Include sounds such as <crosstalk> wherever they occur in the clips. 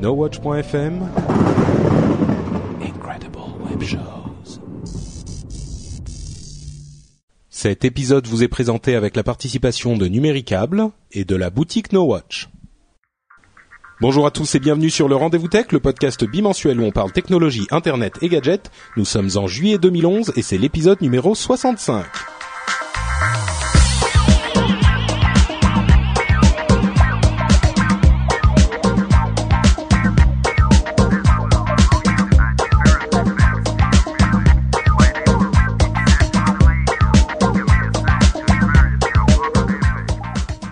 NoWatch.fm Incredible Web Shows. Cet épisode vous est présenté avec la participation de Numéricable et de la boutique NoWatch. Bonjour à tous et bienvenue sur le Rendez-vous Tech, le podcast bimensuel où on parle technologie, internet et gadgets. Nous sommes en juillet 2011 et c'est l'épisode numéro 65.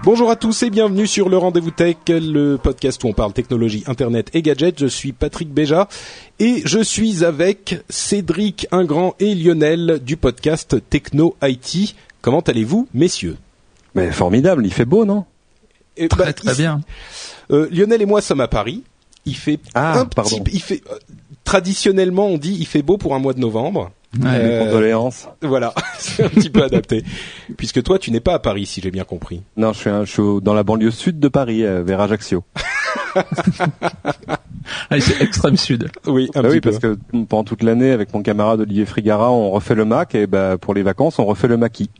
Bonjour à tous et bienvenue sur le Rendez-vous Tech, le podcast où on parle technologie, internet et gadgets. Je suis Patrick Béja et je suis avec Cédric Ingrand et Lionel du podcast Techno IT. Comment allez-vous, messieurs? Mais formidable, il fait beau, non? Eh Très bah, très il- bien. Euh, Lionel et moi sommes à Paris. Il fait Ah, un petit- pardon. il fait euh, traditionnellement on dit il fait beau pour un mois de novembre. Ouais. Euh, Condoléances. Voilà, <laughs> c'est un petit peu adapté. Puisque toi tu n'es pas à Paris si j'ai bien compris. Non, je suis, un, je suis au- dans la banlieue sud de Paris, euh, vers Ajaccio. <laughs> Ah, c'est extrême sud. Oui, un Bah petit oui, peu. parce que pendant toute l'année, avec mon camarade Olivier Frigara, on refait le Mac, et bah, pour les vacances, on refait le maquis.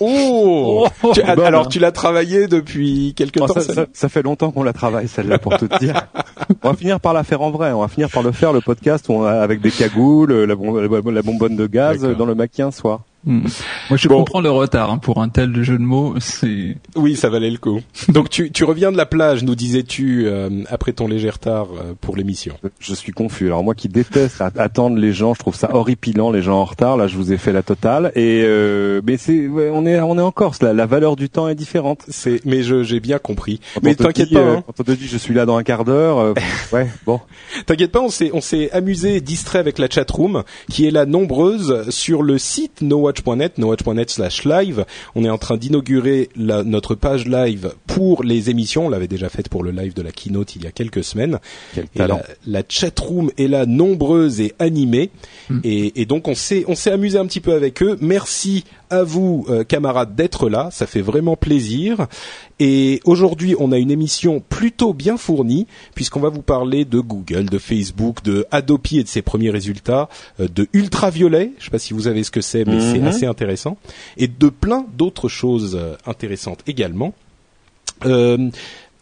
Oh, Tu- bonne, Alors hein. tu l'as travaillé depuis quelque Oh, temps ça, ça ça- ça fait longtemps qu'on la travaille, celle-là, pour tout te dire. <laughs> on va finir par la faire en vrai. On va finir par le faire, le podcast, où on a- avec des cagoules, la, bon- la bonbonne de gaz, D'accord. dans le maquis un soir. Hmm. Moi, je Bon. comprends le retard hein, pour un tel jeu de mots. <laughs> C'est Oui, ça valait le coup. <laughs> Donc tu, tu reviens de la plage, nous disais-tu, euh, après ton léger retard euh, pour l'émission. Je suis confus. Alors moi qui déteste at- attendre les gens, je trouve ça horripilant les gens en retard. Là, je vous ai fait la totale. Et euh, mais c'est, ouais, on est, on est en Corse. La, la valeur du temps est différente. C'est, mais je, j'ai bien compris. Quand mais t'inquiète pas, euh, hein. Quand on te dit je suis là dans un quart d'heure, euh, <laughs> ouais, bon. T'inquiète pas, on s'est, on s'est amusé distrait avec la chatroom, qui est là nombreuse sur le site nowatch.net, nowatch.net slash live. On est en train d'inaugurer la- notre page live pour les émissions. On l'avait déjà faite pour le live de la keynote il y a quelques semaines. Quel Et talent. la, la chatroom est là nombreuse et animée. Et, et donc on s'est, on s'est amusé un petit peu avec eux. Merci à vous, euh, camarades, d'être là. Ça fait vraiment plaisir. Et aujourd'hui, on a une émission plutôt bien fournie, puisqu'on va vous parler de Google, de Facebook, de Adobe et de ses premiers résultats, euh, de Ultraviolet, je sais pas si vous savez ce que c'est, mais c'est Mhm. assez intéressant, et de plein d'autres choses euh, intéressantes également. Euh,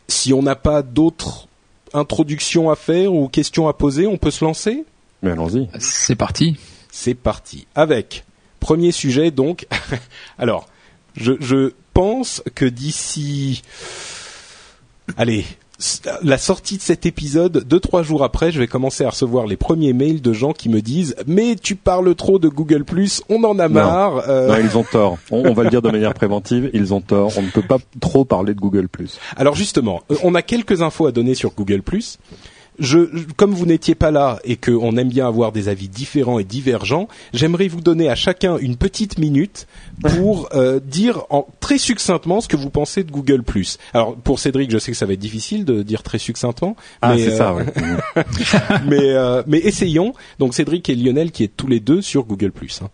si on n'a pas d'autres introductions à faire ou questions à poser, on peut se lancer? Mais allons-y. c'est parti. c'est parti. Avec premier sujet donc. <laughs> Alors, je, je pense que d'ici, allez, la sortie de cet épisode, deux trois jours après, je vais commencer à recevoir les premiers mails de gens qui me disent mais tu parles trop de Google on en a marre. euh, Non, ils ont tort. On, on va le dire de manière préventive. Ils ont tort. On ne peut pas trop parler de Google Alors justement, euh, on a quelques infos à donner sur Google+. Je, comme vous n'étiez pas là et qu'on aime bien avoir des avis différents et divergents, j'aimerais vous donner à chacun une petite minute pour euh, dire en, très succinctement ce que vous pensez de Google+. Alors pour Cédric, je sais que ça va être difficile de dire très succinctement, Ah, mais, c'est euh, ça. Ouais. <laughs> mais, euh, mais essayons. Donc Cédric et Lionel qui est tous les deux sur Google+. Hein.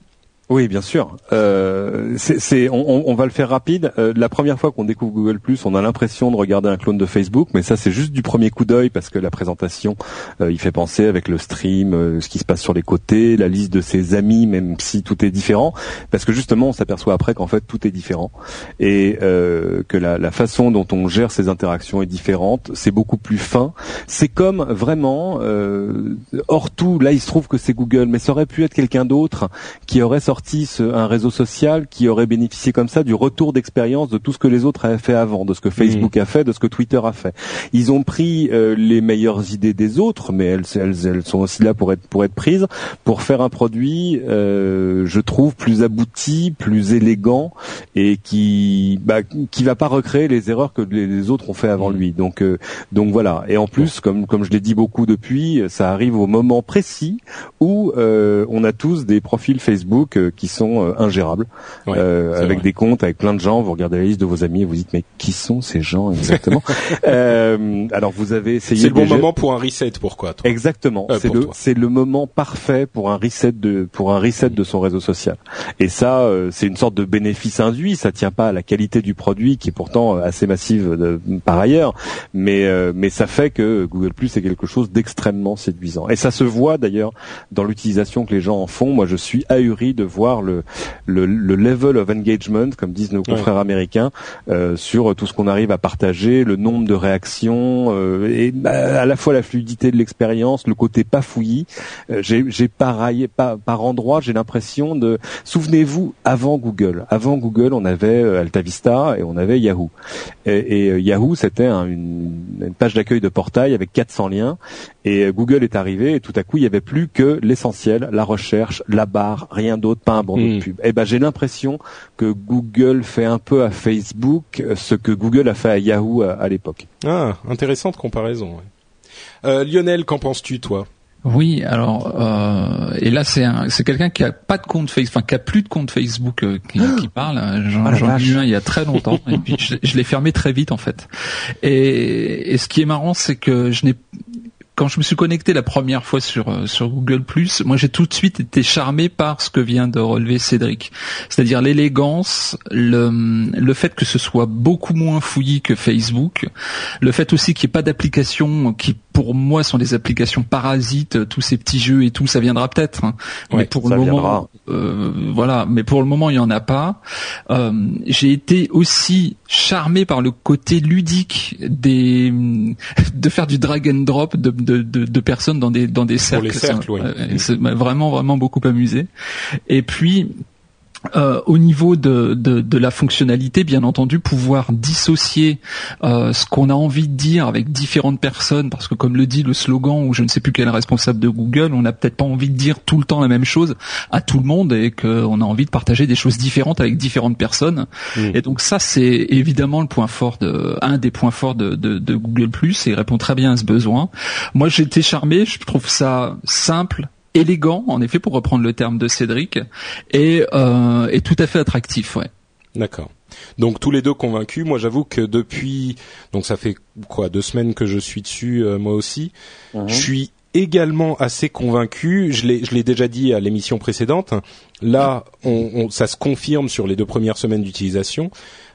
Oui, bien sûr. Euh, c'est, on- on va le faire rapide. Euh, la première fois qu'on découvre Google on a l'impression de regarder un clone de Facebook, mais ça c'est juste du premier coup d'œil parce que la présentation, euh, il fait penser avec le stream, euh, ce qui se passe sur les côtés, la liste de ses amis, même si tout est différent, parce que justement on s'aperçoit après qu'en fait tout est différent et euh, que la, la façon dont on gère ces interactions est différente. C'est beaucoup plus fin. C'est comme vraiment euh, hors tout. Là, il se trouve que c'est Google, mais ça aurait pu être quelqu'un d'autre qui aurait sorti sorti ce- un réseau social qui aurait bénéficié comme ça du retour d'expérience de tout ce que les autres avaient fait avant, de ce que Facebook a fait, de ce que Twitter a fait. Ils ont pris euh, les meilleures idées des autres, mais elles, elles, elles sont aussi là pour être pour être prises, pour faire un produit, euh, je trouve plus abouti, plus élégant et qui bah, qui va pas recréer les erreurs que les, les autres ont fait avant lui. Donc euh, donc voilà. Et en plus, comme comme je l'ai dit beaucoup depuis, ça arrive au moment précis où euh, on a tous des profils Facebook euh, qui sont euh, ingérables, Ouais, euh, avec vrai. des comptes, avec plein de gens. Vous regardez la liste de vos amis et vous dites mais qui sont ces gens exactement <laughs> Euh, Alors vous avez essayé. C'est le bon moment pour un reset, pourquoi toi Exactement. C'est le c'est le moment parfait pour un reset de pour un reset de son réseau social. Et ça euh, c'est une sorte de bénéfice induit. Ça tient pas à la qualité du produit qui est pourtant assez massive de- par ailleurs, mais euh, mais ça fait que Google Plus est quelque chose d'extrêmement séduisant. Et ça se voit d'ailleurs dans l'utilisation que les gens en font. Moi je suis ahuri de voir le le, le level of engagement, comme disent nos confrères américains, euh, sur tout ce qu'on arrive à partager, le nombre de réactions euh, et bah, à la fois la fluidité de l'expérience, le côté pas fouillis. Euh, j'ai j'ai pareil par, par endroit, j'ai l'impression de. Souvenez-vous, avant Google, avant Google, on avait euh, AltaVista et on avait Yahoo. Et, et, euh, Yahoo, c'était un- une, une page d'accueil de portail avec 400 liens. Et euh, Google est arrivé et tout à coup, il y avait plus que l'essentiel, la recherche, la barre, rien d'autre, pas un bandeau Mm. de pub. Et ben, j'ai l'impression que Google fait un peu à Facebook euh, ce que Google a fait à Yahoo à, à l'époque. Ah, intéressante comparaison. ouais. Euh, Lionel, qu'en penses-tu, toi? Oui, alors euh, et là c'est un, c'est quelqu'un qui a pas de compte Facebook, enfin qui a plus de compte Facebook euh, qui, qui parle. J'en Ah, ai eu un il y a très longtemps et puis je, je l'ai fermé très vite en fait. Et, et ce qui est marrant, c'est que je n'ai quand je me suis connecté la première fois sur euh, sur Google moi j'ai tout de suite été charmé par ce que vient de relever Cédric, c'est-à-dire l'élégance, le le fait que ce soit beaucoup moins fouillis que Facebook, le fait aussi qu'il n'y ait pas d'applications qui pour moi sont des applications parasites, tous ces petits jeux et tout, ça viendra peut-être. hein. Mais pour ça le moment, euh, voilà. Mais pour le moment, il y en a pas. Euh, J'ai été aussi charmé par le côté ludique des de faire du drag and drop de, de, de, de personnes dans des dans des cercles. les cercles, oui. euh, m'a vraiment vraiment beaucoup amusé. Et puis euh, au niveau de, de, de la fonctionnalité, bien entendu, pouvoir dissocier euh, ce qu'on a envie de dire avec différentes personnes, parce que comme le dit le slogan, ou je ne sais plus quel responsable de Google, on n'a peut-être pas envie de dire tout le temps la même chose à tout le monde et qu'on a envie de partager des choses différentes avec différentes personnes. Mm. Et donc ça, c'est évidemment le point fort de, un des points forts de, de, de Google Plus et il répond très bien à ce besoin. Moi, j'ai été charmé. Je trouve ça simple, élégant, en effet, pour reprendre le terme de Cédric, et, euh, et tout à fait attractif. Ouais. D'accord. Donc tous les deux convaincus. Moi, j'avoue que depuis, donc ça fait quoi, deux semaines que je suis dessus, euh, moi aussi. Je suis également assez convaincu. Je l'ai, je l'ai déjà dit à l'émission précédente. Là, on, on- ça se confirme sur les deux premières semaines d'utilisation.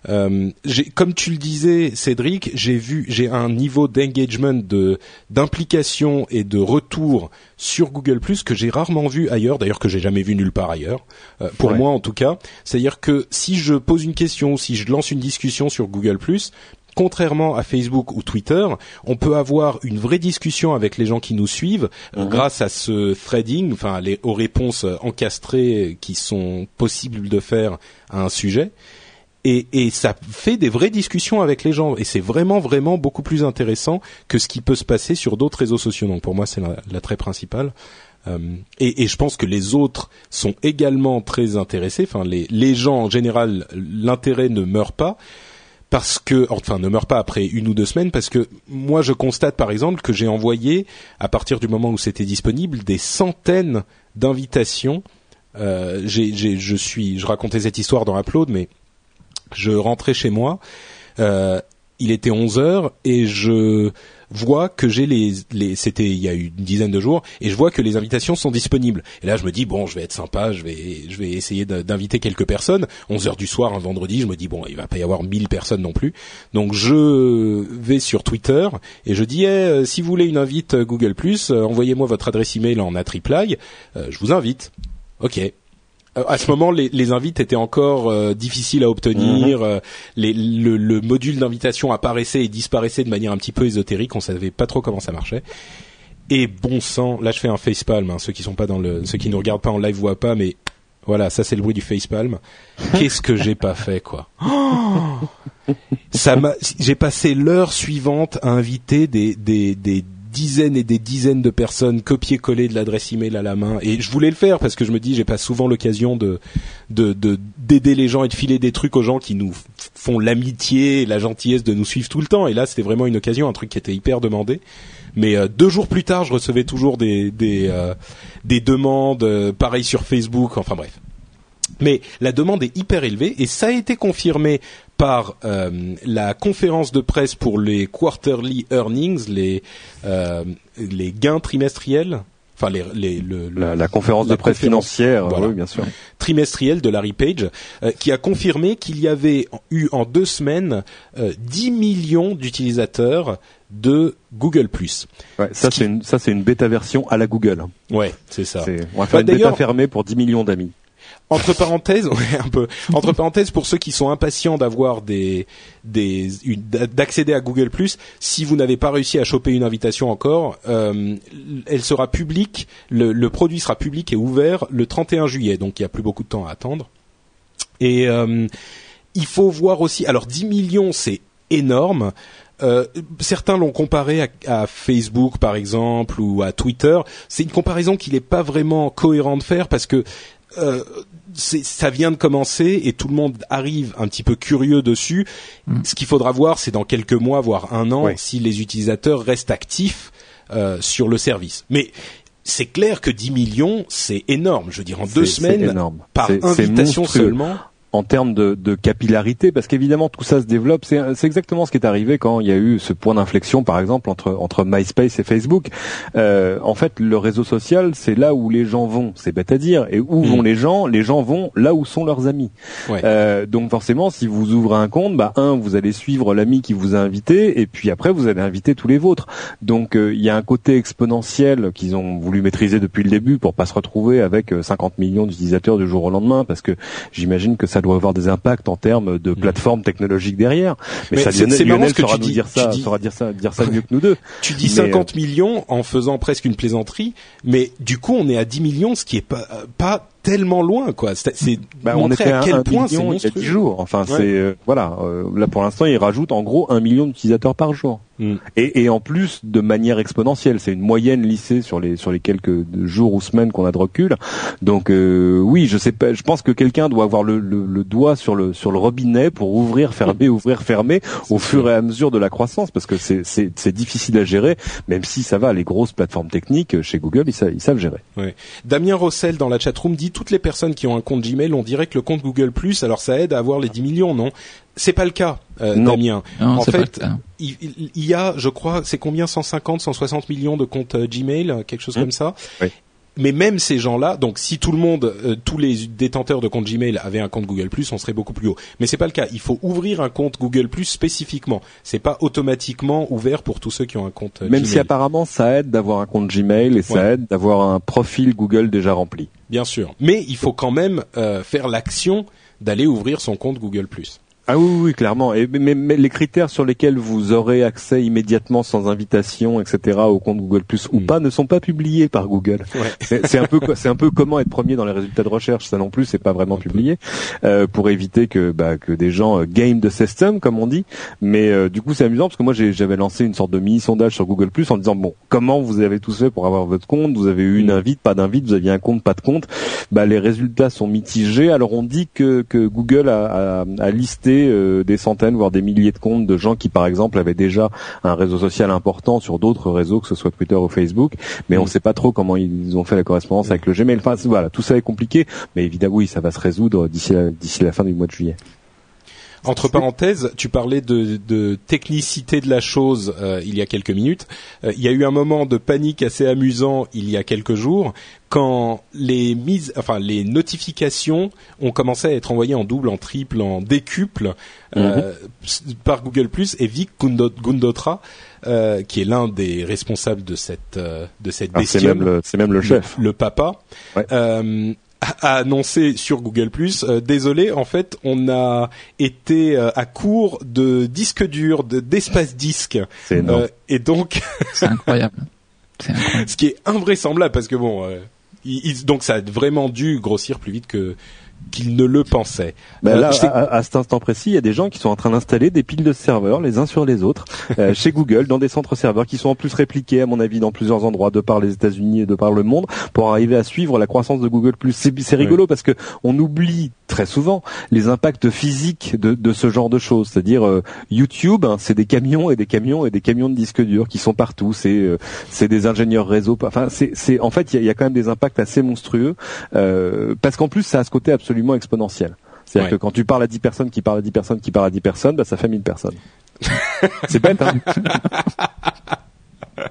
Euh, comme tu le disais, Cédric, j'ai vu, j'ai un niveau d'engagement, de d'implication et de retour sur Google Plus que j'ai rarement vu ailleurs. D'ailleurs, que j'ai jamais vu nulle part ailleurs. Euh, pour Ouais. moi, en tout cas, c'est-à-dire que si je pose une question, si je lance une discussion sur Google Plus, contrairement à Facebook ou Twitter, on peut avoir une vraie discussion avec les gens qui nous suivent euh, Mhm. grâce à ce threading, enfin les, aux réponses encastrées qui sont possibles de faire à un sujet. Et, ça fait des vraies discussions avec les gens. Et c'est vraiment, vraiment beaucoup plus intéressant que ce qui peut se passer sur d'autres réseaux sociaux. Donc pour moi, c'est la- l'attrait principal. Euh, et, je pense que les autres sont également très intéressés. Enfin, les, les gens en général, l'intérêt ne meurt pas parce que, enfin, ne meurt pas après une ou deux semaines, parce que moi, je constate par exemple que j'ai envoyé, à partir du moment où c'était disponible, des centaines d'invitations. Euh, je suis, je racontais cette histoire dans Upload, mais je rentrais chez moi. Euh, il était 11 heures et je vois que j'ai les, c'était il y a une dizaine de jours et je vois que les invitations sont disponibles. Et là je me dis bon je vais être sympa je vais je vais essayer d'inviter quelques personnes. 11 heures du soir un vendredi je me dis bon il va pas y avoir 1000 personnes non plus. Donc je vais sur Twitter et je dis Eh, euh, si vous voulez une invite Google Plus euh, envoyez-moi votre adresse email en attriply euh, je vous invite. Ok à ce moment, les, les invites étaient encore euh, difficiles à obtenir. euh, les- le, le module d'invitation apparaissait et disparaissait de manière un petit peu ésotérique. On savait pas trop comment ça marchait. Et bon sang, là je fais un facepalm. Hein, ceux qui sont pas dans le, ceux qui nous regardent pas en live voient pas, mais Voilà, ça c'est le bruit du facepalm. <laughs> Qu'est-ce que j'ai pas fait quoi? <gasps> Ça m'a, j'ai passé l'heure suivante à inviter des des des dizaines et des dizaines de personnes copier-coller de l'adresse email à la main. Et je voulais le faire parce que je me dis j'ai pas souvent l'occasion de de d'aider les gens et de filer des trucs aux gens qui nous font l'amitié la gentillesse de nous suivre tout le temps. Et là c'était vraiment une occasion un truc qui était hyper demandé. Mais euh, deux jours plus tard je recevais toujours des des euh, des demandes euh, pareil sur Facebook enfin bref. Mais la demande est hyper élevée et ça a été confirmé par euh, la conférence de presse pour les quarterly earnings, les euh, les gains trimestriels. Enfin, les, les, le, la, la, conférence de presse financière, voilà, oui, bien sûr, trimestrielle de Larry Page, euh, qui a confirmé qu'il y avait eu en deux semaines 10 millions d'utilisateurs de Google+. Ouais, ça c'est une ça c'est une bêta version à la Google. Ouais, c'est ça. On va faire bah, une bêta fermée pour 10 millions d'amis entre parenthèses, <laughs> un peu. Entre parenthèses, pour ceux qui sont impatients d'avoir des, des, d'accéder à Google si vous n'avez pas réussi à choper une invitation encore, euh, elle sera publique. Le, produit sera public et ouvert le 31 juillet, donc il n'y a plus beaucoup de temps à attendre. Et euh, il faut voir aussi. Alors 10 millions, c'est énorme. Euh, certains l'ont comparé à, Facebook par exemple ou à Twitter. C'est une comparaison qui n'est pas vraiment cohérent de faire parce que ça vient de commencer et tout le monde arrive un petit peu curieux dessus. Mm. Ce qu'il faudra voir, c'est dans quelques mois, voire un an, si les utilisateurs restent actifs euh, sur le service. Mais c'est clair que 10 millions, c'est énorme. Je veux dire, en deux semaines, par invitation seulement en termes de, de capillarité, parce qu'évidemment tout ça se développe. C'est exactement ce qui est arrivé quand il y a eu ce point d'inflexion, par exemple entre entre MySpace et Facebook. Euh, en fait, le réseau social, c'est là où les gens vont. C'est bête à dire. Et où vont mm. les gens? Les gens vont là où sont leurs amis. Euh, donc forcément, si vous ouvrez un compte, bah un, vous allez suivre l'ami qui vous a invité, et puis après vous allez inviter tous les vôtres. Donc euh, il y a un côté exponentiel qu'ils ont voulu maîtriser depuis le début pour pas se retrouver avec 50 euh, millions d'utilisateurs du jour au lendemain, parce que j'imagine que ça doit avoir des impacts en termes de mm. plateforme technologique derrière. Mais, ça, c'est Lionel que tu dis, dire ça, dis, saura dire ça, dire ça mieux que nous deux. Tu dis 50 euh, millions en faisant presque une plaisanterie, mais du coup on est à 10 millions, ce qui est pas pas tellement loin quoi. C'est bah, on était à quel point c'est il y a 10 jours. Enfin c'est euh, voilà, euh, là pour l'instant ils rajoutent en gros un million d'utilisateurs par jour. Mm. Et, et, en plus de manière exponentielle, c'est une moyenne lissée sur les sur les quelques jours ou semaines qu'on a de recul. Donc euh, oui, je sais pas, je pense que quelqu'un doit avoir le, le, le, doigt sur le sur le robinet pour ouvrir, fermer, ouvrir, fermer au fur et à mesure de la croissance, parce que c'est c'est difficile à gérer, même si ça va. Les grosses plateformes techniques chez Google, ils, savent, ils savent gérer. Ouais. Damien Rossel dans la chatroom dit toutes les personnes qui ont un compte Gmail, on dirait que le compte Google Plus, alors ça aide à avoir les 10 millions, non? C'est pas le cas, euh, Damien. en fait, il, y a, je crois, c'est combien? 150, 160 millions de comptes euh, Gmail, quelque chose mmh. comme ça? Oui. Mais même ces gens-là, donc si tout le monde, euh, tous les détenteurs de compte Gmail avaient un compte Google on serait beaucoup plus haut. Mais c'est pas le cas. Il faut ouvrir un compte Google spécifiquement. C'est pas automatiquement ouvert pour tous ceux qui ont un compte. Même si apparemment ça aide d'avoir un compte Gmail et ça aide d'avoir un profil Google déjà rempli. Bien sûr. Mais il faut quand même euh, faire l'action d'aller ouvrir son compte Google ah oui, oui, clairement. Et mais, mais, les critères sur lesquels vous aurez accès immédiatement sans invitation, etc. au compte Google Plus ou mm. pas ne sont pas publiés par Google. Ouais. <laughs> C'est un peu, c'est un peu comment être premier dans les résultats de recherche. Ça non plus, c'est pas vraiment publié euh, pour éviter que bah, que des gens euh, game the system, comme on dit. Mais euh, du coup, c'est amusant parce que moi, j'avais lancé une sorte de mini sondage sur Google Plus en disant bon, comment vous avez tous fait pour avoir votre compte? Vous avez eu une mm. invite, pas d'invite Vous aviez un compte, pas de compte Bah, les résultats sont mitigés. Alors on dit que que Google a, a, a listé euh, des centaines, voire des milliers de comptes de gens qui, par exemple, avaient déjà un réseau social important sur d'autres réseaux, que ce soit Twitter ou Facebook, mais on ne mm. sait pas trop comment ils ont fait la correspondance avec le Gmail. Enfin, voilà, tout ça est compliqué, mais évidemment, oui, ça va se résoudre d'ici d'ici la fin du mois de juillet. Entre parenthèses, tu parlais de, de technicité de la chose euh, il y a quelques minutes. Euh, il y a eu un moment de panique assez amusant il y a quelques jours quand les mises, enfin les notifications ont commencé à être envoyées en double, en triple, en décuple euh, mhm. par Google Plus et Vic Gundotra. qui est l'un des responsables de cette de cette ah, C'est même, même le, chef, le, papa. Ouais a annoncé sur Google euh, désolé, en fait, on a été euh, à court de disques durs, d'espace disque. Euh, et donc, <laughs> c'est incroyable. Ce qui est invraisemblable parce que bon, donc ça a vraiment dû grossir plus vite que qu'il ne le pensait. Ben là, à, cet instant précis, il y a des gens qui sont en train d'installer des piles de serveurs les uns sur les autres euh, <laughs> chez Google dans des centres serveurs qui sont en plus répliqués, à mon avis, dans plusieurs endroits de par les États-Unis et de par le monde pour arriver à suivre la croissance de Google+. C'est rigolo parce que on oublie très souvent les impacts physiques de, de ce genre de choses. C'est-à-dire euh, YouTube, hein, c'est des camions et des camions et des camions de disques durs qui sont partout. C'est euh, c'est des ingénieurs réseau. Enfin, c'est en fait il y a, y a, quand même des impacts assez monstrueux parce qu'en plus ça a ce côté absolument absolument exponentiel. C'est-à-dire que quand tu parles à 10 personnes qui parlent à 10 personnes qui parlent à 10 personnes, bah, ça fait 1000 personnes. <laughs> c'est bête, hein <laughs>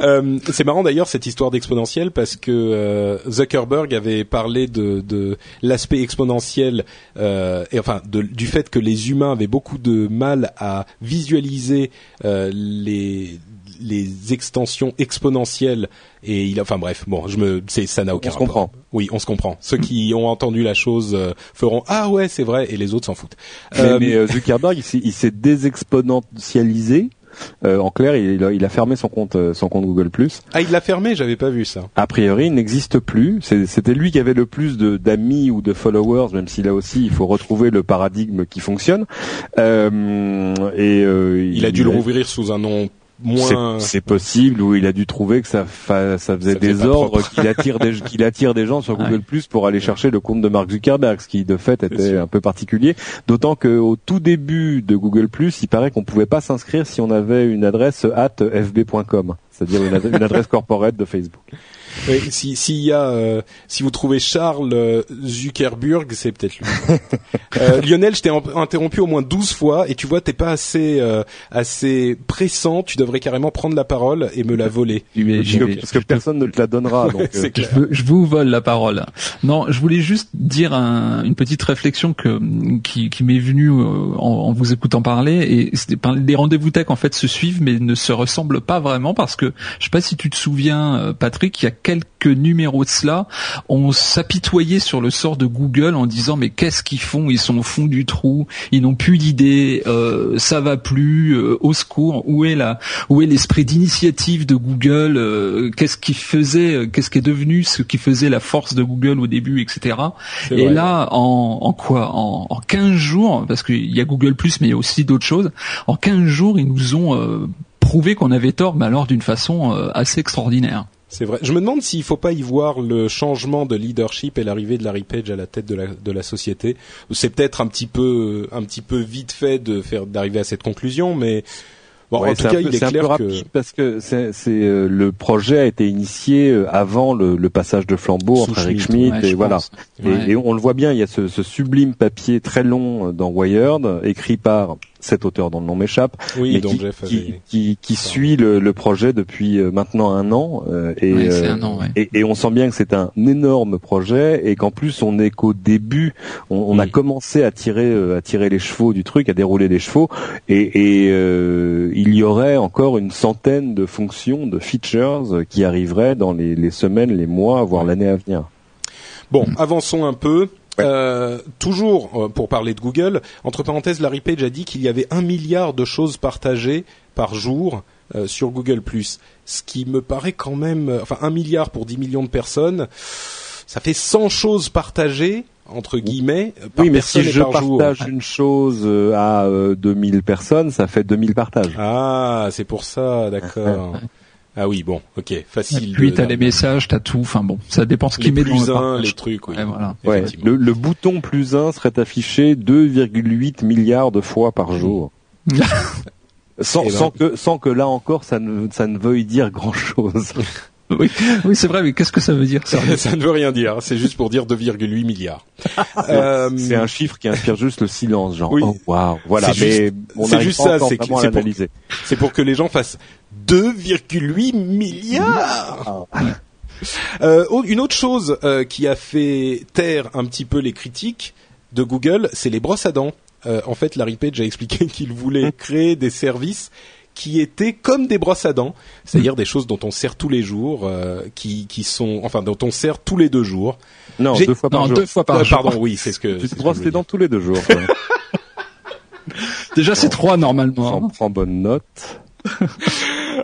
euh, c'est marrant d'ailleurs cette histoire d'exponentiel parce que euh, Zuckerberg avait parlé de, de l'aspect exponentiel euh, et enfin de, du fait que les humains avaient beaucoup de mal à visualiser les les extensions exponentielles et il enfin bref bon je me c'est ça n'a aucun on se comprend oui on se comprend ceux qui ont entendu la chose euh, feront ah ouais c'est vrai et les autres s'en foutent mais, euh, mais euh, Zuckerberg il s'est désexponentialisé euh, en clair, il a, il a, fermé son compte, son compte Google+. Ah, il l'a fermé, j'avais pas vu ça. A priori, il n'existe plus. C'était lui qui avait le plus d'amis ou de followers, même si là aussi, il faut retrouver le paradigme qui fonctionne. Euh, et il, il, a dû le rouvrir sous un nom c'est possible où il a dû trouver que ça, ça faisait des ordres qu'il attire des qu'il attire des gens sur Google Plus pour aller chercher le compte de Mark Zuckerberg, ce qui de fait était un peu particulier. D'autant qu'au tout début de Google Plus, il paraît qu'on pouvait pas s'inscrire si on avait une adresse at fb.com, c'est-à-dire une, une adresse corporate de Facebook. Oui, si s'il y a, euh, si vous trouvez Charles euh, Zuckerberg, c'est peut-être lui. <laughs> euh, Lionel, je t'ai interrompu au moins 12 fois et tu vois, t'es pas assez assez pressant. Tu devrais carrément prendre la parole et me la voler. parce que personne ne te la donnera. <laughs> Donc, je, vous vole la parole. Non, je voulais juste dire un, une petite réflexion que qui, qui m'est venue en, en, vous écoutant parler et les rendez-vous tech en fait se suivent mais ne se ressemblent pas vraiment parce que je sais pas si tu te souviens, Patrick, il y a quelques numéros de cela, on s'apitoyait sur le sort de Google en disant mais qu'est-ce qu'ils font? Ils sont au fond du trou, ils n'ont plus d'idées, euh, ça va plus, euh, au secours. Où est la, où est l'esprit d'initiative de Google? Euh, Qu'est-ce qui faisait, euh, qu'est-ce qui est devenu ce qui faisait la force de Google au début, etc. Et là, en, en quoi? En, en 15 jours, parce qu'il y a Google Plus, mais il y a aussi d'autres choses. En 15 jours, ils nous ont prouvé qu'on avait tort, mais alors d'une façon assez extraordinaire. C'est vrai. Je me demande s'il faut pas y voir le changement de leadership et l'arrivée de Larry Page à la tête de la, de la société. C'est peut-être un petit peu, un petit peu vite fait de faire d'arriver à cette conclusion, mais Bon, en tout cas, il est, clair un peu que... parce que c'est, euh, le projet a été initié euh, avant le, le passage de flambeau entre Eric Schmidt et voilà. Et, et, on le voit bien, il y a ce, ce sublime papier très long dans Wired, écrit par cet auteur dont le nom m'échappe, oui, qui, qui, qui, suit le, le, projet depuis euh, maintenant un an, euh, et, euh, et, et, on sent bien que c'est un énorme projet et qu'en plus on est qu'au début, on, on a commencé à tirer à tirer les chevaux du truc, à dérouler les chevaux, et, et il y aurait encore une centaine de fonctions, de features qui arriveraient dans les, les semaines, les mois, voire l'année à venir. Bon, avançons un peu. Euh, toujours euh, pour parler de Google, entre parenthèses, Larry Page a dit qu'il y avait un milliard de choses partagées par jour euh, sur Google+. Ce qui me paraît quand même, enfin un milliard pour 10 millions de personnes, ça fait 100 choses partagées entre guillemets par oui, mais si je partage une chose à 2000 personnes, ça fait 2000 partages. Ah, c'est pour ça, d'accord. <laughs> Ah oui, bon, ok, facile. Puis t'as les messages, t'as tout. Enfin bon, ça dépend ce qu'il met plus dans le les trucs. Oui. voilà. ouais, le, le, bouton plus 1 serait affiché 2,8 milliards de fois par jour. <laughs> sans, ben, sans que sans que là encore ça ne ça ne veuille dire grand chose. <laughs> oui, oui c'est vrai, mais qu'est-ce que ça veut dire ça, <laughs> ça ne veut rien dire, c'est juste pour dire 2,8 milliards. euh... C'est un chiffre qui inspire juste le silence, genre oui. oh wow, voilà. C'est juste, juste ça, c'est pour, pour que les gens fassent 2,8 milliards. Euh, oh, une autre chose euh, qui a fait taire un petit peu les critiques de Google, c'est les brosses à dents. Euh, en fait, Larry Page a expliqué <laughs> qu'il voulait créer des services qui étaient comme des brosses à dents, c'est-à-dire des choses dont on sert tous les jours, euh, qui, qui sont, enfin, dont on sert tous les deux jours. Non, deux fois par non, jour. Deux fois par jour. Pardon, oui, c'est ce que. Tu te brosses les dents tous les deux jours. <laughs> Déjà, c'est trois normalement. J'en prends bonne note. <laughs>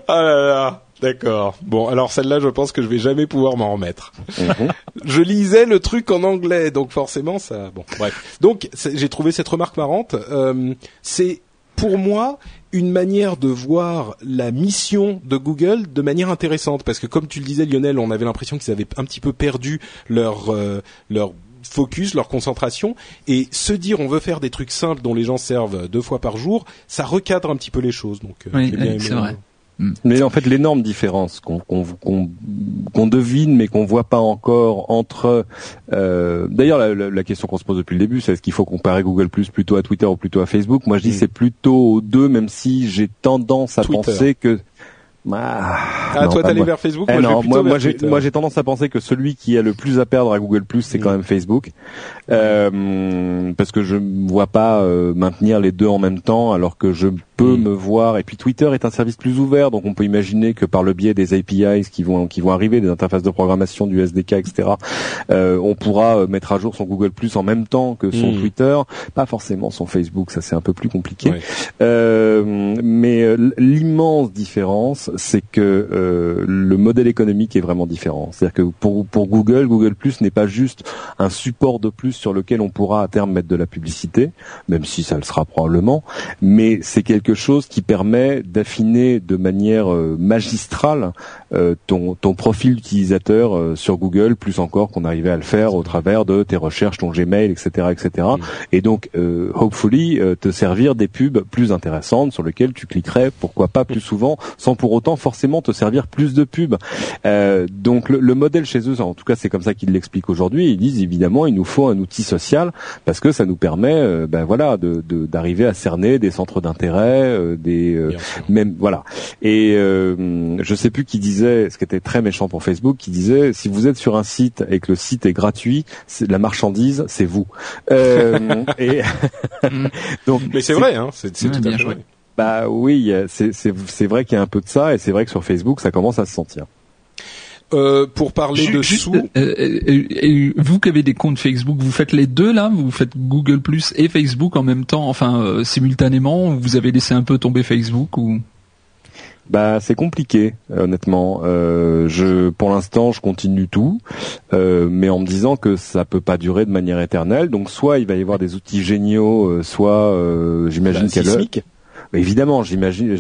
<laughs> ah là là. D'accord. Bon, alors celle-là, je pense que je vais jamais pouvoir m'en remettre. Mhm. <laughs> je lisais le truc en anglais, donc forcément ça. Bon, bref. Donc j'ai trouvé cette remarque marrante. Euh, c'est pour moi une manière de voir la mission de Google de manière intéressante parce que comme tu le disais Lionel, on avait l'impression qu'ils avaient un petit peu perdu leur euh, leur focus, leur concentration, et se dire on veut faire des trucs simples dont les gens servent deux fois par jour, ça recadre un petit peu les choses. Donc, euh, oui, c'est vrai. Mm. Mais en fait, l'énorme différence qu'on qu'on devine mais qu'on voit pas encore entre. Euh, D'ailleurs, la, la, question qu'on se pose depuis le début, c'est est-ce qu'il faut comparer Google Plus plutôt à Twitter ou plutôt à Facebook? Moi, je dis mm. c'est plutôt aux deux, même si j'ai tendance à penser que ah, ah toi t'allais vers Facebook? Eh moi, moi, moi j'ai tendance à penser que celui qui a le plus à perdre à Google Plus c'est quand mm. même Facebook euh, parce que je vois pas euh, maintenir les deux en même temps alors que je peut me voir. Et puis Twitter est un service plus ouvert, donc on peut imaginer que par le biais des APIs qui vont qui vont arriver, des interfaces de programmation du SDK, etc. Euh, on pourra euh, mettre à jour son Google Plus en même temps que son mm. Twitter, pas forcément son Facebook, ça c'est un peu plus compliqué. Euh, mais euh, l'immense différence, c'est que euh, le modèle économique est vraiment différent. C'est-à-dire que pour pour Google, Google Plus n'est pas juste un support de plus sur lequel on pourra à terme mettre de la publicité, même si ça le sera probablement, mais c'est quelque chose qui permet d'affiner de manière euh, magistrale ton, ton profil utilisateur euh, sur Google, plus encore qu'on arrivait à le faire au travers de tes recherches, ton Gmail, etc., etc. Et donc, hopefully, te servir des pubs plus intéressantes sur lesquelles tu cliquerais, pourquoi pas plus souvent, sans pour autant forcément te servir plus de pubs. donc, le, le, modèle chez eux, en tout cas, c'est comme ça qu'ils l'expliquent aujourd'hui. Ils disent évidemment, il nous faut un outil social parce que ça nous permet, ben voilà, d'arriver de, à cerner des centres d'intérêt euh, des euh, même voilà. Et euh, je sais plus qui disait, ce qui était très méchant pour Facebook, qui disait si vous êtes sur un site et que le site est gratuit, c'est la marchandise, c'est vous. <laughs> et donc, mais c'est vrai, hein, c'est tout à fait Bah oui, c'est vrai qu'il y a un peu de ça, et c'est vrai que sur Facebook, ça commence à se sentir. Euh, pour parler de sous. Euh, euh, vous qui avez des comptes Facebook, vous faites les deux là? Vous faites Google Plus et Facebook en même temps, enfin simultanément Vous avez laissé un peu tomber Facebook ou? Bah c'est compliqué honnêtement. je pour l'instant je continue tout, mais en me disant que ça peut pas durer de manière éternelle. Donc soit il va y avoir des outils géniaux, soit j'imagine qu'elle bah, évidemment, j'imagine.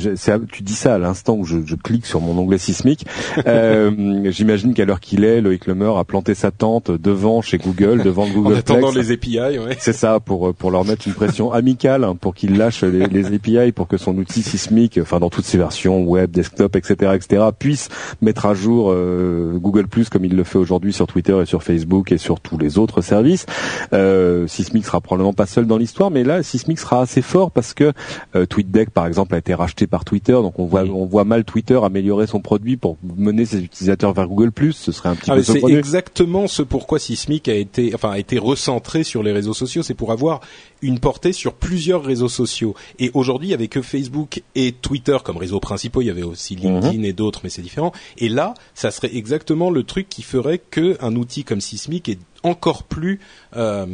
Tu dis ça à l'instant où je, je, clique sur mon onglet sismique. <laughs> Euh, j'imagine qu'à l'heure qu'il est, Loïc Lemer a planté sa tente devant chez Google, devant <laughs> le Google. en attendant les API, ouais. C'est ça pour pour leur mettre une pression amicale, hein, pour qu'ils lâchent les, les, API, pour que son outil sismique, enfin dans toutes ses versions, web, desktop, etc., etc., puisse mettre à jour euh, Google Plus comme il le fait aujourd'hui sur Twitter et sur Facebook et sur tous les autres services. Euh, Sismic sera probablement pas seul dans l'histoire, mais là, Sismic sera assez fort parce que euh, Par exemple a été racheté par Twitter, donc on voit on voit mal Twitter améliorer son produit pour mener ses utilisateurs vers Google+. Ce serait un petit ah, peu. C'est exactement ce pourquoi Sismic a été enfin a été recentré sur les réseaux sociaux, c'est pour avoir une portée sur plusieurs réseaux sociaux. Et aujourd'hui, il y avait que Facebook et Twitter comme réseaux principaux. Il y avait aussi LinkedIn mhm. et d'autres, mais c'est différent. Et là, ça serait exactement le truc qui ferait que un outil comme Sismic est encore plus euh,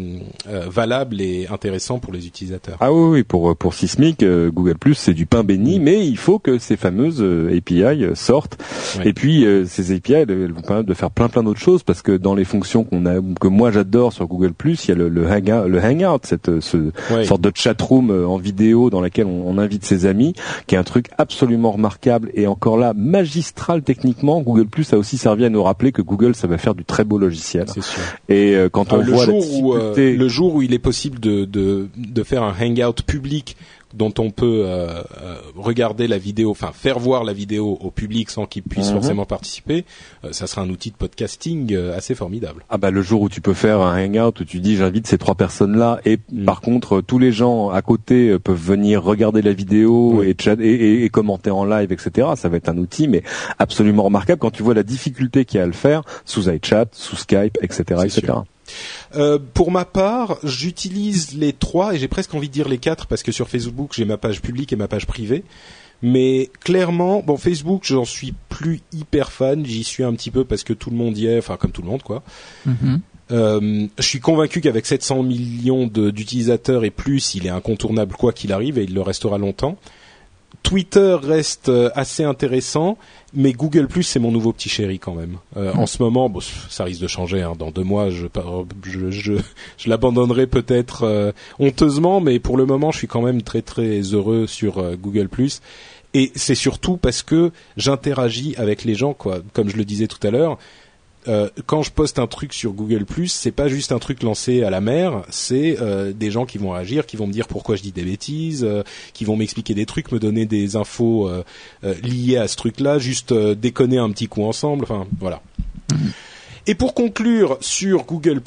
euh, valable et intéressant pour les utilisateurs. Ah oui, oui pour pour Sismic, euh, Google Plus c'est du pain béni, mm. mais il faut que ces fameuses API sortent. Et puis ces API elles, vont permettre de faire plein plein d'autres choses parce que dans les fonctions qu'on a que moi j'adore sur Google Plus, il y a le, le hangout, le hangout, cette ce sorte de chat room en vidéo dans laquelle on, on, invite ses amis, qui est un truc absolument remarquable et encore là magistral techniquement. Google Plus a aussi servi à nous rappeler que Google ça va faire du très beau logiciel. Sûr. Et quand on voit la où, euh, le jour où il est possible de, de, de faire un hangout public dont on peut euh, euh, regarder la vidéo, enfin faire voir la vidéo au public sans qu'il puisse mhm. forcément participer, ça sera un outil de podcasting assez formidable. Ah bah le jour où tu peux faire un hangout où tu dis j'invite ces trois personnes là et mm. par contre tous les gens à côté peuvent venir regarder la vidéo et, et, et, commenter en live etc. Ça va être un outil mais absolument remarquable quand tu vois la difficulté qu'il y a à le faire sous iChat, sous Skype etc etc. Euh, pour ma part, j'utilise les trois et j'ai presque envie de dire les quatre parce que sur Facebook j'ai ma page publique et ma page privée. Mais clairement, bon Facebook, j'en suis plus hyper fan. J'y suis un petit peu parce que tout le monde y est, enfin comme tout le monde quoi. Mm-hmm. Euh, je suis convaincu qu'avec 700 millions d'utilisateurs et plus, il est incontournable quoi qu'il arrive et il le restera longtemps. Twitter reste euh, assez intéressant, mais Google Plus c'est mon nouveau petit chéri quand même. Euh, En ce moment, bon, ça risque de changer. Hein. Dans deux mois, je je, je, je l'abandonnerai peut-être euh, honteusement, mais pour le moment, je suis quand même très très heureux sur euh, Google Plus. Et c'est surtout parce que j'interagis avec les gens, quoi. Comme je le disais tout à l'heure, euh, quand je poste un truc sur Google c'est pas juste un truc lancé à la mer, c'est euh, des gens qui vont réagir, qui vont me dire pourquoi je dis des bêtises, euh, qui vont m'expliquer des trucs, me donner des infos liées à ce truc-là, juste déconner un petit coup ensemble. Enfin, voilà. Et pour conclure sur Google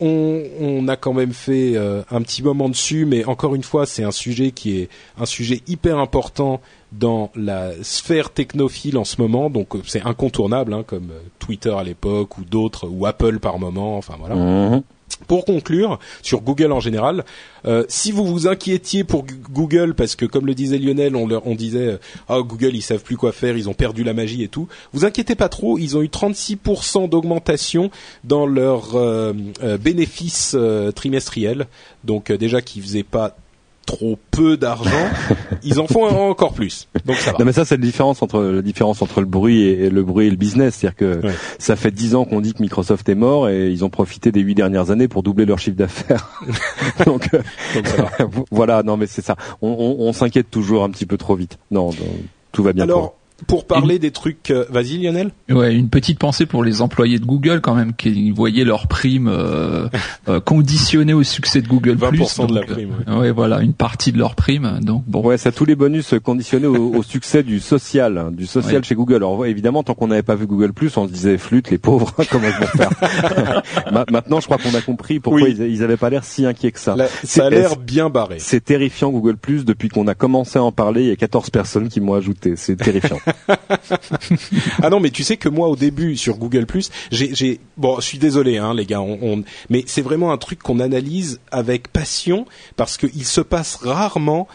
on, on a quand même fait un petit moment dessus, mais encore une fois, c'est un sujet qui est un sujet hyper important dans la sphère technophile en ce moment, donc euh, c'est incontournable, hein, comme euh, Twitter à l'époque ou d'autres, ou Apple par moment, enfin voilà. Mhm. Pour conclure, sur Google en général, euh, si vous vous inquiétiez pour Google, parce que comme le disait Lionel, on, leur, disait ah Google ils savent plus quoi faire, ils ont perdu la magie et tout. Vous inquiétez pas trop, ils ont eu 36% d'augmentation dans leurs bénéfices trimestriels, donc déjà qui faisaient pas trop peu d'argent, <laughs> ils en font encore plus. Donc ça va. Non mais ça c'est la différence entre la différence entre le bruit et, le bruit et le business, c'est-à-dire que ça fait dix ans qu'on dit que Microsoft est mort et ils ont profité des huit dernières années pour doubler leur chiffre d'affaires. <laughs> donc, <laughs> voilà, non mais c'est ça. On, on, on s'inquiète toujours un petit peu trop vite. Non, tout va bien. Alors, pour parler des trucs, euh, vas-y Lionel. Ouais, une petite pensée pour les employés de Google quand même qui voyaient leur prime euh, euh conditionnée au succès de Google 20% de la prime. Ouais. voilà, une partie de leur prime. Donc bon. Ouais, ça tous les bonus conditionnés au, succès du social, hein, du social chez Google. Alors évidemment, tant qu'on n'avait pas vu Google on se disait flûte, les pauvres, <laughs> comment ils vont faire <laughs> Maintenant, je crois qu'on a compris pourquoi ils, ils avaient pas l'air si inquiets que ça. ça a l'air bien barré. C'est terrifiant Google depuis qu'on a commencé à en parler. Il y a 14 personnes qui m'ont ajouté. C'est terrifiant. <laughs> ah non, mais tu sais que moi au début sur Google j'ai, bon, je suis désolé, hein, les gars, on, mais c'est vraiment un truc qu'on analyse avec passion parce qu'il se passe rarement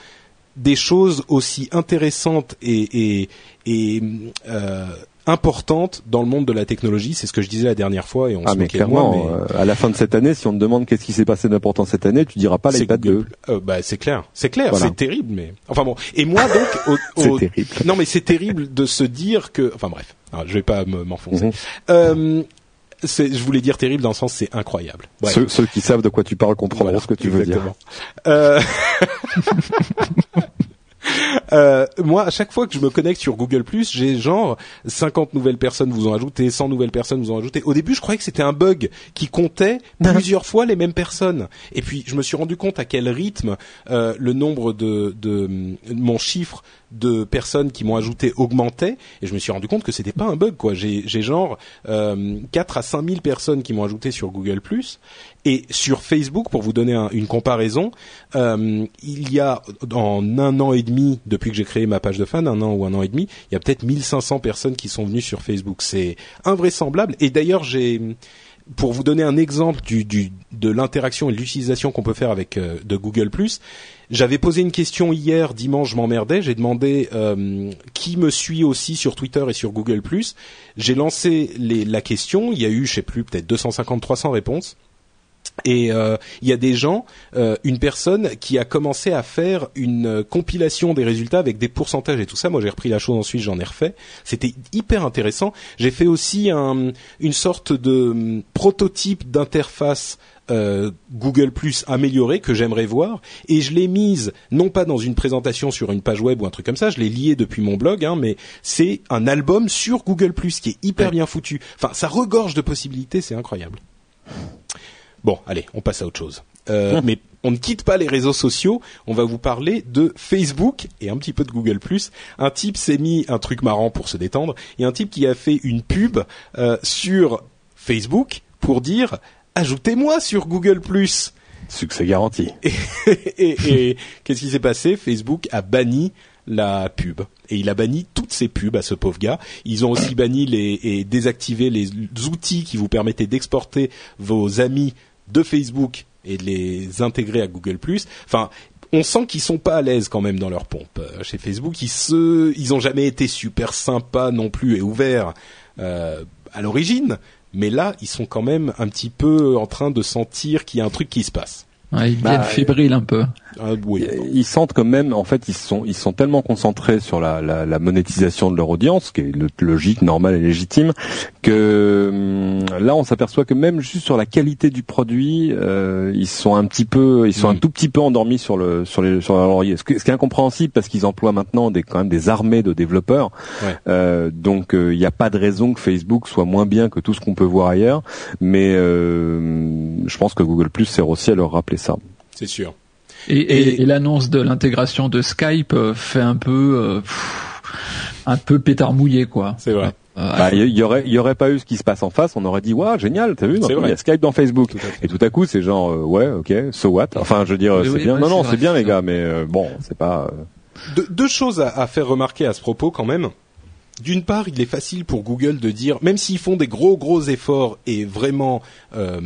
des choses aussi intéressantes et, et, et euh, importante dans le monde de la technologie. C'est ce que je disais la dernière fois et on ah se mais clairement, euh, à la fin de cette année, si on te demande qu'est-ce qui s'est passé d'important cette année, tu diras pas l'iPad 2. Euh, bah c'est clair, c'est clair, c'est terrible. Mais enfin bon. Et moi donc, <laughs> c'est terrible. Non mais c'est terrible de se dire que. Enfin bref, Alors, je vais pas m'enfoncer. Mhm. euh, je voulais dire terrible dans le sens c'est incroyable. Ceux, ceux, qui savent de quoi tu parles comprendront ce que tu veux dire. <laughs> Euh... Moi, à chaque fois que je me connecte sur Google+, j'ai genre 50 nouvelles personnes vous ont ajouté, 100 nouvelles personnes vous ont ajouté. Au début, je croyais que c'était un bug qui comptait <laughs> plusieurs fois les mêmes personnes. Et puis, je me suis rendu compte à quel rythme euh, le nombre de, de mon chiffre de personnes qui m'ont ajouté augmentait et je me suis rendu compte que c'était pas un bug quoi. J'ai genre euh, 4 à 5 000 personnes qui m'ont ajouté sur Google et sur Facebook pour vous donner une comparaison, euh, il y a en un an et demi depuis que j'ai créé ma page de fan, un an ou un an et demi, il y a peut-être 1500 personnes qui sont venues sur Facebook. C'est invraisemblable et d'ailleurs j'ai pour vous donner un exemple du, du de l'interaction et de l'utilisation qu'on peut faire avec euh, de Google j'avais posé une question hier, dimanche, je m'emmerdais. J'ai demandé euh, qui me suit aussi sur Twitter et sur Google+. J'ai lancé les, la question. Il y a eu, je sais plus, peut-être 250-300 réponses. Et euh, il y a des gens, euh, une personne qui a commencé à faire une compilation des résultats avec des pourcentages et tout ça. Moi, j'ai repris la chose ensuite, j'en ai refait. C'était hyper intéressant. J'ai fait aussi un, une sorte de hum, prototype d'interface euh, Google Plus améliorée que j'aimerais voir et je l'ai mise non pas dans une présentation sur une page web ou un truc comme ça, je l'ai lié depuis mon blog, hein, mais c'est un album sur Google Plus qui est hyper bien foutu. Enfin, ça regorge de possibilités, c'est incroyable. Bon, allez, on passe à autre chose. Euh, mais on ne quitte pas les réseaux sociaux, on va vous parler de Facebook et un petit peu de Google+. Un type s'est mis un truc marrant pour se détendre, il y a un type qui a fait une pub euh, sur Facebook pour dire ajoutez-moi sur Google+. Succès garanti. Et, qu'est-ce qui s'est passé? Facebook a banni la pub et il a banni toutes ces pubs à ce pauvre gars. Ils ont aussi banni les, et désactivé les outils qui vous permettaient d'exporter vos amis de Facebook et de les intégrer à Google+. Enfin, on sent qu'ils sont pas à l'aise quand même dans leur pompe euh, chez Facebook. Ils se, ils ont jamais été super sympas non plus et ouverts euh, à l'origine mais là, ils sont quand même un petit peu en train de sentir qu'il y a un truc qui se passe. Ouais, ils deviennent Bah, fébriles un peu. Ah, oui. Ils sentent quand même, en fait, ils sont, ils sont tellement concentrés sur la, la, la monétisation de leur audience, qui est logique, normale et légitime, que hum, là, on s'aperçoit que même juste sur la qualité du produit, euh, ils sont un petit peu, ils sont un Mhm. tout petit peu endormis sur le, sur les, sur leur laurier. Ce, qui est incompréhensible parce qu'ils emploient maintenant des, quand même des armées de développeurs. Ouais. Euh, donc, il n'y a pas de raison que Facebook soit moins bien que tout ce qu'on peut voir ailleurs. Mais euh, je pense que Google Plus sert aussi à leur rappeler ça. C'est sûr. Et, et, Et- et l'annonce de l'intégration de Skype euh, fait un peu, euh, pff, un peu pétard mouillé quoi. C'est vrai. Euh, Bah, il y, y aurait, il y aurait pas eu ce qui se passe en face, on aurait dit waouh génial, t'as vu, C'est il y a Skype dans Facebook. Tout. Et tout à coup, c'est genre euh, ouais, ok, so what? Enfin, je veux dire, Oui, c'est oui, bien. ouais, non, non, c'est bien les gars, mais euh, bon, c'est pas. euh, Deux, deux choses à, à faire remarquer à ce propos quand même. D'une part, il est facile pour Google de dire, même s'ils font des gros gros efforts et vraiment euh,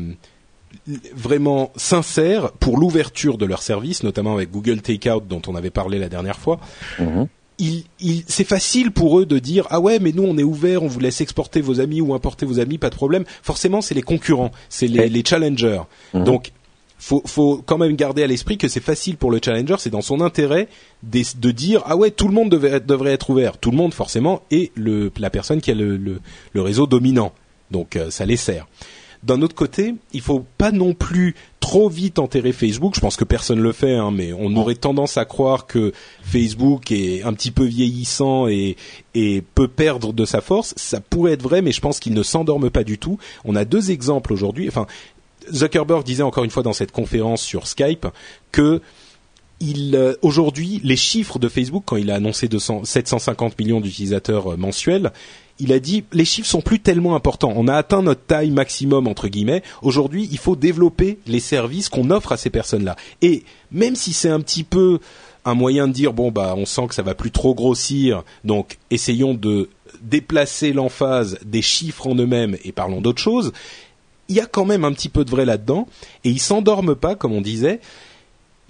vraiment sincères pour l'ouverture de leur service, notamment avec Google Takeout dont on avait parlé la dernière fois, mhm. il, il, c'est facile pour eux de dire ah ouais mais nous on est ouvert, on vous laisse exporter vos amis ou importer vos amis, pas de problème. Forcément c'est les concurrents, c'est les, challengers. Mhm. Donc faut, faut quand même garder à l'esprit que c'est facile pour le challenger, c'est dans son intérêt de dire ah ouais tout le monde devait, devrait être ouvert, tout le monde forcément et le, la personne qui a le, le, le réseau dominant. Donc euh, ça les sert. D'un autre côté, il faut pas non plus trop vite enterrer Facebook. Je pense que personne le fait, hein, mais on aurait tendance à croire que Facebook est un petit peu vieillissant et, peut perdre de sa force. Ça pourrait être vrai, mais je pense qu'il ne s'endorme pas du tout. On a deux exemples aujourd'hui. Enfin, Zuckerberg disait encore une fois dans cette conférence sur Skype que euh, aujourd'hui les chiffres de Facebook quand il a annoncé 200, 750 millions d'utilisateurs euh, mensuels, il a dit les chiffres sont plus tellement importants. On a atteint notre taille maximum entre guillemets. Aujourd'hui, il faut développer les services qu'on offre à ces personnes-là. Et même si c'est un petit peu un moyen de dire bon bah on sent que ça va plus trop grossir, donc essayons de déplacer l'emphase des chiffres en eux-mêmes et parlons d'autre chose. Il y a quand même un petit peu de vrai là-dedans et ils s'endorment pas comme on disait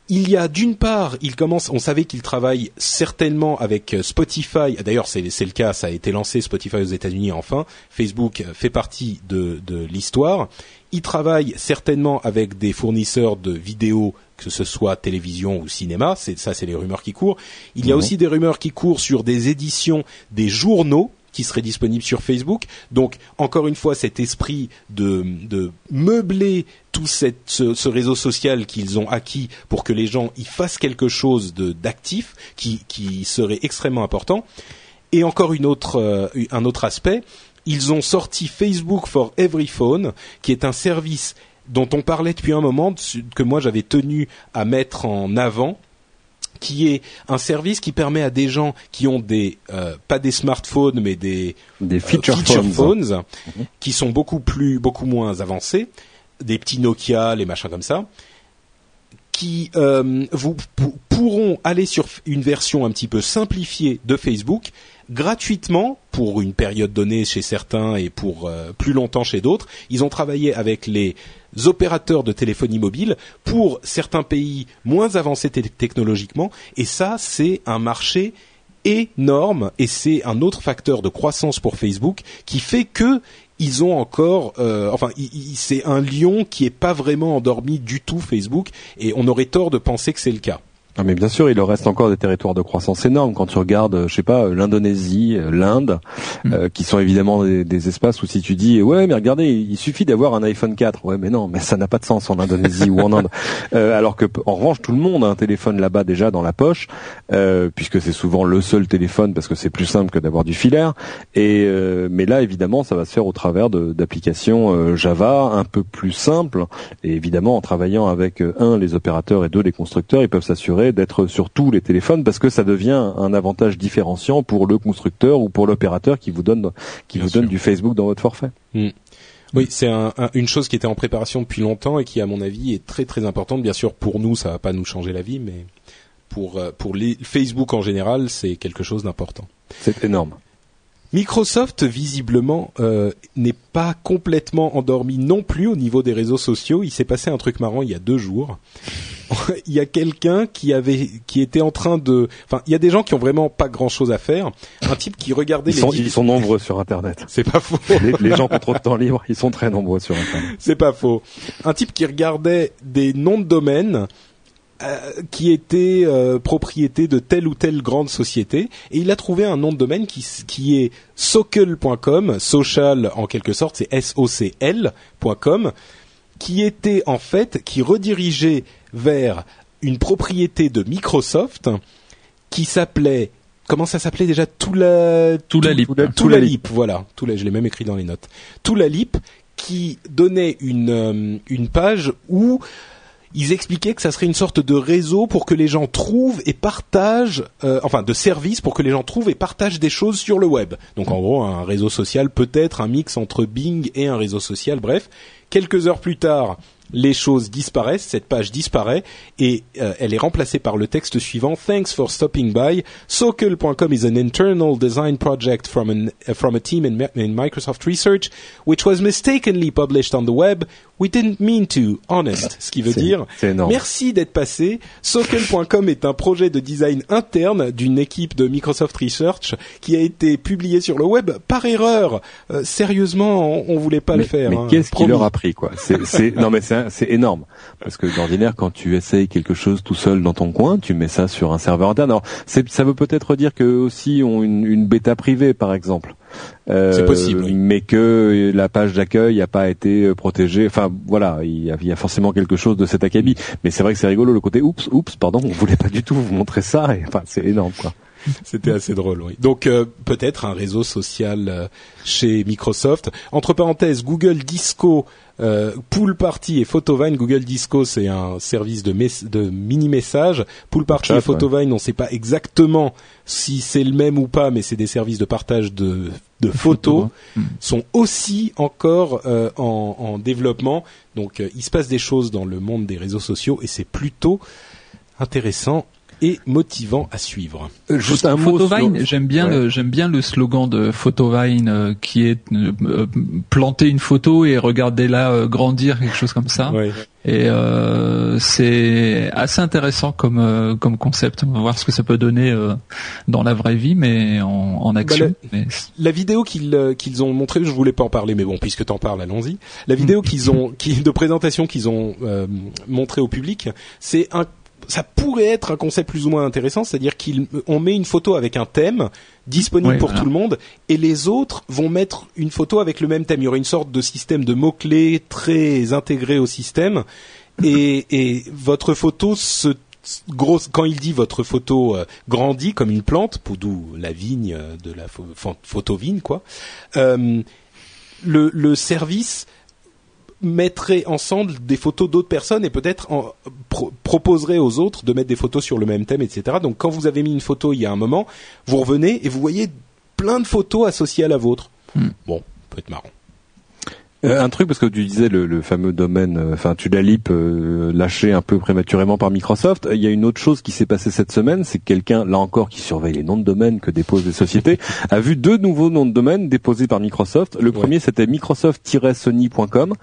il y a d'une part, il commence, on savait qu'il travaille certainement avec euh, Spotify. D'ailleurs, c'est le cas, ça a été lancé Spotify aux États-Unis. Enfin, Facebook fait partie de, de l'histoire. Il travaille certainement avec des fournisseurs de vidéos, que ce soit télévision ou cinéma. Ça, c'est les rumeurs qui courent. Il y a Mhm. aussi des rumeurs qui courent sur des éditions des journaux qui seraient disponibles sur Facebook. Donc, encore une fois, cet esprit de, meubler tout ce, réseau social qu'ils ont acquis pour que les gens y fassent quelque chose d'actif qui, qui serait extrêmement important. Et encore une autre, euh, un autre aspect, ils ont sorti Facebook for Every Phone, qui est un service dont on parlait depuis un moment, que moi j'avais tenu à mettre en avant, qui est un service qui permet à des gens qui ont des euh, pas des smartphones mais des Des euh, feature, phones. phones, qui sont beaucoup plus beaucoup moins avancés, des petits Nokia, les machins comme ça, qui euh, vous pourront aller sur une version un petit peu simplifiée de Facebook gratuitement pour une période donnée chez certains et pour euh, plus longtemps chez d'autres. Ils ont travaillé avec les opérateurs de téléphonie mobile pour certains pays moins avancés te- technologiquement et ça c'est un marché énorme et c'est un autre facteur de croissance pour Facebook qui fait que ils ont encore, euh, enfin, c'est un lion qui est pas vraiment endormi du tout Facebook et on aurait tort de penser que c'est le cas. Ah, mais bien sûr, il leur reste encore des territoires de croissance énormes. Quand tu regardes, euh, je sais pas, euh, l'Indonésie, euh, l'Inde, Mm. euh, qui sont évidemment des, des espaces où si tu dis, ouais, mais regardez, il suffit d'avoir un iPhone 4. Ouais, mais non, mais ça n'a pas de sens en Indonésie ou en Inde. <laughs> Euh, alors que, en revanche, tout le monde a un téléphone là-bas déjà dans la poche, euh, puisque c'est souvent le seul téléphone parce que c'est plus simple que d'avoir du filaire. Et euh, mais là, évidemment, ça va se faire au travers d'applications Java un peu plus simples. Et évidemment, en travaillant avec un les opérateurs et deux les constructeurs, ils peuvent s'assurer d'être sur tous les téléphones parce que ça devient un avantage différenciant pour le constructeur ou pour l'opérateur qui vous donne qui Bien vous sûr. donne du Facebook dans votre forfait. Oui, c'est un- un- une chose qui était en préparation depuis longtemps et qui, à mon avis, est très très importante. Bien sûr, pour nous, ça va pas nous changer la vie, mais pour euh, pour les Facebook en général, c'est quelque chose d'important. C'est énorme. Microsoft, visiblement, euh, n'est pas complètement endormi non plus au niveau des réseaux sociaux. Il s'est passé un truc marrant il y a deux jours. <laughs> il y a quelqu'un qui avait, qui était en train de, enfin, il y a des gens qui ont vraiment pas grand chose à faire. Un type qui regardait Ils les sont, ils sont nombreux sur Internet. c'est pas faux. Les, les gens qui ont trop de temps libre, ils sont très nombreux sur Internet. <laughs> C'est pas faux. Un type qui regardait des noms de domaine euh, qui étaient euh, propriété de telle ou telle grande société et il a trouvé un nom de domaine qui, qui est socle.com, social en quelque sorte, c'est S-O-C-L.com, qui était en fait, qui redirigeait vers une propriété de Microsoft qui s'appelait, comment ça s'appelait déjà? Toula, Toulalip. Toula- Toulalip, voilà. Toula, je l'ai même écrit dans les notes. Toulalip, qui donnait une, euh, une page où ils expliquaient que ça serait une sorte de réseau pour que les gens trouvent et partagent, euh, enfin de service pour que les gens trouvent et partagent des choses sur le web. Donc en gros un réseau social peut-être un mix entre Bing et un réseau social. Bref, quelques heures plus tard, les choses disparaissent, cette page disparaît et euh, elle est remplacée par le texte suivant Thanks for stopping by. Socle.com is an internal design project from, an, uh, from a team in Microsoft Research which was mistakenly published on the web. We didn't mean to, honest. Ce qui veut dire merci d'être passé. Socle.com est un projet de design interne d'une équipe de Microsoft Research qui a été publié sur le web par erreur. Euh, sérieusement, on, on voulait pas mais le faire. mais hein. qu'est-ce qui Promis. leur a pris quoi? C'est non mais c'est énorme parce que d'ordinaire quand tu essayes quelque chose tout seul dans ton coin, tu mets ça sur un serveur interne. Alors ça veut peut-être dire que aussi ont une, une bêta privée par exemple. Euh, C'est possible, oui. Mais que la page d'accueil n'a pas été euh, protégée. Enfin voilà, il y, a, il y a forcément quelque chose de cet acabit. Mais c'est vrai que c'est rigolo le côté oups, oups, pardon, on voulait pas du tout vous montrer ça. Et, enfin c'est énorme quoi. <laughs> C'était assez drôle, oui. Donc euh, peut-être un réseau social euh, chez Microsoft. Entre parenthèses, Google Disco, euh, Pool Party et Photovine. Google Disco, c'est un service de, mes- de mini-messages. Pool Party Chat, et Photovine, on ne sait pas exactement si c'est le même ou pas, mais c'est des services de partage de, de <laughs> photos. Sont aussi encore en, en développement. Donc il se passe des choses dans le monde des réseaux sociaux et c'est plutôt intéressant et motivant à suivre. Euh, Juste un mot Photovine, sur- j'aime bien Ouais. le j'aime bien le slogan de Photovine euh, qui est euh, euh, planter une photo et regarder la euh, grandir quelque chose comme ça. Ouais. Et euh, c'est assez intéressant comme euh, comme concept. On va voir ce que ça peut donner euh, dans la vraie vie, mais en, en action. Mais c'est- La vidéo qu'ils euh, qu'ils ont montrée, je voulais pas en parler, mais bon, puisque t'en parles, allons-y. La vidéo qu'ils ont, qui, de présentation qu'ils ont euh, montrée au public, c'est un, ça pourrait être un concept plus ou moins intéressant, c'est-à-dire qu'on met une photo avec un thème disponible pour voilà. tout le monde, et les autres vont mettre une photo avec le même thème. Il y aura une sorte de système de mots clés très intégré au système, et, et votre photo se grosse quand il dit votre photo euh, grandit comme une plante, pour d'où la vigne euh, de la pho- pho- photo-vigne quoi. euh, le, le service mettrait ensemble des photos d'autres personnes et peut-être pro- proposerait aux autres de mettre des photos sur le même thème, etc. Donc quand vous avez mis une photo il y a un moment, vous revenez et vous voyez plein de photos associées à la vôtre. Hmm. Bon, peut être marrant. Euh, un truc parce que tu disais le, le fameux domaine, euh, enfin Tudalip euh, lâché un peu prématurément par Microsoft. Il y a une autre chose qui s'est passée cette semaine, c'est que quelqu'un, là encore, qui surveille les noms de domaine que déposent les sociétés, <laughs> a vu deux nouveaux noms de domaine déposés par Microsoft. Le premier c'était Microsoft-Sony.com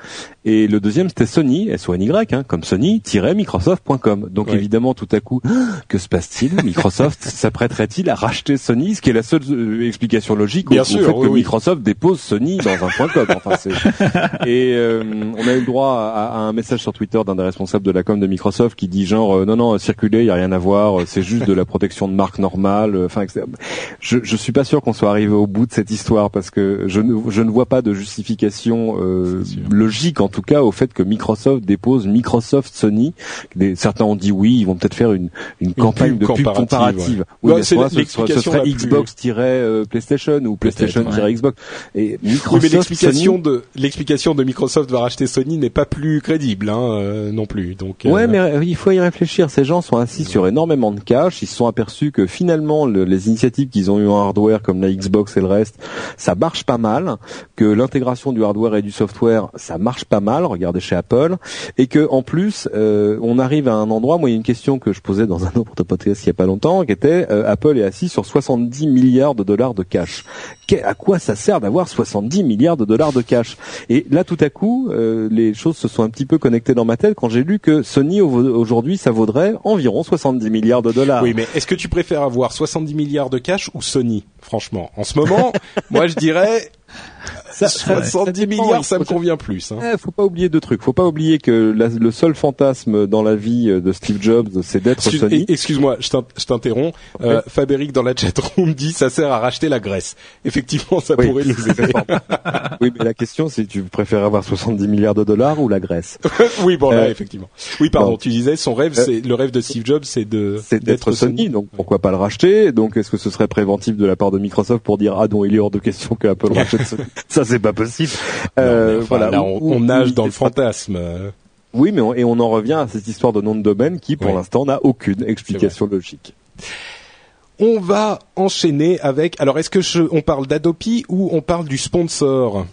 et le deuxième c'était Sony, S-O-N-Y, hein, comme Sony-Microsoft.com. Donc Ouais. évidemment, tout à coup, <gasps> que se passe-t-il? Microsoft <laughs> s'apprêterait-il à racheter Sony, ce qui est la seule euh, explication logique Bien au, fait oui, que oui. Microsoft dépose Sony dans un point .com. Enfin, <laughs> <laughs> et euh, on a eu le droit à, à un message sur Twitter d'un des responsables de la com de Microsoft qui dit genre euh, non non circuler il y a rien à voir euh, c'est juste de la protection de marque normale euh, enfin etc. je je suis pas sûr qu'on soit arrivé au bout de cette histoire parce que je ne je ne vois pas de justification euh, logique en tout cas au fait que Microsoft dépose Microsoft Sony. Des, certains ont dit oui ils vont peut-être faire une une, campagne de pub comparative, ouais. oui mais soit ce- serait Xbox-PlayStation ou PlayStation-Xbox et Oui, Microsoft mais l'explication Sony- de l'explication de Microsoft va racheter Sony n'est pas plus crédible, hein, euh, non plus. Donc, euh, Ouais, mais euh, il faut y réfléchir. Ces gens sont assis sur énormément de cash. Ils se sont aperçus que finalement, le- les initiatives qu'ils ont eues en hardware, comme la Xbox et le reste, ça marche pas mal. Que l'intégration du hardware et du software, ça marche pas mal. Regardez chez Apple. Et que en plus, euh, on arrive à un endroit. Moi, il y a une question que je posais dans un autre podcast il y a pas longtemps, qui était euh, Apple est assis sur 70 milliards de dollars de cash. À quoi ça sert d'avoir 70 milliards de dollars de cash? Et là, tout à coup, euh, les choses se sont un petit peu connectées dans ma tête quand j'ai lu que Sony aujourd'hui, ça vaudrait environ 70 milliards de dollars. Oui, mais est-ce que tu préfères avoir 70 milliards de cash ou Sony Franchement, en ce moment, <laughs> moi je dirais ça, 70 milliards, ça me convient plus. Hein. Eh, faut pas oublier deux trucs. Faut pas oublier que le seul fantasme dans la vie de Steve Jobs, c'est d'être Sony. Excuse-moi, je t'interromps. Euh, Fabéric dans la chatroom dit ça sert à racheter la Grèce. Effectivement, ça pourrait nous <laughs> aider. oui, mais la question c'est tu préfères avoir 70 milliards de dollars ou la Grèce? <laughs> Oui, bon là, euh, effectivement. Oui, pardon. Tu disais son rêve, euh, c'est le rêve de Steve Jobs, c'est de d'être Sony, Donc pourquoi pas le racheter? Donc est-ce que ce serait préventif de la part de Microsoft pour dire ah non, il est hors de question que Apple rachète <laughs> Ça c'est pas possible. Euh, voilà, on, nage dans le fantasme. Oui, mais on, et on en revient à cette histoire de nom de domaine qui, pour l'instant, n'a aucune explication logique. On va enchaîner avec. Alors, est-ce que je, on parle d'Adopi ou on parle du sponsor?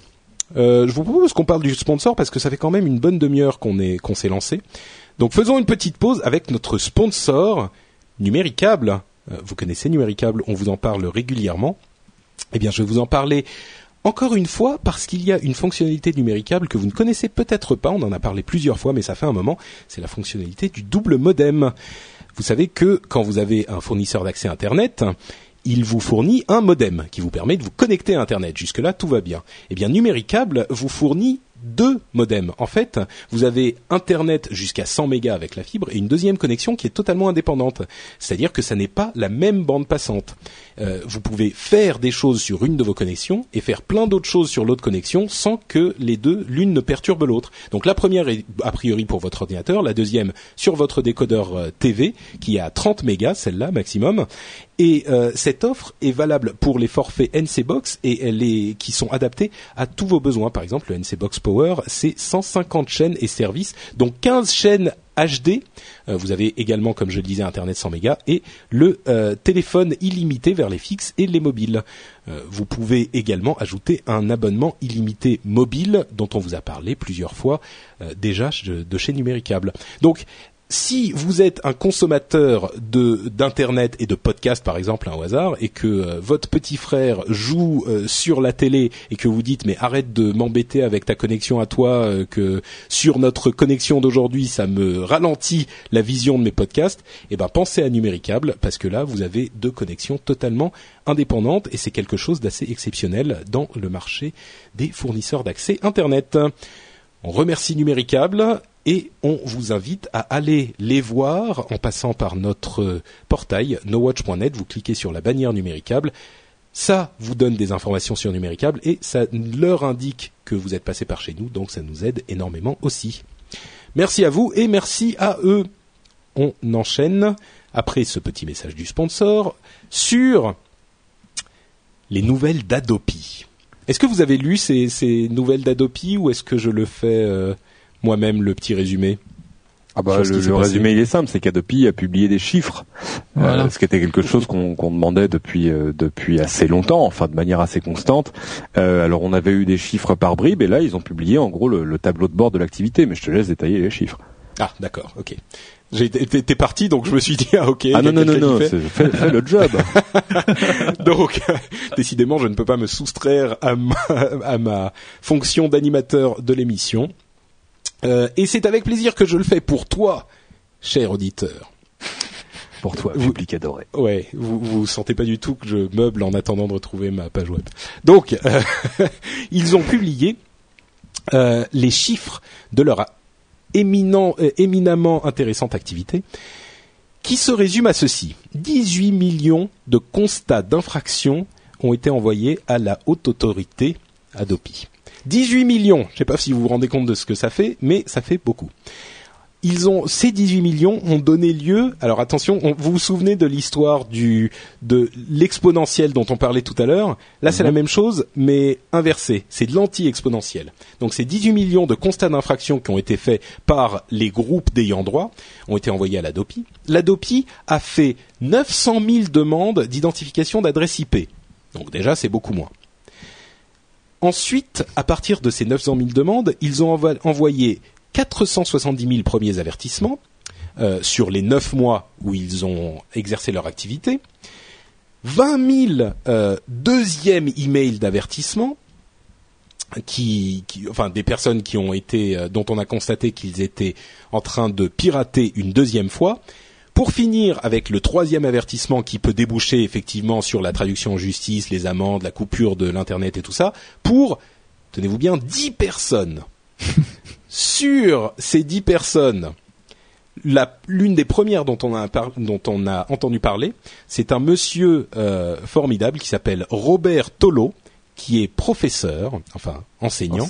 Euh, Je vous propose qu'on parle du sponsor parce que ça fait quand même une bonne demi-heure qu'on est qu'on s'est lancé. Donc, faisons une petite pause avec notre sponsor Numéricable. Euh, vous connaissez Numéricable, on vous en parle régulièrement. Eh bien, je vais vous en parler encore une fois, parce qu'il y a une fonctionnalité numéricable que vous ne connaissez peut-être pas, on en a parlé plusieurs fois, mais ça fait un moment, c'est la fonctionnalité du double modem. Vous savez que quand vous avez un fournisseur d'accès Internet, il vous fournit un modem qui vous permet de vous connecter à Internet. Jusque-là, tout va bien. Eh bien, Numéricable vous fournit deux modems. En fait, vous avez Internet jusqu'à 100 mégas avec la fibre et une deuxième connexion qui est totalement indépendante. C'est-à-dire que ça n'est pas la même bande passante. Euh, vous pouvez faire des choses sur une de vos connexions et faire plein d'autres choses sur l'autre connexion sans que les deux, l'une ne perturbe l'autre. Donc la première est a priori pour votre ordinateur, la deuxième sur votre décodeur euh, TV qui est à 30 mégas, celle-là maximum. Et euh, cette offre est valable pour les forfaits NC Box et les qui sont adaptés à tous vos besoins. Par exemple, le NC Box Power, c'est 150 chaînes et services, donc 15 chaînes HD. Euh, vous avez également, comme je le disais, Internet 100 mégas et le euh, téléphone illimité vers les fixes et les mobiles. vous pouvez également ajouter un abonnement illimité mobile dont on vous a parlé plusieurs fois déjà de, de chez Numéricable. Donc si vous êtes un consommateur de d'internet et de podcast par exemple un hasard et que euh, votre petit frère joue euh, sur la télé et que vous dites mais arrête de m'embêter avec ta connexion à toi euh, que sur notre connexion d'aujourd'hui ça me ralentit la vision de mes podcasts eh ben pensez à Numéricable parce que là vous avez deux connexions totalement indépendantes et c'est quelque chose d'assez exceptionnel dans le marché des fournisseurs d'accès internet. On remercie Numéricable et on vous invite à aller les voir en passant par notre portail nowatch.net. Vous cliquez sur la bannière numéricable. Ça vous donne des informations sur numéricable et ça leur indique que vous êtes passé par chez nous, donc ça nous aide énormément aussi. Merci à vous et merci à eux. On enchaîne après ce petit message du sponsor sur les nouvelles d'Adopi. Est-ce que vous avez lu ces, nouvelles d'Adopi ou est-ce que je le fais euh, moi-même le petit résumé ah bah, le, résumé il est simple, c'est qu'Adopi a publié des chiffres, euh, ce qui était quelque chose qu'on demandait depuis euh, depuis assez longtemps, enfin de manière assez constante. Euh, alors on avait eu des chiffres par bribes et là ils ont publié en gros le, tableau de bord de l'activité, mais je te laisse détailler les chiffres. Ah d'accord, ok. J'étais parti donc je me suis dit ah ok. Ah non non non non, fais, fais, le job. <laughs> donc décidément je ne peux pas me soustraire à à ma fonction d'animateur de l'émission. Euh, et c'est avec plaisir que je le fais pour toi, cher auditeur. Pour toi, public adoré. Ouais, vous vous sentez pas du tout que je meuble en attendant de retrouver ma page web. Donc, euh, <laughs> ils ont publié euh, les chiffres de leur éminent, éminemment intéressante activité, qui se résume à ceci 18 millions de constats d'infraction ont été envoyés à la haute autorité Adopi. 18 millions. Je ne sais pas si vous vous rendez compte de ce que ça fait, mais ça fait beaucoup. Ils ont ces 18 millions ont donné lieu. Alors attention, vous vous souvenez de l'histoire du de l'exponentiel dont on parlait tout à l'heure? Là, c'est la mhm. même chose, mais inversé. C'est de l'anti-exponentiel. Donc, ces 18 millions de constats d'infraction qui ont été faits par les groupes d'ayants droit ont été envoyés à l'Adopi. L'Adopi a fait 900 000 demandes d'identification d'adresse IP. Donc déjà, c'est beaucoup moins. Ensuite, à partir de ces 900 000 demandes, ils ont envoyé 470 000 premiers avertissements euh, sur les 9 mois où ils ont exercé leur activité, 20 000 euh, deuxièmes emails d'avertissement qui, enfin des personnes qui ont été, euh, dont on a constaté qu'ils étaient en train de pirater une deuxième fois. Pour finir avec le troisième avertissement qui peut déboucher effectivement sur la traduction en justice, les amendes, la coupure de l'internet et tout ça, pour tenez-vous bien, dix personnes. <laughs> sur ces dix personnes, l'une des premières dont on a, dont on a entendu parler, c'est un monsieur euh, formidable qui s'appelle Robert Tolo, qui est professeur, enfin enseignant,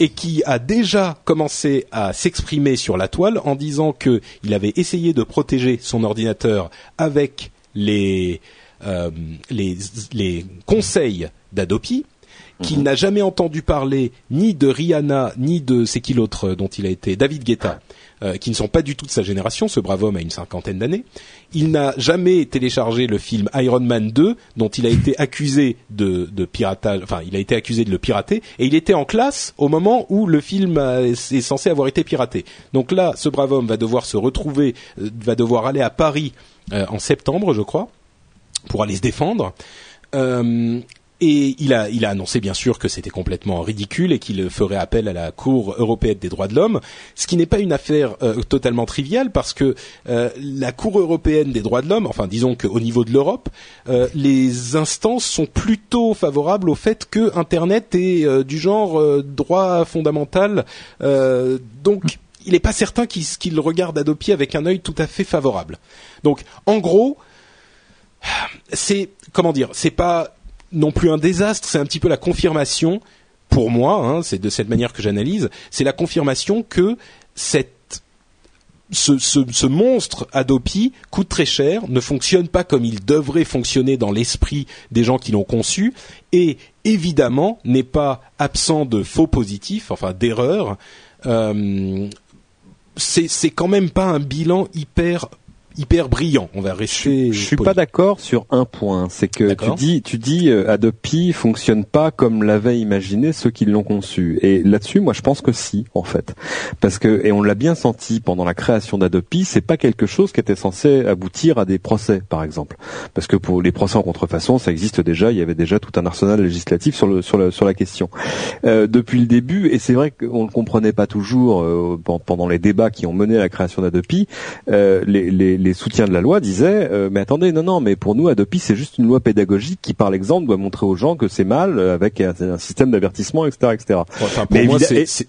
et qui a déjà commencé à s'exprimer sur la toile en disant qu'il avait essayé de protéger son ordinateur avec les, euh, les, les conseils d'Adopi, qu'il mhm. n'a jamais entendu parler ni de Rihanna ni de c'est qui l'autre dont il a été David Guetta euh, qui ne sont pas du tout de sa génération. Ce brave homme a une cinquantaine d'années. Il n'a jamais téléchargé le film Iron Man 2, dont il a été accusé de, piratage. Enfin, il a été accusé de le pirater, et il était en classe au moment où le film est censé avoir été piraté. Donc là, ce brave homme va devoir se retrouver, euh, va devoir aller à Paris euh, en septembre, je crois, pour aller se défendre. Euh, et il a, il a annoncé bien sûr que c'était complètement ridicule et qu'il ferait appel à la Cour européenne des droits de l'homme, ce qui n'est pas une affaire euh, totalement triviale parce que euh, la Cour européenne des droits de l'homme, enfin disons qu'au niveau de l'Europe, euh, les instances sont plutôt favorables au fait que Internet est du genre droit fondamental, donc il n'est pas certain qu'il qu regarde Adopi avec un œil tout à fait favorable. Donc en gros, c'est comment dire, c'est pas non plus un désastre, c'est un petit peu la confirmation, pour moi, hein, c'est de cette manière que j'analyse, c'est la confirmation que cette ce, monstre Adopi coûte très cher, ne fonctionne pas comme il devrait fonctionner dans l'esprit des gens qui l'ont conçu, et évidemment n'est pas absent de faux positifs, enfin d'erreurs. Euh, c'est quand même pas un bilan hyper hyper brillant. On va rester. Je, suis pas d'accord sur un point, c'est que tu dis, tu dis, euh, Adopi fonctionne pas comme l'avaient imaginé ceux qui l'ont conçu. Et là-dessus, moi, je pense que si, en fait, parce que et on l'a bien senti pendant la création d'Adopi, c'est pas quelque chose qui était censé aboutir à des procès, par exemple, parce que pour les procès en contrefaçon, ça existe déjà. Il y avait déjà tout un arsenal législatif sur le sur, le, sur la question euh, depuis le début. Et c'est vrai qu'on ne comprenait pas toujours euh, pendant les débats qui ont mené à la création d'Adopi euh, les, les les soutiens de la loi disaient euh, mais attendez non non mais pour nous Adopi c'est juste une loi pédagogique qui par l'exemple doit montrer aux gens que c'est mal euh, avec un, système d'avertissement etc etc. Enfin, pour mais moi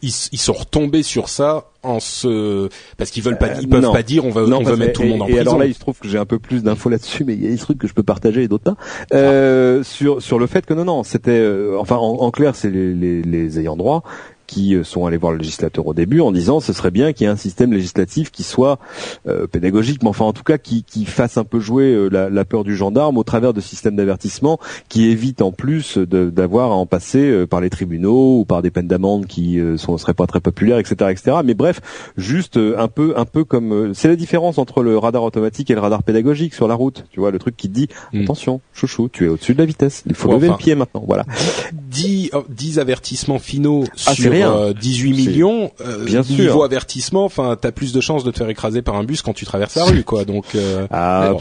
ils, sont retombés sur ça en se parce qu'ils veulent pas ils peuvent pas dire on va on va mettre tout le monde en prison. Et alors là il se trouve que j'ai un peu plus d'infos là-dessus mais il y a des trucs que je peux partager et d'autres pas euh, sur sur le fait que non non c'était euh, enfin en, en clair c'est les, les, les ayants droit qui euh, sont allés voir le législateur au début en disant ce serait bien qu'il y ait un système législatif qui soit euh, pédagogique, mais enfin en tout cas qui, qui fasse un peu jouer euh, la, la, peur du gendarme au travers de systèmes d'avertissement qui évite en plus d'avoir à en passer par les tribunaux ou par des peines d'amende qui ne seraient pas très populaires, etc., etc. Mais bref, juste un peu, un peu comme c'est la différence entre le radar automatique et le radar pédagogique sur la route. Tu vois le truc qui dit hmm. attention, chouchou, tu es au-dessus de la vitesse, il faut lever le pied maintenant. Voilà. 10, 10 avertissements finaux ah, sur 18 euh, millions, euh, Bien niveau avertissement, enfin, t'as plus de chances de te faire écraser par un bus quand tu traverses la rue, quoi. Donc, euh,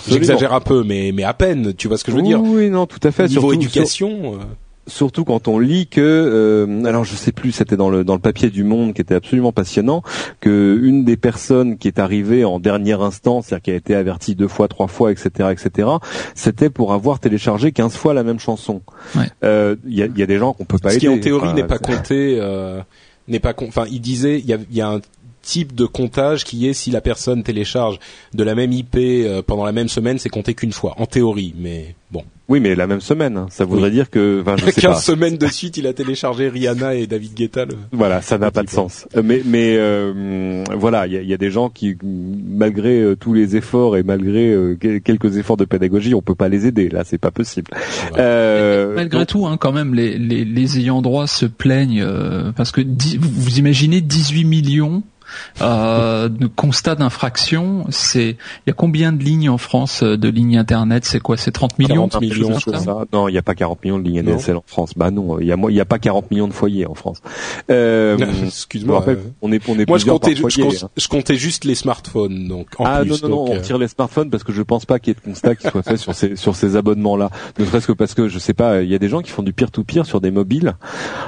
j'exagère un peu, mais mais à peine. Tu vois ce que je veux dire Oui, non, tout à fait. Niveau éducation. Surtout quand on lit que euh, alors je sais plus c'était dans le dans le papier du Monde qui était absolument passionnant que une des personnes qui est arrivée en dernière instance c'est-à-dire qui a été avertie deux fois trois fois etc etc c'était pour avoir téléchargé 15 fois la même chanson il ouais. euh, y, a, y a des gens qu'on peut pas ce aider qui en théorie n'est pas compté euh, n'est pas enfin il disait il y a, y a un type de comptage qui est si la personne télécharge de la même IP euh, pendant la même semaine, c'est compté qu'une fois, en théorie, mais bon. Oui, mais la même semaine, hein. ça voudrait dire que, enfin, je <laughs> sais 15 semaines de suite, il a téléchargé Rihanna et David Guetta. <laughs> Voilà, ça n'a pas de sens. Euh, mais, mais euh, voilà, il y a, y a, des gens qui, malgré euh, tous les efforts et malgré euh, quelques efforts de pédagogie, on peut pas les aider. Là, c'est pas possible. malgré tout, hein, quand même, les, les, les ayants droit se plaignent parce que vous, vous imaginez 18 millions euh, de constat d'infraction. C'est il y a combien de lignes en France euh, de lignes internet? C'est quoi? C'est 30 millions? 40 millions, ça? Non, il n'y a pas 40 millions de lignes ADSL en France. Bah non, il y a il y a pas 40 millions de foyers en France. Euh, Excuse-moi. je me rappelle, euh, on est on est Moi, je comptais, par je, foyer, hein. je comptais juste les smartphones, donc en ah plus. non non non, on euh, retire les smartphones parce que je pense pas qu'il y ait de constat qui soit fait sur ces sur ces abonnements là. Ne serait-ce que parce que je sais pas, il y a des gens qui font du peer to peer sur des mobiles.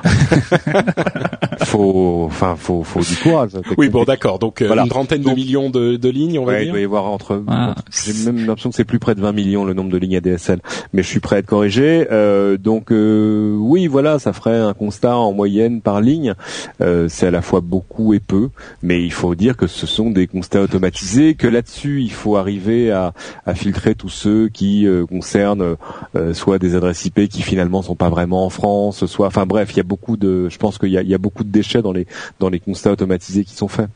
<laughs> faut enfin faut faut du courage. Oui, bon, d'accord. Donc, euh, Voilà. une trentaine de millions de, de lignes, on va Ouais, il dire. doit y avoir entre. Ah, entre- J'ai même l'impression que c'est plus près de 20 millions le nombre de lignes ADSL, mais je suis prêt à être corrigé. Euh, donc euh, oui, voilà, ça ferait un constat en moyenne par ligne. Euh, c'est à la fois beaucoup et peu, mais il faut dire que ce sont des constats automatisés. Que là-dessus, il faut arriver à, à filtrer tous ceux qui euh, concernent euh, soit des adresses IP qui finalement sont pas vraiment en France, soit, enfin bref, il y a beaucoup de. Je pense qu'il y a, il y a beaucoup de déchets dans les dans les constats automatisés qui sont faits.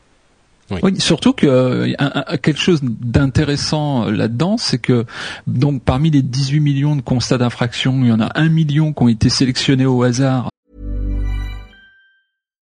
Oui, surtout que euh, quelque chose d'intéressant euh, là-dedans, c'est que donc parmi les 18 millions de constats d'infraction, il y en a un million qui ont été sélectionnés au hasard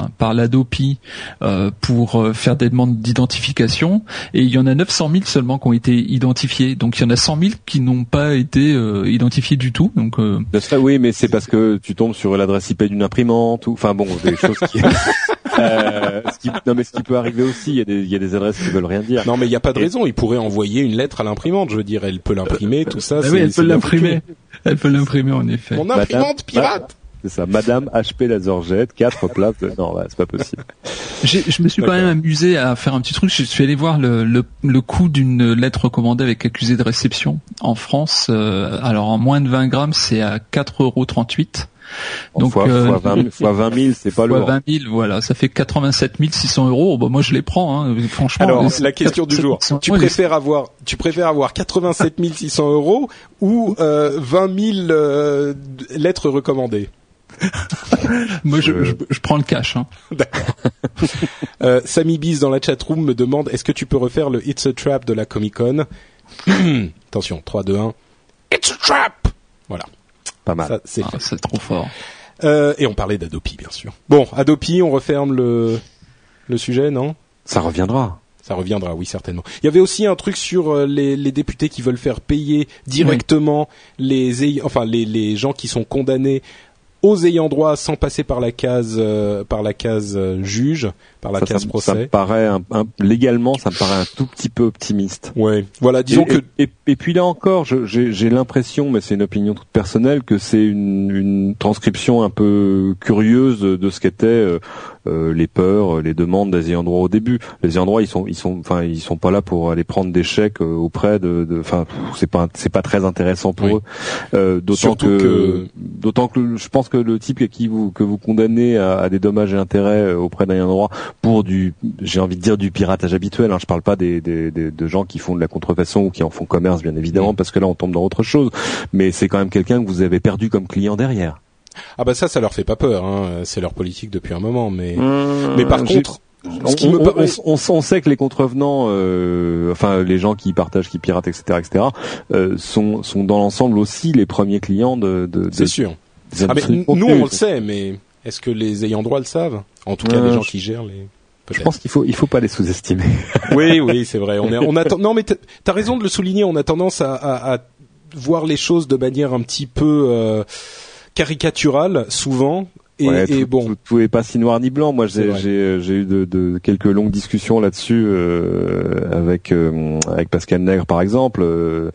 Hein, par l'ADOPI euh, pour euh, faire des demandes d'identification et il y en a 900 000 seulement qui ont été identifiés. Donc il y en a 100 000 qui n'ont pas été euh, identifiés du tout. Donc euh, ça, oui, mais c'est parce que tu tombes sur l'adresse IP d'une imprimante ou, enfin bon, des choses qui, <laughs> Euh, ce qui, non mais ce qui peut arriver aussi, il y a des, il y a des adresses qui veulent rien dire. Non, mais il n'y a pas de raison. Il pourrait envoyer une lettre à l'imprimante. Je veux dire, elle peut l'imprimer, tout ça. ah oui, elle peut l'imprimer. Elle peut l'imprimer en effet. Mon imprimante pirate. C'est ça, Madame HP Laserjet, quatre <laughs> places. De... Non, ouais, c'est pas possible. Je me suis quand même amusé à faire un petit truc. Je suis allé voir le, le, le coût d'une lettre recommandée avec accusé de réception en France. euh, alors en moins de 20 grammes, c'est à 4,38 euros. Donc, fois, euh, fois 20, fois 20 000, c'est pas lourd. 20 000, voilà, ça fait 87 600 euros. Bon, moi, je les prends. Hein. Franchement. Alors, la question du 87 jour. 600 Tu préfères avoir, tu préfères avoir 87 600 euros ou euh, 20 000 euh, lettres recommandées? <laughs> Moi, je, je, je prends le cash. Hein. D'accord. euh, Sammy Biz dans la chatroom me demande est-ce que tu peux refaire le It's a Trap de la Comic Con <clears throat> Attention, 3, 2, 1. It's a Trap Voilà, Pas mal. c'est Ah, trop fort. Euh, et on parlait d'Adopi, bien sûr. Bon, Adopi, on referme le, le sujet, non? Ça reviendra. Ça reviendra, oui, certainement. Il y avait aussi un truc sur euh, les, les députés qui veulent faire payer directement les, enfin les, les gens qui sont condamnés aux ayants droit sans passer par la case euh, par la case euh, juge, par la ça, ça case me- procès. ça me paraît un, un- légalement, ça me paraît un tout petit peu optimiste. Ouais. Voilà, disons et, que et, et puis là encore, j'ai l'impression, mais c'est une opinion toute personnelle, que c'est une, une transcription un peu curieuse de ce qu'étaient euh, euh, les peurs, les demandes des ayants droit au début. Les ayants droit, ils sont, ils sont, enfin, ils sont pas là pour aller prendre des chèques euh, auprès de, enfin, c'est pas, c'est pas très intéressant pour Oui. eux. Euh, d'autant que, que- d'autant que je pense que le type qui vous que vous condamnez à, à des dommages et intérêts euh, auprès d'un ayant droit pour du, j'ai envie de dire du piratage habituel. Hein, je parle pas des, des, des- de gens qui font de la contrefaçon ou qui en font commerce, bien évidemment, Mm. parce que là on tombe dans autre chose. Mais c'est quand même quelqu'un que vous avez perdu comme client derrière. Ah bah ça, ça leur fait pas peur. Hein. C'est leur politique depuis un moment. Mais Mmh, mais par contre, on, ce qui me on- paraît- on- on- on sait que les contrevenants, euh, enfin les gens qui partagent, qui piratent, etc., etc., euh, sont, sont dans l'ensemble aussi les premiers clients de. de, de c'est sûr. des Ah, mais nous, on le sait, mais est-ce que les ayants droit le savent? En tout cas, Euh, les gens je- qui gèrent les. Je pense qu'il faut, il faut pas les sous-estimer. <laughs> Oui, oui, c'est vrai. On est, on attend. Non, mais t'as t'as raison de le souligner. On a tendance à, à, à voir les choses de manière un petit peu euh, caricaturale, souvent. Et, Ouais, et tout, bon, tout, tout est pas si noir ni blanc. Moi, C'est j'ai eu de, de quelques longues discussions là-dessus euh, avec euh, avec Pascal Nègre, par exemple. euh,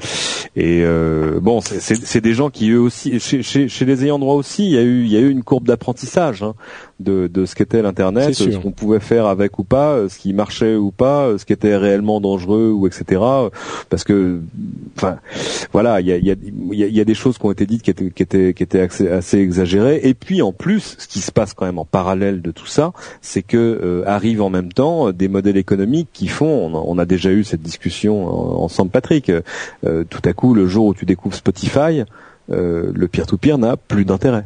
et euh, bon, c'est des gens qui eux aussi, chez, chez, chez les ayants droit aussi, il y a eu il y a eu une courbe d'apprentissage hein, de de ce qu'était l'internet, ce qu'on pouvait faire avec ou pas, euh, ce qui marchait ou pas, euh, ce qui était réellement dangereux ou etc. Parce que, enfin, voilà, il y a il y a y a, il y a des choses qui ont été dites qui étaient qui étaient qui étaient assez, assez exagérées. Et puis en plus, ce qui se passe quand même en parallèle de tout ça, c'est que euh, arrivent en même temps des modèles économiques qui font. On a, on a déjà eu cette discussion en- ensemble, Patrick. euh, tout à coup, le jour où tu découvres Spotify, euh, le peer-to-peer n'a plus d'intérêt.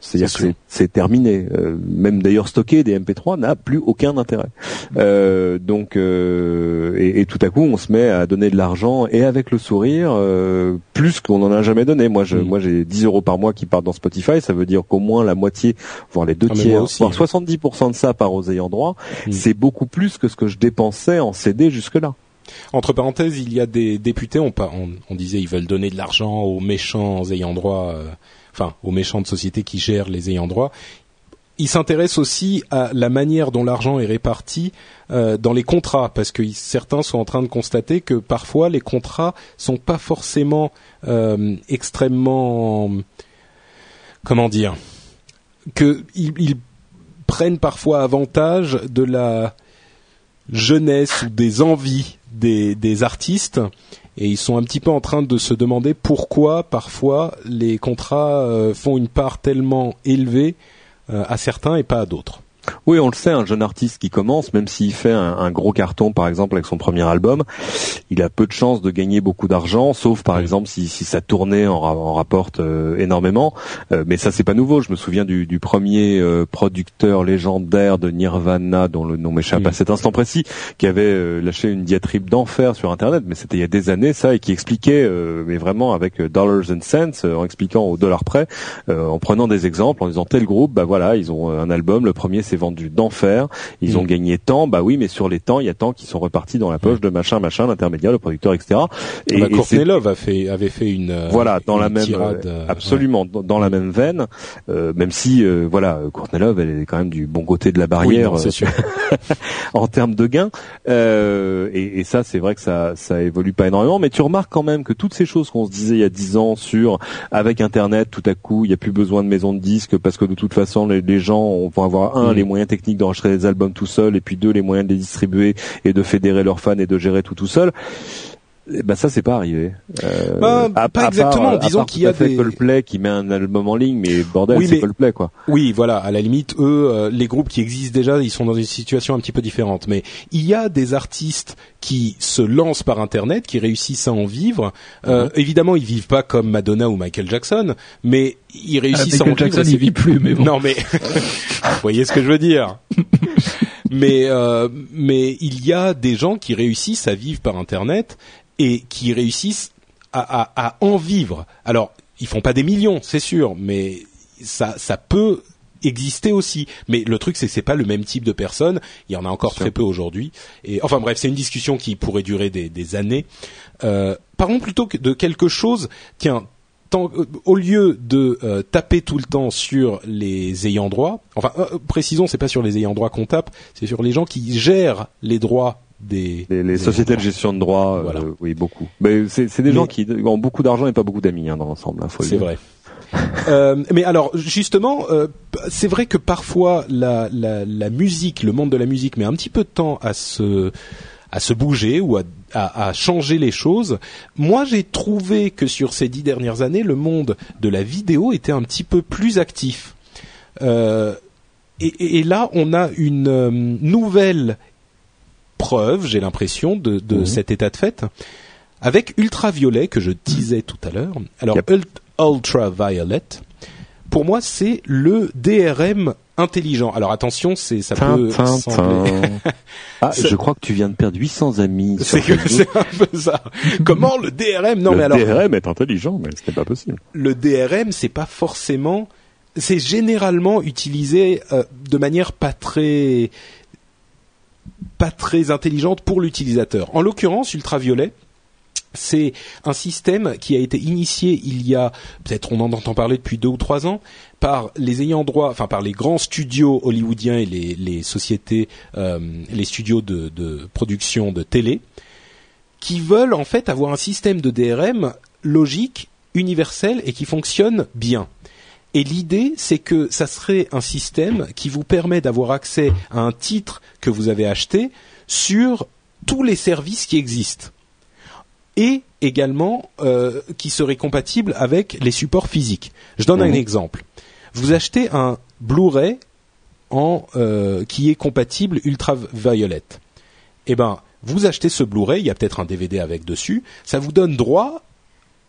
C'est-à-dire C'est que c'est terminé. Euh, même d'ailleurs stocker des MP3 n'a plus aucun intérêt. Euh, donc euh, et, et tout à coup on se met à donner de l'argent et avec le sourire euh, plus qu'on en a jamais donné. Moi je moi j'ai 10 euros par mois qui partent dans Spotify. Ça veut dire qu'au moins la moitié, voire les deux Ah, tiers, aussi, voire hein. 70% de ça part aux ayants droit. Mm. C'est beaucoup plus que ce que je dépensais en CD jusque là. entre parenthèses, il y a des députés. On, on disait ils veulent donner de l'argent aux méchants ayants droit, euh, enfin aux méchants de sociétés qui gèrent les ayants droit. Ils s'intéressent aussi à la manière dont l'argent est réparti euh, dans les contrats, parce que certains sont en train de constater que parfois les contrats sont pas forcément euh, extrêmement, comment dire, que ils, ils prennent parfois avantage de la jeunesse ou des envies des artistes et ils sont un petit peu en train de se demander pourquoi parfois les contrats euh, font une part tellement élevée euh, à certains et pas à d'autres. Oui, on le sait, un jeune artiste qui commence, même s'il fait un, un gros carton, par exemple, avec son premier album, il a peu de chances de gagner beaucoup d'argent, sauf par Oui. exemple si, si sa tournée en, ra- en rapporte euh, énormément. Euh, mais ça, c'est pas nouveau. Je me souviens du, du premier euh, producteur légendaire de Nirvana, dont le nom m'échappe Mm. à cet instant précis, qui avait lâché une diatribe d'enfer sur Internet, mais c'était il y a des années, ça, et qui expliquait, euh, mais vraiment avec dollars and cents, euh, en expliquant au dollar près, euh, en prenant des exemples, en disant tel groupe, bah voilà, ils ont un album, le premier s'est vendu d'enfer, ils Mm. ont gagné tant, bah oui, mais sur les temps, il y a tant qui sont repartis dans la poche de machin, machin, l'intermédiaire, le producteur, etc. Et, Et, et Courtney c'est- Love a fait, avait fait une euh, voilà, dans une la même, tirade, euh, euh, absolument, dans, dans la même veine, euh, même si, euh, voilà, Courtney Love, elle est quand même du bon côté de la. Oui, barrière non, sûr. <laughs> en termes de gains. Euh, et, et ça, c'est vrai que ça, ça évolue pas énormément. Mais tu remarques quand même que toutes ces choses qu'on se disait il y a dix ans sur avec Internet, tout à coup, il n'y a plus besoin de maison de disques parce que de toute façon, les, les gens vont avoir un Mhm. les moyens techniques d'enregistrer des albums tout seul, et puis deux les moyens de les distribuer et de fédérer leurs fans et de gérer tout tout seul. Eh ben ça c'est pas arrivé. Euh, Bah, à- pas à exactement. à Disons qu'il y a des- Coldplay qui met un album en ligne, mais bordel, Oui, c'est Coldplay quoi. Oui, voilà. À la limite, eux, euh, les groupes qui existent déjà, ils sont dans une situation un petit peu différente. Mais il y a des artistes qui se lancent par Internet, qui réussissent à en vivre. Euh, Mhm. Évidemment, ils vivent pas comme Madonna ou Michael Jackson, mais ils Ah, réussissent à en Michael vivre. Jackson, il vit plus, mais bon. Non, mais <laughs> vous voyez ce que je veux dire. <laughs> mais euh, mais il y a des gens qui réussissent à vivre par Internet et qui réussissent à, à, à en vivre. Alors, ils font pas des millions, c'est sûr, mais ça ça peut exister aussi. Mais le truc, c'est que c'est pas le même type de personne. Il y en a encore très peu aujourd'hui. Et enfin bref, c'est une discussion qui pourrait durer des, des années. Euh, parlons plutôt que de quelque chose. Tiens, tant- euh, au lieu de euh, taper tout le temps sur les ayants droit, enfin précisons, c'est pas sur les ayants droit qu'on tape, c'est sur les gens qui gèrent les droits des, Les, les des sociétés de gestion de droits, euh, oui beaucoup. Mais c'est c'est des Mais- gens qui ont beaucoup d'argent et pas beaucoup d'amis hein, dans l'ensemble. hein, C'est vrai. <laughs> Euh, mais alors justement, euh, c'est vrai que parfois la, la, la musique, le monde de la musique met un petit peu de temps à se à se bouger ou à, à, à changer les choses. Moi, j'ai trouvé que sur ces dix dernières années, le monde de la vidéo était un petit peu plus actif. Euh, et, et- là, on a une nouvelle preuve, j'ai l'impression, de, de Mhm. cet état de fait, avec Ultraviolet que je disais tout à l'heure. Alors, Yep. Ult- Ultraviolet, pour moi, c'est le DRM intelligent. Alors attention, c'est ça peut sembler. <laughs> ah, je crois que tu viens de perdre 800 amis. C'est c'est un peu ça. <laughs> Comment le DRM Non, le mais alors. Le DRM est intelligent, mais ce n'est pas possible. Le DRM, c'est pas forcément. C'est généralement utilisé euh, de manière pas très pas très intelligente pour l'utilisateur. En l'occurrence, ultraviolet, c'est un système qui a été initié il y a peut-être on en entend parler depuis deux ou trois ans par les ayants droit, enfin par les grands studios hollywoodiens et les, les sociétés, euh, les studios de, de, production de télé, qui veulent en fait avoir un système de DRM logique, universel et qui fonctionne bien. Et l'idée, c'est que ça serait un système qui vous permet d'avoir accès à un titre que vous avez acheté sur tous les services qui existent et également euh, qui serait compatible avec les supports physiques. Je donne un exemple. Vous achetez un Blu-ray en euh, qui est compatible ultraviolet. Eh ben, vous achetez ce Blu-ray, il y a peut-être un DVD avec dessus, ça vous donne droit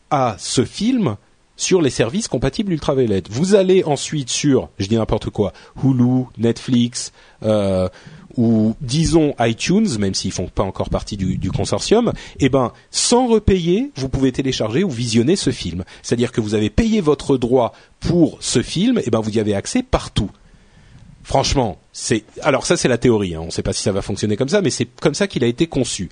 à ce film sur les services compatibles ultraviolet. Vous allez ensuite sur, je dis n'importe quoi, Hulu, Netflix, euh, ou disons iTunes, même s'ils font pas encore partie du, du consortium, eh ben sans repayer, vous pouvez télécharger ou visionner ce film. C'est-à-dire que vous avez payé votre droit pour ce film, eh ben vous y avez accès partout. Franchement, c'est alors ça c'est la théorie. Hein. On ne sait pas si ça va fonctionner comme ça, mais c'est comme ça qu'il a été conçu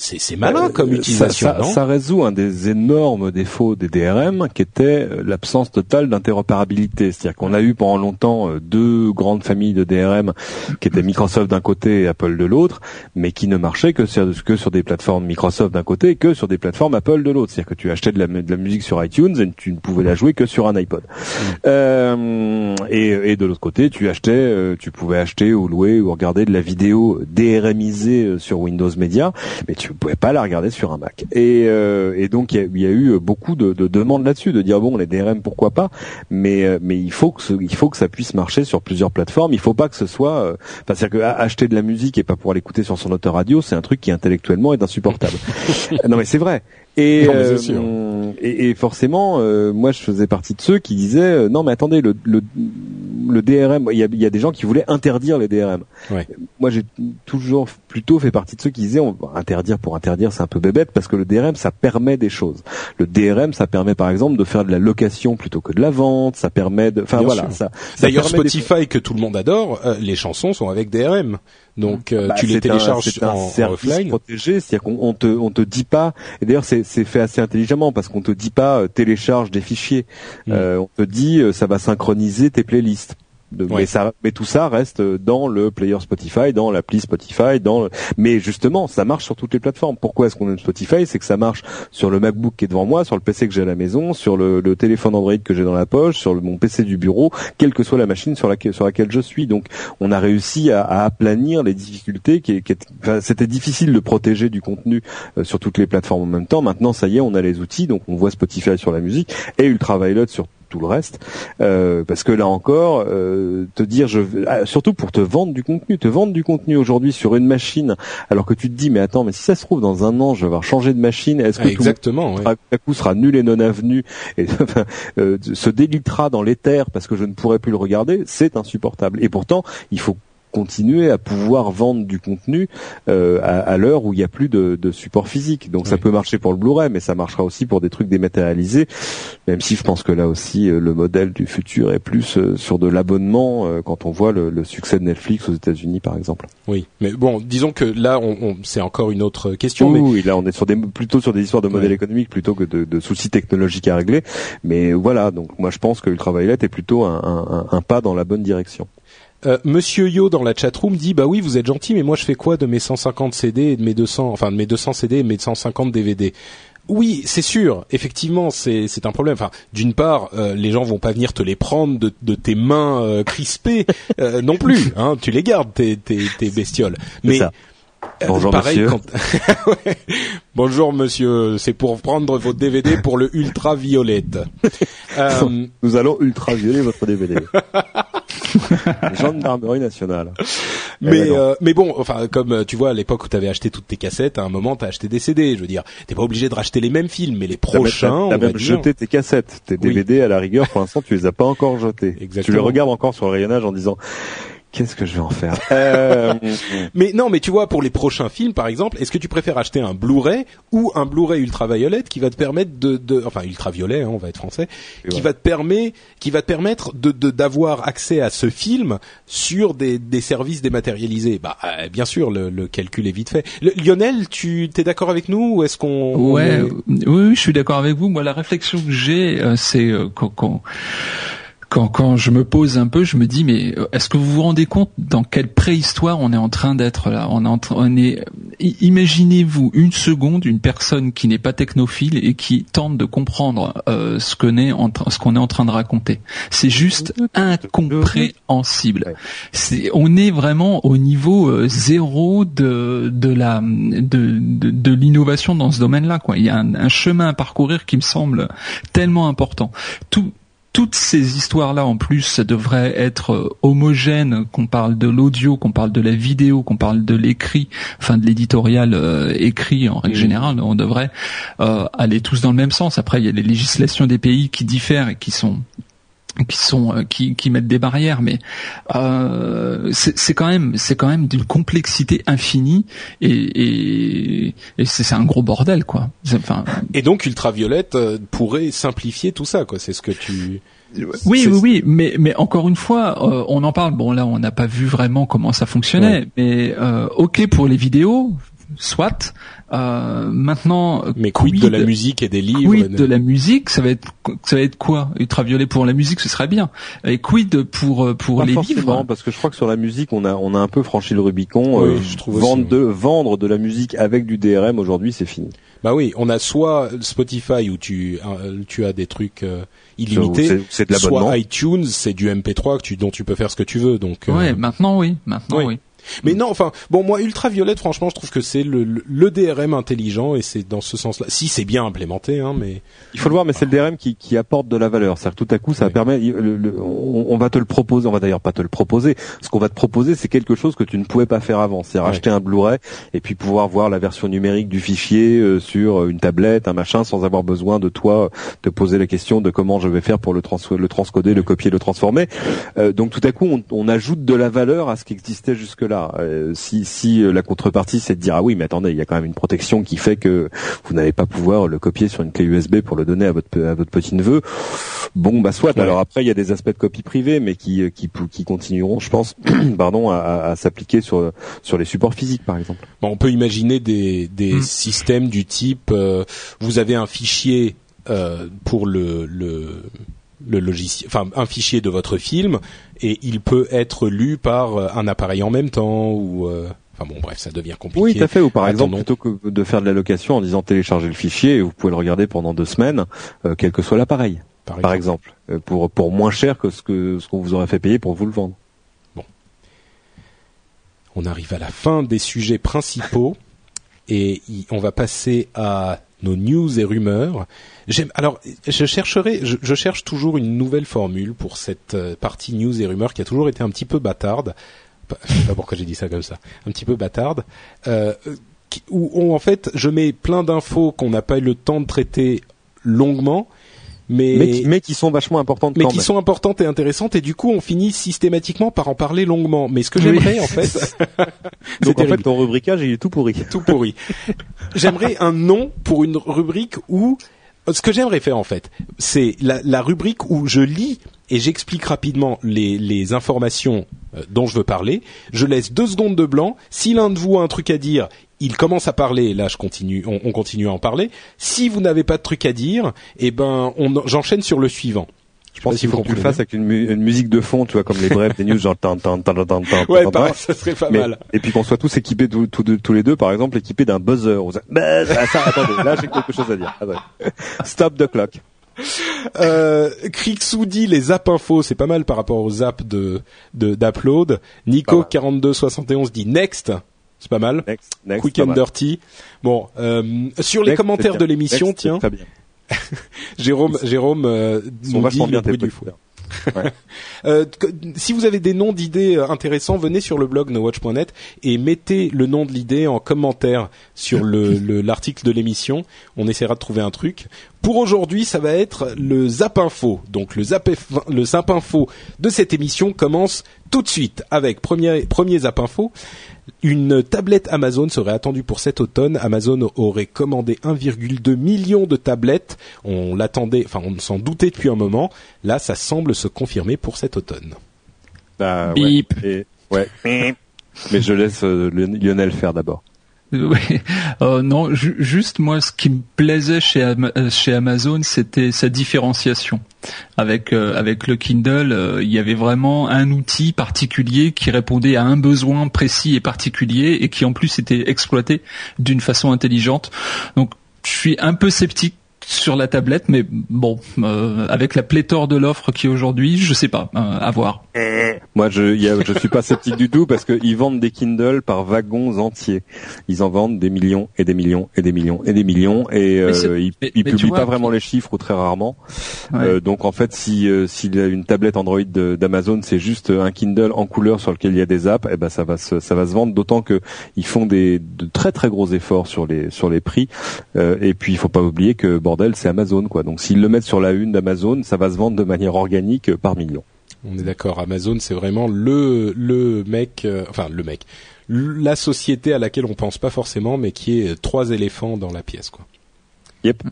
c'est malin euh, comme utilisation, ça, ça, résout un des énormes défauts des DRM, qui était euh, l'absence totale d'interopérabilité. C'est-à-dire qu'on a eu pendant longtemps euh, deux grandes familles de DRM, qui étaient Microsoft d'un côté et Apple de l'autre, mais qui ne marchaient que sur, que sur des plateformes Microsoft d'un côté et que sur des plateformes Apple de l'autre. C'est-à-dire que tu achetais de la, de la, musique sur iTunes et tu ne pouvais la jouer que sur un iPod. Mm. Euh, et, et, de l'autre côté, tu achetais, tu pouvais acheter ou louer ou regarder de la vidéo DRMisée sur Windows Media, mais tu ne pouvais pas la regarder sur un Mac. Et, euh, et donc il y, y, a eu beaucoup de, de demandes là-dessus, de dire bon les DRM pourquoi pas, mais euh, mais il faut que ce, il faut que ça puisse marcher sur plusieurs plateformes. Il faut pas que ce soit, euh, c'est-à-dire que acheter de la musique et pas pouvoir l'écouter sur son radio, c'est un truc qui intellectuellement est insupportable. <laughs> non mais c'est vrai. Et, euh, et, et, forcément, euh, moi, je faisais partie de ceux qui disaient euh, non, mais attendez, le, le, le DRM, il y a, y a, des gens qui voulaient interdire les DRM. Ouais. Moi, j'ai toujours plutôt fait partie de ceux qui disaient on va interdire pour interdire, c'est un peu bébête parce que le DRM, ça permet des choses. Le DRM, ça permet par exemple de faire de la location plutôt que de la vente. Ça permet de, enfin voilà. Ça, D'ailleurs, Spotify que tout le monde adore, les chansons sont avec DRM. Donc bah, tu les télécharges un, en, un offline. protégé, c'est-à-dire qu'on on te on te dit pas. Et d'ailleurs c'est c'est fait assez intelligemment parce qu'on te dit pas euh, télécharge des fichiers. Mm. Euh, on te dit euh, ça va synchroniser tes playlists mais ça mais tout ça reste dans le player Spotify dans l'appli Spotify dans mais justement ça marche sur toutes les plateformes. Pourquoi est-ce qu'on aime Spotify? C'est que ça marche sur le MacBook qui est devant moi sur le PC que j'ai à la maison sur le, le téléphone Android que j'ai dans la poche sur le, mon PC du bureau quelle que soit la machine sur laquelle sur laquelle je suis. Donc on a réussi à, à aplanir les difficultés qui, qui enfin, c'était difficile de protéger du contenu euh, sur toutes les plateformes en même temps. Maintenant ça y est on a les outils. Donc on voit Spotify sur la musique et Ultraviolet sur tout le reste, euh, parce que là encore, euh, te dire, je, ah, surtout pour te vendre du contenu, te vendre du contenu aujourd'hui sur une machine, alors que tu te dis, mais attends, mais si ça se trouve dans un an, je vais avoir changé de machine, est-ce que ah, exactement, tout à coup sera nul et non avenu et <laughs> euh, se délitera dans l'éther parce que je ne pourrai plus le regarder, c'est insupportable. Et pourtant, il faut continuer à pouvoir vendre du contenu euh, à, à l'heure où il n'y a plus de, de, support physique. Donc ça peut marcher pour le Blu-ray, mais ça marchera aussi pour des trucs dématérialisés. Même si je pense que là aussi euh, le modèle du futur est plus euh, sur de l'abonnement euh, quand on voit le, le, succès de Netflix aux États-Unis par exemple. Oui, mais bon, disons que là on, on c'est encore une autre question. Oui, mais... oui, là on est sur des plutôt sur des histoires de modèle économique plutôt que de, de, soucis technologiques à régler. Mais voilà, donc moi je pense que Ultraviolet est plutôt un, un, un pas dans la bonne direction. Euh, Monsieur Yo dans la chatroom dit bah oui vous êtes gentil mais moi je fais quoi de mes 150 CD et de mes 200 enfin de mes 200 CD et mes 150 DVD oui, c'est sûr. Effectivement, c'est c'est un problème. Enfin, d'une part, euh, les gens vont pas venir te les prendre de, de tes mains euh, crispées euh, non plus. Hein, tu les gardes tes tes, tes bestioles. Mais ça. Bonjour pareil, monsieur. Quand... <laughs> ouais. Bonjour monsieur, c'est pour prendre vos DVD pour le ultraviolette. <laughs> euh... Nous allons ultravioler votre DVD. <laughs> <laughs> Gendarmerie nationale. Mais euh, mais bon, enfin comme euh, tu vois à l'époque où tu avais acheté toutes tes cassettes, à un moment tu as acheté des CD. Je veux dire, t'es pas obligé de racheter les mêmes films, mais les prochains. T'as même jeté tes cassettes, tes DVD à la rigueur. Pour l'instant, tu les as pas encore jetés. Exactement. Tu les regardes encore sur le rayonnage en disant Qu'est-ce que je vais en faire <laughs> euh... Mais non, mais tu vois, pour les prochains films, par exemple, est-ce que tu préfères acheter un Blu-ray ou un Blu-ray ultraviolet qui va te permettre de, de enfin ultraviolet, hein, on va être français, qui ouais. va te permettre, qui va te permettre de d'avoir accès à ce film sur des, des services dématérialisés? Bah, euh, bien sûr, le, le, calcul est vite fait. Le, Lionel, tu t'es d'accord avec nous ou est-ce qu'on Ouais, est... oui, oui, je suis d'accord avec vous. Moi, la réflexion que j'ai, euh, c'est euh, quand, quand quand, je me pose un peu, je me dis mais est-ce que vous vous rendez compte dans quelle préhistoire on est en train d'être là? On est, on est imaginez-vous une seconde une personne qui n'est pas technophile et qui tente de comprendre euh, ce qu'on est est en train de raconter. C'est juste incompréhensible. C'est on est vraiment au niveau euh, zéro de de la de de, de l'innovation dans ce domaine-là quoi. Il y a un, un chemin à parcourir qui me semble tellement important. Tout toutes ces histoires-là, en plus, ça devrait être homogène, qu'on parle de l'audio, qu'on parle de la vidéo, qu'on parle de l'écrit, enfin de l'éditorial euh, écrit en règle générale, on devrait euh, aller tous dans le même sens. Après, il y a les législations des pays qui diffèrent et qui sont qui sont euh, qui, qui mettent des barrières mais euh, c'est quand même c'est quand même d'une complexité infinie et et, et c'est un gros bordel quoi enfin et donc ultraviolette euh, pourrait simplifier tout ça quoi c'est ce que tu oui, oui, oui, mais mais encore une fois, euh, on en parle. Bon, là, on n'a pas vu vraiment comment ça fonctionnait, ouais. mais euh, ok pour les vidéos, soit. Euh, maintenant, mais quid, quid, de la musique et des livres Quid de la musique, ça va être ça va être quoi? Ultraviolet pour la musique, ce serait bien. Et quid pour pour Pas les livres? Parce que je crois que sur la musique, on a on a un peu franchi le Rubicon. Oui, euh, je trouve vendre aussi, de vendre de la musique avec du DRM aujourd'hui, c'est fini. Bah oui, on a soit Spotify où tu euh, tu as des trucs euh, illimités, c'est de soit iTunes, c'est du MP3 que tu, dont tu peux faire ce que tu veux. Donc ouais, euh... maintenant oui, maintenant oui. oui. Mais non, enfin, bon, moi, ultraviolette, franchement, je trouve que c'est le, le, le, DRM intelligent et c'est dans ce sens-là. Si c'est bien implémenté, hein, mais il faut le voir, mais c'est le DRM qui, qui apporte de la valeur. C'est-à-dire tout à coup, ça oui. permet. Le, le, on, on, va te le proposer. On va d'ailleurs pas te le proposer. Ce qu'on va te proposer, c'est quelque chose que tu ne pouvais pas faire avant. C'est ouais. acheter un Blu-ray et puis pouvoir voir la version numérique du fichier euh, sur une tablette, un machin, sans avoir besoin de toi te poser la question de comment je vais faire pour le, trans le transcoder, le copier, le transformer. Euh, donc tout à coup, on, on ajoute de la valeur à ce qui existait jusque-là. Euh, si, si la contrepartie c'est de dire ah oui mais attendez il y a quand même une protection qui fait que vous n'allez pas pouvoir le copier sur une clé USB pour le donner à votre à votre petit neveu bon bah soit ouais. alors après il y a des aspects de copie privée mais qui qui, qui continueront je pense <clears throat> pardon à, à s'appliquer sur sur les supports physiques par exemple bon, on peut imaginer des des mmh. systèmes du type euh, vous avez un fichier euh, pour le le le logiciel, enfin un fichier de votre film et il peut être lu par euh, un appareil en même temps ou euh, enfin bon bref ça devient compliqué. Oui tout à fait ou par Attendons. exemple plutôt que de faire de la location en disant télécharger le fichier et vous pouvez le regarder pendant deux semaines euh, quel que soit l'appareil par, par exemple, exemple pour pour moins cher que ce que ce qu'on vous aurait fait payer pour vous le vendre. Bon on arrive à la fin des sujets principaux et on va passer à nos news et rumeurs. Alors, je chercherai, je, cherche toujours une nouvelle formule pour cette euh, partie news et rumeurs qui a toujours été un petit peu bâtarde. Sais pas pourquoi j'ai dit ça comme ça. Un petit peu bâtarde. Euh, où, en fait, je mets plein d'infos qu'on n'a pas eu le temps de traiter longuement. Mais, mais, qui, mais qui sont vachement importantes. Mais qui même. sont importantes et intéressantes et du coup on finit systématiquement par en parler longuement. Mais ce que j'aimerais oui. en fait, <laughs> <laughs> donc en fait ton rubricage il est tout pourri. Tout pourri. j'aimerais un nom pour une rubrique où ce que j'aimerais faire en fait, c'est la, la, rubrique où je lis et j'explique rapidement les, les informations dont je veux parler. Je laisse deux secondes de blanc. Si l'un de vous a un truc à dire, il commence à parler. Là, je continue. On, on continue à en parler. Si vous n'avez pas de truc à dire, eh ben, j'enchaîne sur le suivant. Je pense qu'il faut que tu le fasses avec une, mu une, musique de fond, tu vois, comme les brefs des news, genre tan tan tan tan tan. Ouais, pas, ça serait pas Mais, mal. Et puis qu'on soit tous équipés, tous, tous, les deux, par exemple, équipés d'un buzzer. Ah, ça, attendez, là j'ai quelque chose à dire. Attendez. Stop the clock. Euh, Krixou dit les zap infos, c'est pas mal par rapport aux zap de d'upload. Nico 4271 dit next. C'est pas mal. Next, next, Quick and dirty. Bon, euh, sur les commentaires de l'émission, tiens. <laughs> Jérôme, Jérôme euh, nous dit bien le bruit du four. <laughs> Euh, que- si vous avez des noms d'idées euh, intéressants, venez sur le blog nowatch.net et mettez le nom de l'idée en commentaire sur le <laughs> le- l'article de l'émission. On essaiera de trouver un truc. Pour aujourd'hui, ça va être le Zap Info. Donc le Zap, le Zap Info de cette émission commence tout de suite avec premier, premier Zap Info. Une tablette Amazon serait attendue pour cet automne. Amazon aurait commandé 1,2 million de tablettes. On l'attendait, enfin on s'en doutait depuis un moment. Là, ça semble se confirmer pour cet automne. Bah, ouais. Bip. Et- ouais. <laughs> Mais je laisse euh, Lionel faire d'abord. Ouais. Euh, non, ju- juste moi, ce qui me plaisait chez, euh, chez Amazon, c'était sa différenciation. Avec euh, avec le Kindle, il y avait vraiment un outil particulier qui répondait à un besoin précis et particulier et qui en plus était exploité d'une façon intelligente. Donc, je suis un peu sceptique sur la tablette, mais bon, avec la pléthore de l'offre qui est aujourd'hui, je sais pas, à voir. Moi, je, il y a, je suis pas sceptique du tout parce qu'ils vendent des Kindle par wagons entiers. Ils en vendent des millions et des millions et des millions et des millions et euh, ils, mais- ils mais tu publient vois, pas vraiment les chiffres ou très rarement. Ouais. Euh, donc en fait, si euh, s'il y a une tablette Android d'Amazon, c'est juste un Kindle en couleur sur lequel il y a des apps, et ben ça va se, ça va se vendre. D'autant que ils font des de très très gros efforts sur les sur les prix. Euh, et puis il faut pas oublier que bordel, c'est Amazon quoi. Donc s'ils le mettent sur la une d'Amazon, ça va se vendre de manière organique par million. On est d'accord. Amazon, c'est vraiment le le mec, euh, enfin le mec, la société à laquelle on pense pas forcément, mais qui est trois éléphants dans la pièce, quoi. Yep.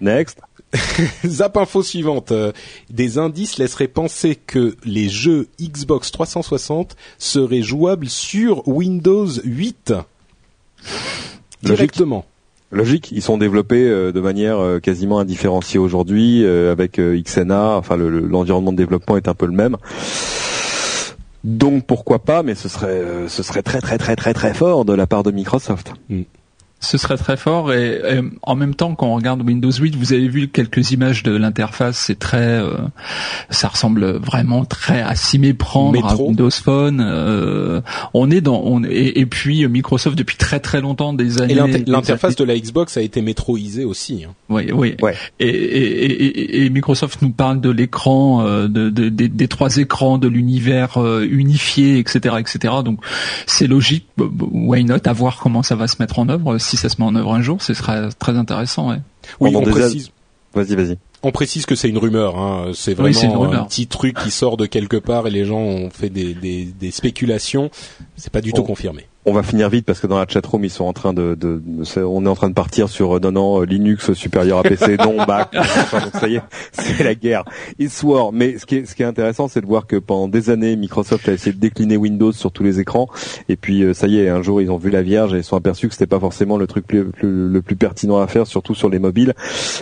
Next. <laughs> Zap info suivante. Euh, Des indices laisseraient penser que les jeux Xbox 360 seraient jouables sur Windows 8 directement. Logique, ils sont développés euh, de manière euh, quasiment indifférenciée aujourd'hui euh, avec XNA. Enfin, le- le- l'environnement de développement est un peu le même. Donc pourquoi pas, mais ce serait ce serait très très très très très fort de la part de Microsoft. Ce serait très fort et, et en même temps quand on regarde Windows 8, vous avez vu quelques images de l'interface, c'est très, euh, ça ressemble vraiment très à s'y méprendre à. Windows Phone. euh, on est dans, on et, et puis Microsoft depuis très très longtemps des années. Et l'interface de la Xbox a été métroisée aussi. hein. oui, oui. Ouais. Et, et, et- et Microsoft nous parle de l'écran, euh, de, de- des- des trois écrans, de l'univers euh, unifié, etc., etc. Donc c'est logique. Why not? À voir comment ça va se mettre en œuvre. Si ça se met en œuvre un jour, ce sera très intéressant. Ouais. Oui, on des précise. Vas-y, vas-y. On précise que c'est une rumeur, hein. c'est Oui, vraiment un rumeur. petit truc qui sort de quelque part et les gens ont fait des, des, des spéculations. C'est pas du tout confirmé. On va finir vite parce que dans la chatroom ils sont en train de, de, on est en train de partir sur euh, non non euh, Linux supérieur à PC <laughs> non Mac donc ça y est <laughs> c'est la guerre. It's war. Mais ce qui est ce qui est intéressant c'est de voir que pendant des années Microsoft a essayé de décliner Windows sur tous les écrans. Et puis euh, ça y est un jour ils ont vu la vierge et ils sont aperçus que c'était pas forcément le truc le plus pertinent à faire surtout sur les mobiles.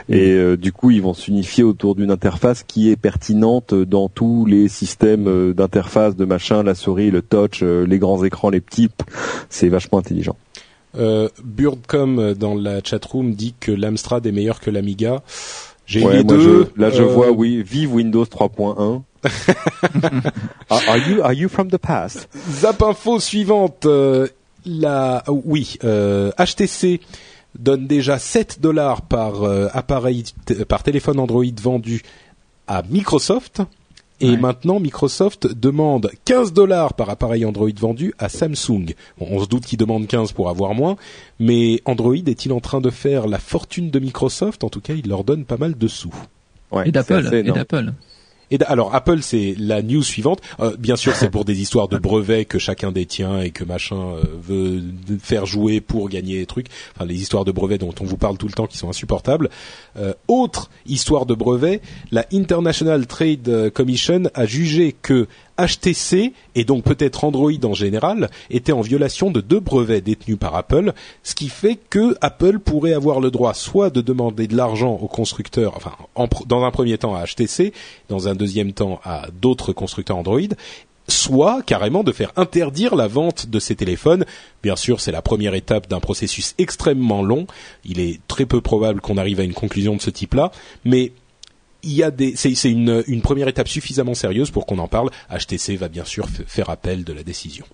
Et euh, du coup ils vont s'unifier autour d'une interface qui est pertinente dans tous les systèmes d'interface de machin la souris le touch les grands écrans les petits c'est vachement intelligent. Euh, Birdcom euh, dans la chatroom dit que l'Amstrad est meilleur que l'Amiga. J'ai Ouais, les deux. je- là, je euh, vois, oui, vive Windows 3.1. <laughs> are, are you are you from the past? Zap info suivante. euh, la, ah, oui, euh, HTC donne déjà 7 dollars par euh, appareil, par téléphone Android vendu à Microsoft. Et Ouais. maintenant, Microsoft demande 15 dollars par appareil Android vendu à Samsung. Bon, on se doute qu'ils demandent 15 pour avoir moins, mais Android est-il en train de faire la fortune de Microsoft? En tout cas, il leur donne pas mal de sous. Ouais, Et d'Apple. Et alors Apple, c'est la news suivante. Euh, bien sûr, c'est pour des <laughs> histoires de brevets que chacun détient et que machin euh, veut faire jouer pour gagner des trucs. Enfin, les histoires de brevets dont on vous parle tout le temps qui sont insupportables. Euh, autre histoire de brevets, la International Trade euh, Commission a jugé que HTC et donc peut-être Android en général était en violation de deux brevets détenus par Apple, ce qui fait que Apple pourrait avoir le droit soit de demander de l'argent aux constructeurs, enfin dans un premier temps à HTC, dans un deuxième temps à d'autres constructeurs Android, soit carrément de faire interdire la vente de ces téléphones. Bien sûr, c'est la première étape d'un processus extrêmement long. Il est très peu probable qu'on arrive à une conclusion de ce type-là, mais il y a des, c'est, une, première étape suffisamment sérieuse pour qu'on en parle. HTC va bien sûr faire appel de la décision.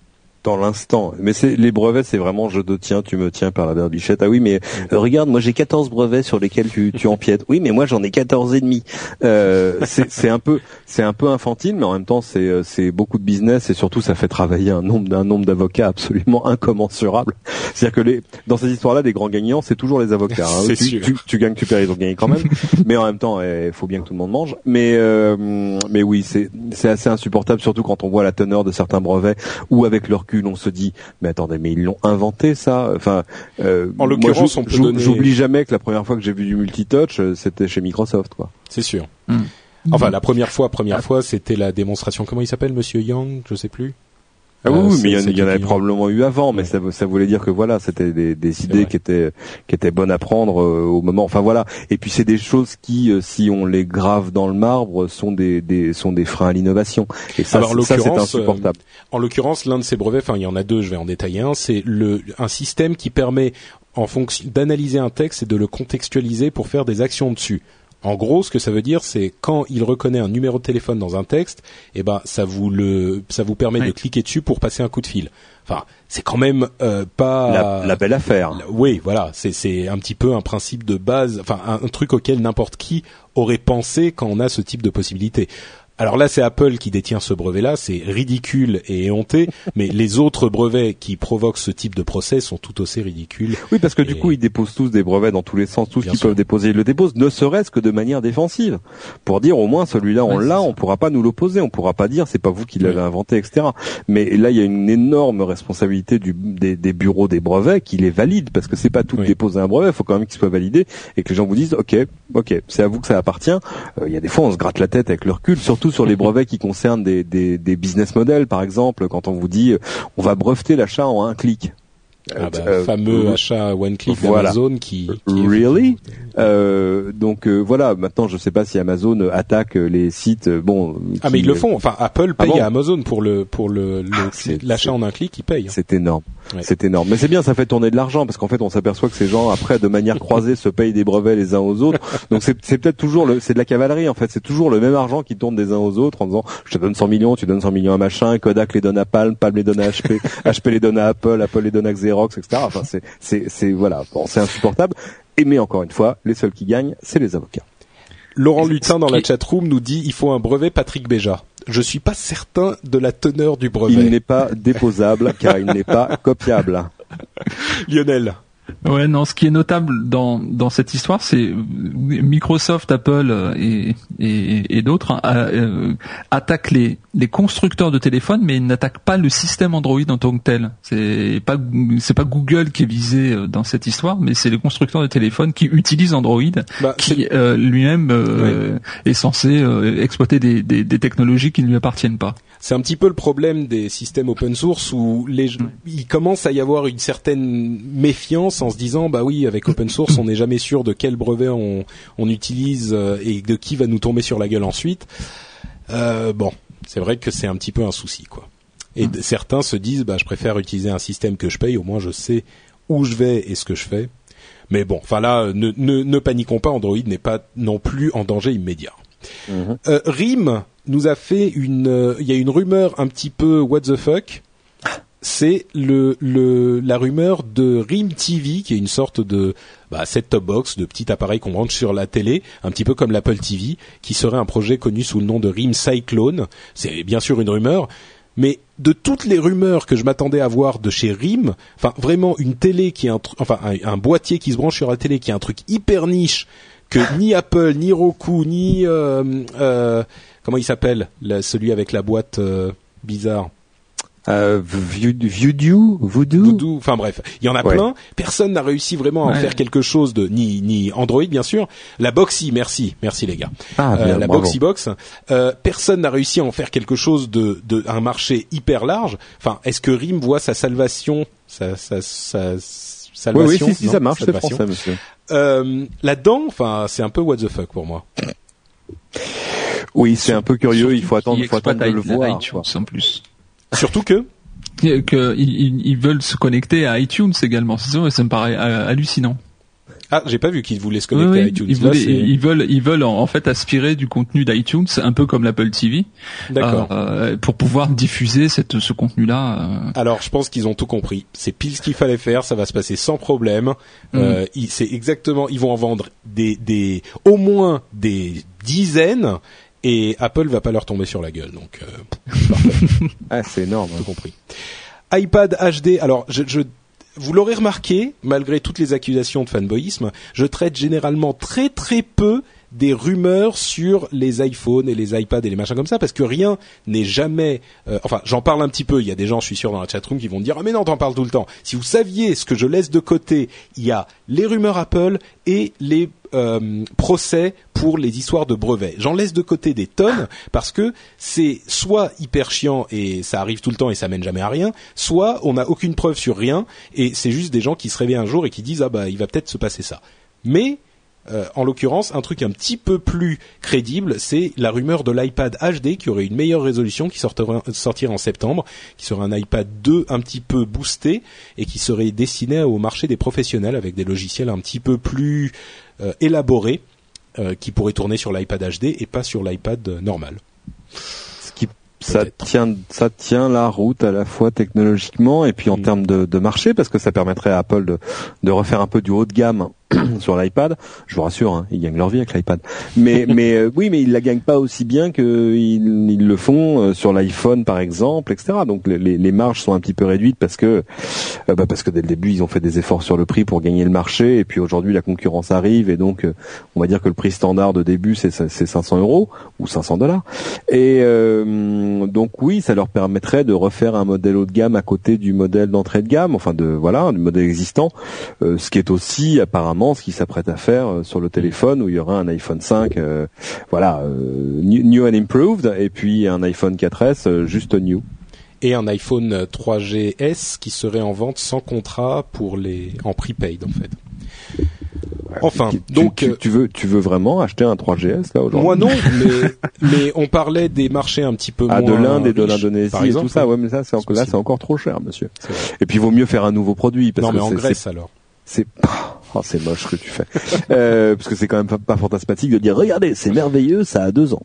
Dans l'instant. Mais c'est les brevets, c'est vraiment je te tiens, tu me tiens par la berbichette. Ah oui, mais euh, regarde, moi j'ai 14 brevets sur lesquels tu, tu empiètes. Oui, mais moi j'en ai 14 et demi. Euh, c'est un peu c'est un peu infantile, mais en même temps c'est euh, c'est beaucoup de business et surtout ça fait travailler un nombre d'un nombre d'avocats absolument incommensurable. C'est-à-dire que les dans ces histoires-là, les grands gagnants, c'est toujours les avocats. Hein. <laughs> Tu, tu, tu, gagnes, tu perds, ils ont gagné quand même. <laughs> mais en même temps, il eh, faut bien que tout le monde mange. Mais euh, mais oui, c'est c'est assez insupportable, surtout quand on voit la teneur de certains brevets ou avec leur on se dit mais attendez mais ils l'ont inventé ça. Enfin euh, en l'occurrence j'oublie jamais que la première fois que j'ai vu du multitouch euh, c'était chez Microsoft quoi. C'est sûr. Hmm. enfin la première fois première fois c'était la démonstration comment il s'appelle monsieur Young je sais plus ah oui, mais il y, en avait probablement eu avant, mais ça, ça, voulait dire que voilà, c'était des, des idées qui étaient qui étaient bonnes à prendre euh, au moment. Enfin voilà. Et puis c'est des choses qui, euh, si on les grave dans le marbre, sont des, des sont des freins à l'innovation. Et ça, ça c'est insupportable. Euh, en l'occurrence, l'un de ces brevets, enfin il y en a deux, je vais en détailler un, c'est le un système qui permet en fonction d'analyser un texte et de le contextualiser pour faire des actions dessus. En gros, ce que ça veut dire, c'est quand il reconnaît un numéro de téléphone dans un texte, eh ben ça vous le ça vous permet de cliquer dessus pour passer un coup de fil. Enfin, c'est quand même euh, pas la, belle affaire. oui, voilà, c'est c'est un petit peu un principe de base, enfin un truc auquel n'importe qui aurait pensé quand on a ce type de possibilité. Alors là, c'est Apple qui détient ce brevet-là, c'est ridicule et éhonté, <laughs> mais les autres brevets qui provoquent ce type de procès sont tout aussi ridicules. Oui, parce que du coup, ils déposent tous des brevets dans tous les sens, tout ce qu'ils peuvent déposer, ils le déposent, ne serait-ce que de manière défensive, pour dire au moins celui-là on l'a, on pourra pas nous l'opposer, on pourra pas dire c'est pas vous qui l'avez inventé, etc. Mais là, il y a une énorme responsabilité du, des, bureaux des brevets qui les valident, parce que c'est pas tout déposer un brevet, il faut quand même qu'il soit validé et que les gens vous disent ok, ok, c'est à vous que ça appartient. Euh, il y a des fois, on se gratte la tête avec le recul, surtout sur les <laughs> brevets qui concernent des, des, des business models, par exemple, quand on vous dit euh, on va breveter l'achat en un clic. Ah bah, euh, fameux euh, achat one click voilà. d'Amazon qui, qui really? euh, donc euh, voilà maintenant je sais pas si Amazon attaque les sites bon ah mais ils le font. Enfin Apple paye ah à Amazon pour le pour le ah, l'achat en un clic ils payent hein. c'est énorme. C'est énorme. Mais c'est bien ça fait tourner de l'argent parce qu'en fait on s'aperçoit que ces gens après de manière croisée se payent des brevets les uns aux autres. <laughs> Donc c'est c'est peut-être toujours le c'est de la cavalerie en fait. C'est toujours le même argent qui tourne des uns aux autres en disant je te donne 100 millions tu donnes 100 millions à machin Kodak les donne à Palm Palm les donne à HP HP <laughs> les donne à Apple Apple les donne à Xerox etc. Enfin, c'est, c'est, c'est voilà, bon, c'est insupportable. Et mais encore une fois, les seuls qui gagnent, c'est les avocats. Laurent Lutin dans la chatroom nous dit il faut un brevet Patrick Béja. Je suis pas certain de la teneur du brevet. Il n'est pas déposable car il n'est pas copiable. <laughs> Lionel. Ouais, non. Ce qui est notable dans dans cette histoire, c'est Microsoft, Apple euh, et et, et d'autres hein, euh, attaquent les les constructeurs de téléphones, mais ils n'attaquent pas le système Android en tant que tel. C'est pas c'est pas Google qui est visé euh, dans cette histoire, mais c'est les constructeurs de téléphones qui utilisent Android, bah, qui lui-même est censé exploiter des, des des technologies qui ne lui appartiennent pas c'est un petit peu le problème des systèmes open source où les, il commence à y avoir une certaine méfiance en se disant bah oui avec open source on n'est jamais sûr de quel brevet on, on utilise euh, et de qui va nous tomber sur la gueule ensuite. Euh, bon, c'est vrai que c'est un petit peu un souci quoi. Et certains se disent bah je préfère utiliser un système que je paye au moins je sais où je vais et ce que je fais. Mais bon, enfin là, ne, ne, ne paniquons pas, Android n'est pas non plus en danger immédiat. Mhm. Euh, RIM nous a fait une, euh, il y a une rumeur un petit peu what the fuck. C'est le, le la rumeur de RIM TV qui est une sorte de bah, set-top box, de petit appareil qu'on branche sur la télé, un petit peu comme l'Apple TV, qui serait un projet connu sous le nom de RIM Cyclone. C'est bien sûr une rumeur, mais de toutes les rumeurs que je m'attendais à voir de chez RIM, enfin vraiment une télé qui est un, enfin un, boîtier qui se branche sur la télé qui est un truc hyper niche que <laughs> ni Apple, ni Roku, ni euh, euh, comment il s'appelle, celui avec la boîte euh, bizarre? Euh, Voodoo, Voodoo, enfin bref, il y en a plein. Personne n'a réussi vraiment à en faire quelque chose de ni ni Android bien sûr. La Boxy, merci, merci les gars. Ah, euh, la Boxy Box, euh, personne n'a réussi à en faire quelque chose de, de un marché hyper large. Enfin, est-ce que RIM voit sa salvation, sa, sa, sa salvation Oui, oui, si, ça marche, c'est français, monsieur. Euh, Là-dedans, enfin, c'est un peu what the fuck pour moi. Oui, c'est un peu curieux. Il faut attendre, il faut attendre de le voir. en plus. Surtout que que ils, veulent se connecter à iTunes également. Ça me paraît euh, hallucinant. Ah, j'ai pas vu qu'ils voulaient se connecter à iTunes. Ils, ils, veulent, ils veulent en, fait aspirer du contenu d'iTunes, un peu comme l'Apple TV, D'accord. Euh, pour pouvoir diffuser cette, ce contenu-là. Euh. Alors, je pense qu'ils ont tout compris. C'est pile ce qu'il fallait faire. Ça va se passer sans problème. Euh, Mm. c'est exactement. Ils vont en vendre des, des, au moins des dizaines, et Apple va pas leur tomber sur la gueule. Donc, euh. <laughs> Ah, c'est énorme. tout compris. iPad HD. Alors, je, je vous l'aurez remarqué, malgré toutes les accusations de fanboyisme, je traite généralement très très peu des rumeurs sur les iPhones et les iPads et les machins comme ça parce que rien n'est jamais euh, enfin j'en parle un petit peu il y a des gens je suis sûr dans la chatroom qui vont me dire ah mais non t'en parles tout le temps si vous saviez ce que je laisse de côté il y a les rumeurs Apple et les euh, procès pour les histoires de brevets. J'en laisse de côté des tonnes parce que c'est soit hyper chiant et ça arrive tout le temps et ça mène jamais à rien, soit on n'a aucune preuve sur rien et c'est juste des gens qui se réveillent un jour et qui disent ah bah il va peut-être se passer ça. Mais euh, en l'occurrence, un truc un petit peu plus crédible, c'est la rumeur de l'iPad HD qui aurait une meilleure résolution, qui sortira, en septembre, qui serait un iPad 2 un petit peu boosté et qui serait destiné au marché des professionnels avec des logiciels un petit peu plus euh, élaborés euh, qui pourraient tourner sur l'iPad HD et pas sur l'iPad normal. Ce qui ça tient, ça tient la route à la fois technologiquement et puis en Mm. termes de, de marché parce que ça permettrait à Apple de, de refaire un peu du haut de gamme <clears throat> sur l'iPad. Je vous rassure, hein, ils gagnent leur vie avec l'iPad. Mais, <laughs> mais euh, oui, mais ils la gagnent pas aussi bien que ils, le font euh, sur l'iPhone par exemple, etc. Donc les, les- marges sont un petit peu réduites parce que euh, bah, parce que dès le début ils ont fait des efforts sur le prix pour gagner le marché et puis aujourd'hui la concurrence arrive et donc euh, on va dire que le prix standard de début c'est c'est 500 euros ou 500 dollars. Et euh, donc oui, ça leur permettrait de refaire un modèle haut de gamme à côté du modèle d'entrée de gamme, enfin de voilà, du modèle existant, ce qui est aussi apparemment ce qu'ils s'apprêtent à faire euh, sur le téléphone où il y aura un iPhone 5, euh, voilà, euh, new, and improved, et puis un iPhone 4S euh, juste new. Et un iPhone 3GS qui serait en vente sans contrat pour les en prepaid en fait. Enfin, Tu- donc tu, tu veux tu veux vraiment acheter un 3GS là aujourd'hui? Moi non, <laughs> mais, mais on parlait des marchés un petit peu Ah, moins de l'Inde et de l'Indonésie et tout ça, ouais, mais ça, c'est encore, là, c'est encore trop cher, monsieur. Et puis, il vaut mieux faire un nouveau produit, parce non, que mais en Grèce alors. C'est, oh, c'est moche ce que tu fais. euh, parce que c'est quand même pas, pas fantasmatique de dire, regardez, c'est merveilleux, ça a deux ans.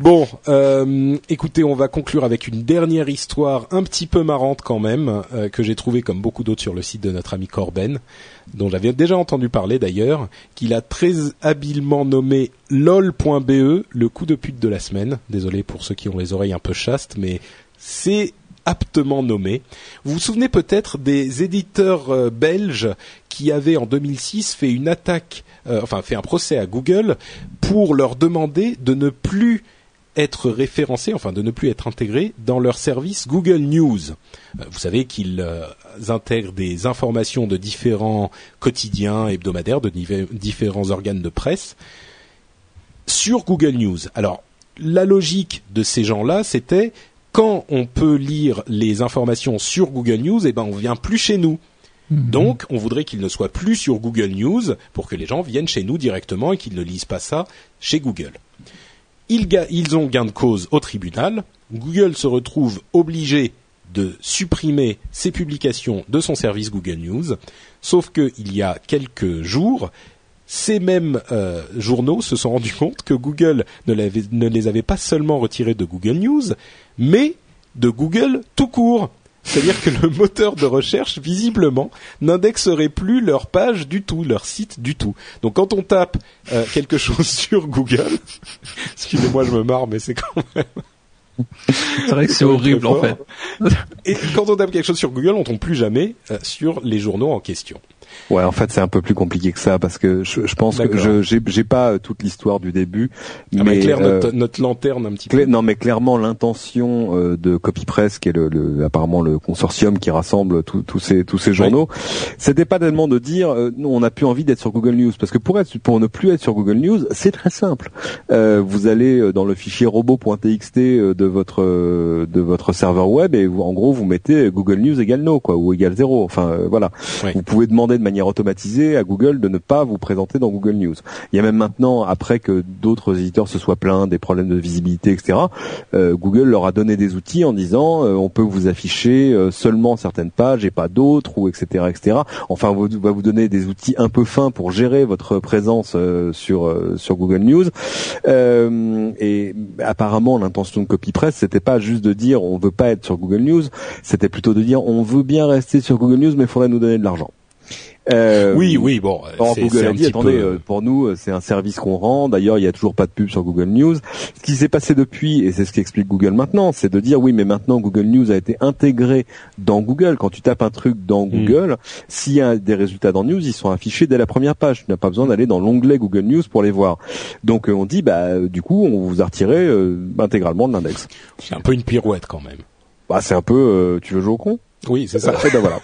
Bon, euh, écoutez, on va conclure avec une dernière histoire un petit peu marrante quand même, euh, que j'ai trouvée comme beaucoup d'autres sur le site de notre ami Corben, dont j'avais déjà entendu parler d'ailleurs, qu'il a très habilement nommé lol.be, le coup de pute de la semaine. Désolé pour ceux qui ont les oreilles un peu chastes, mais c'est aptement nommé. Vous vous souvenez peut-être des éditeurs euh, belges qui avaient en 2006 fait une attaque, euh, enfin fait un procès à Google pour leur demander de ne plus être référencés, enfin de ne plus être intégrés dans leur service Google News. Euh, Vous savez qu'ils intègrent des informations de différents quotidiens hebdomadaires, de différents organes de presse sur Google News. Alors, la logique de ces gens-là, c'était quand on peut lire les informations sur Google News, eh ben on vient plus chez nous. Donc, on voudrait qu'ils ne soient plus sur Google News pour que les gens viennent chez nous directement et qu'ils ne lisent pas ça chez Google. Ils, ont gain de cause au tribunal. Google se retrouve obligé de supprimer ses publications de son service Google News. Sauf que il y a quelques jours, ces mêmes euh, journaux se sont rendus compte que Google ne, les avait pas seulement retirés de Google News, mais de Google tout court. C'est-à-dire que le moteur de recherche, visiblement, n'indexerait plus leur page du tout, leur site du tout. Donc quand on tape euh, quelque chose <laughs> sur Google, <laughs> excusez-moi je me marre, mais c'est quand même... <laughs> C'est vrai que c'est horrible en fait. Et quand on tape quelque chose sur Google, on tombe plus jamais euh, sur les journaux en question. Ouais, en fait, c'est un peu plus compliqué que ça parce que je, je pense que je j'ai pas euh, toute l'histoire du début, Ah, mais euh, notre, notre lanterne un petit peu. non, mais clairement, l'intention euh, de CopyPress, qui est le, le- apparemment le consortium qui rassemble tous ces tous ces journaux, c'était pas tellement de dire euh, non, on n'a plus envie d'être sur Google News, parce que pour être pour ne plus être sur Google News, c'est très simple. Euh, vous allez dans le fichier robot.txt de votre de votre serveur web et vous, en gros vous mettez Google News égale no quoi ou égale zéro. Enfin euh, voilà. Vous pouvez demander de manière automatisée à Google de ne pas vous présenter dans Google News. Il y a même maintenant, après que d'autres éditeurs se soient plaints des problèmes de visibilité, etc., euh, Google leur a donné des outils en disant euh, on peut vous afficher euh, seulement certaines pages et pas d'autres, ou etc., etc. Enfin, on va vous donner des outils un peu fins pour gérer votre présence sur sur Google News. et apparemment, l'intention de CopyPress, c'était pas juste de dire on veut pas être sur Google News, c'était plutôt de dire on veut bien rester sur Google News, mais il faudrait nous donner de l'argent. Euh, oui, oui, bon. Google a dit, attendez, euh, pour nous, euh, c'est un service qu'on rend. D'ailleurs, il y a toujours pas de pub sur Google News. Ce qui s'est passé depuis, et c'est ce qu'explique Google maintenant, c'est de dire, oui, mais maintenant Google News a été intégré dans Google. Quand tu tapes un truc dans mm. Google, s'il y a des résultats dans News, ils sont affichés dès la première page. Tu n'as pas besoin d'aller dans l'onglet Google News pour les voir. Donc, on dit, bah, du coup, on vous a retiré intégralement de l'index. C'est un peu une pirouette quand même. Bah, c'est un peu, tu veux jouer au con? Oui, c'est ça. ben voilà.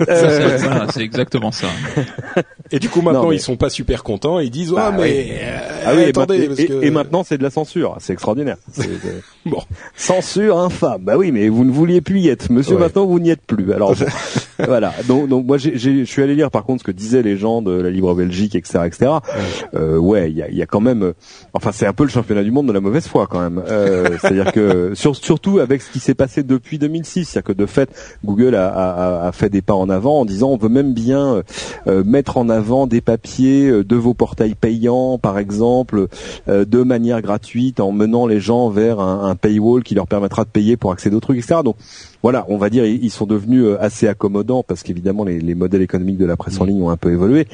<laughs> c'est exactement ça. <laughs> Et du coup, maintenant, ils sont pas super contents. Ils disent, bah, mais euh, ah oui, attendez, et, parce que... et, maintenant, c'est de la censure. C'est extraordinaire. <laughs> bon, censure infâme. Bah oui, mais vous ne vouliez plus y être, monsieur. Maintenant, vous n'y êtes plus. Alors voilà. Donc, donc moi, je suis allé lire par contre ce que disaient les gens de la Libre Belgique, etc., etc. Ouais, euh, ouais, il y a, y a, quand même. Enfin, c'est un peu le championnat du monde de la mauvaise foi quand même. Euh, C'est-à-dire que surtout avec ce qui s'est passé depuis 2006, c'est-à-dire que de fait, Google a, a, a, fait des pas en avant en disant on veut même bien euh, mettre en avant des papiers euh, de vos portails payants, par exemple, euh, de manière gratuite, en menant les gens vers un, un, paywall qui leur permettra de payer pour accéder aux trucs, etc. Donc voilà, on va dire ils sont devenus euh, assez accommodants parce qu'évidemment les, les, modèles économiques de la presse en mm. ligne ont un peu évolué.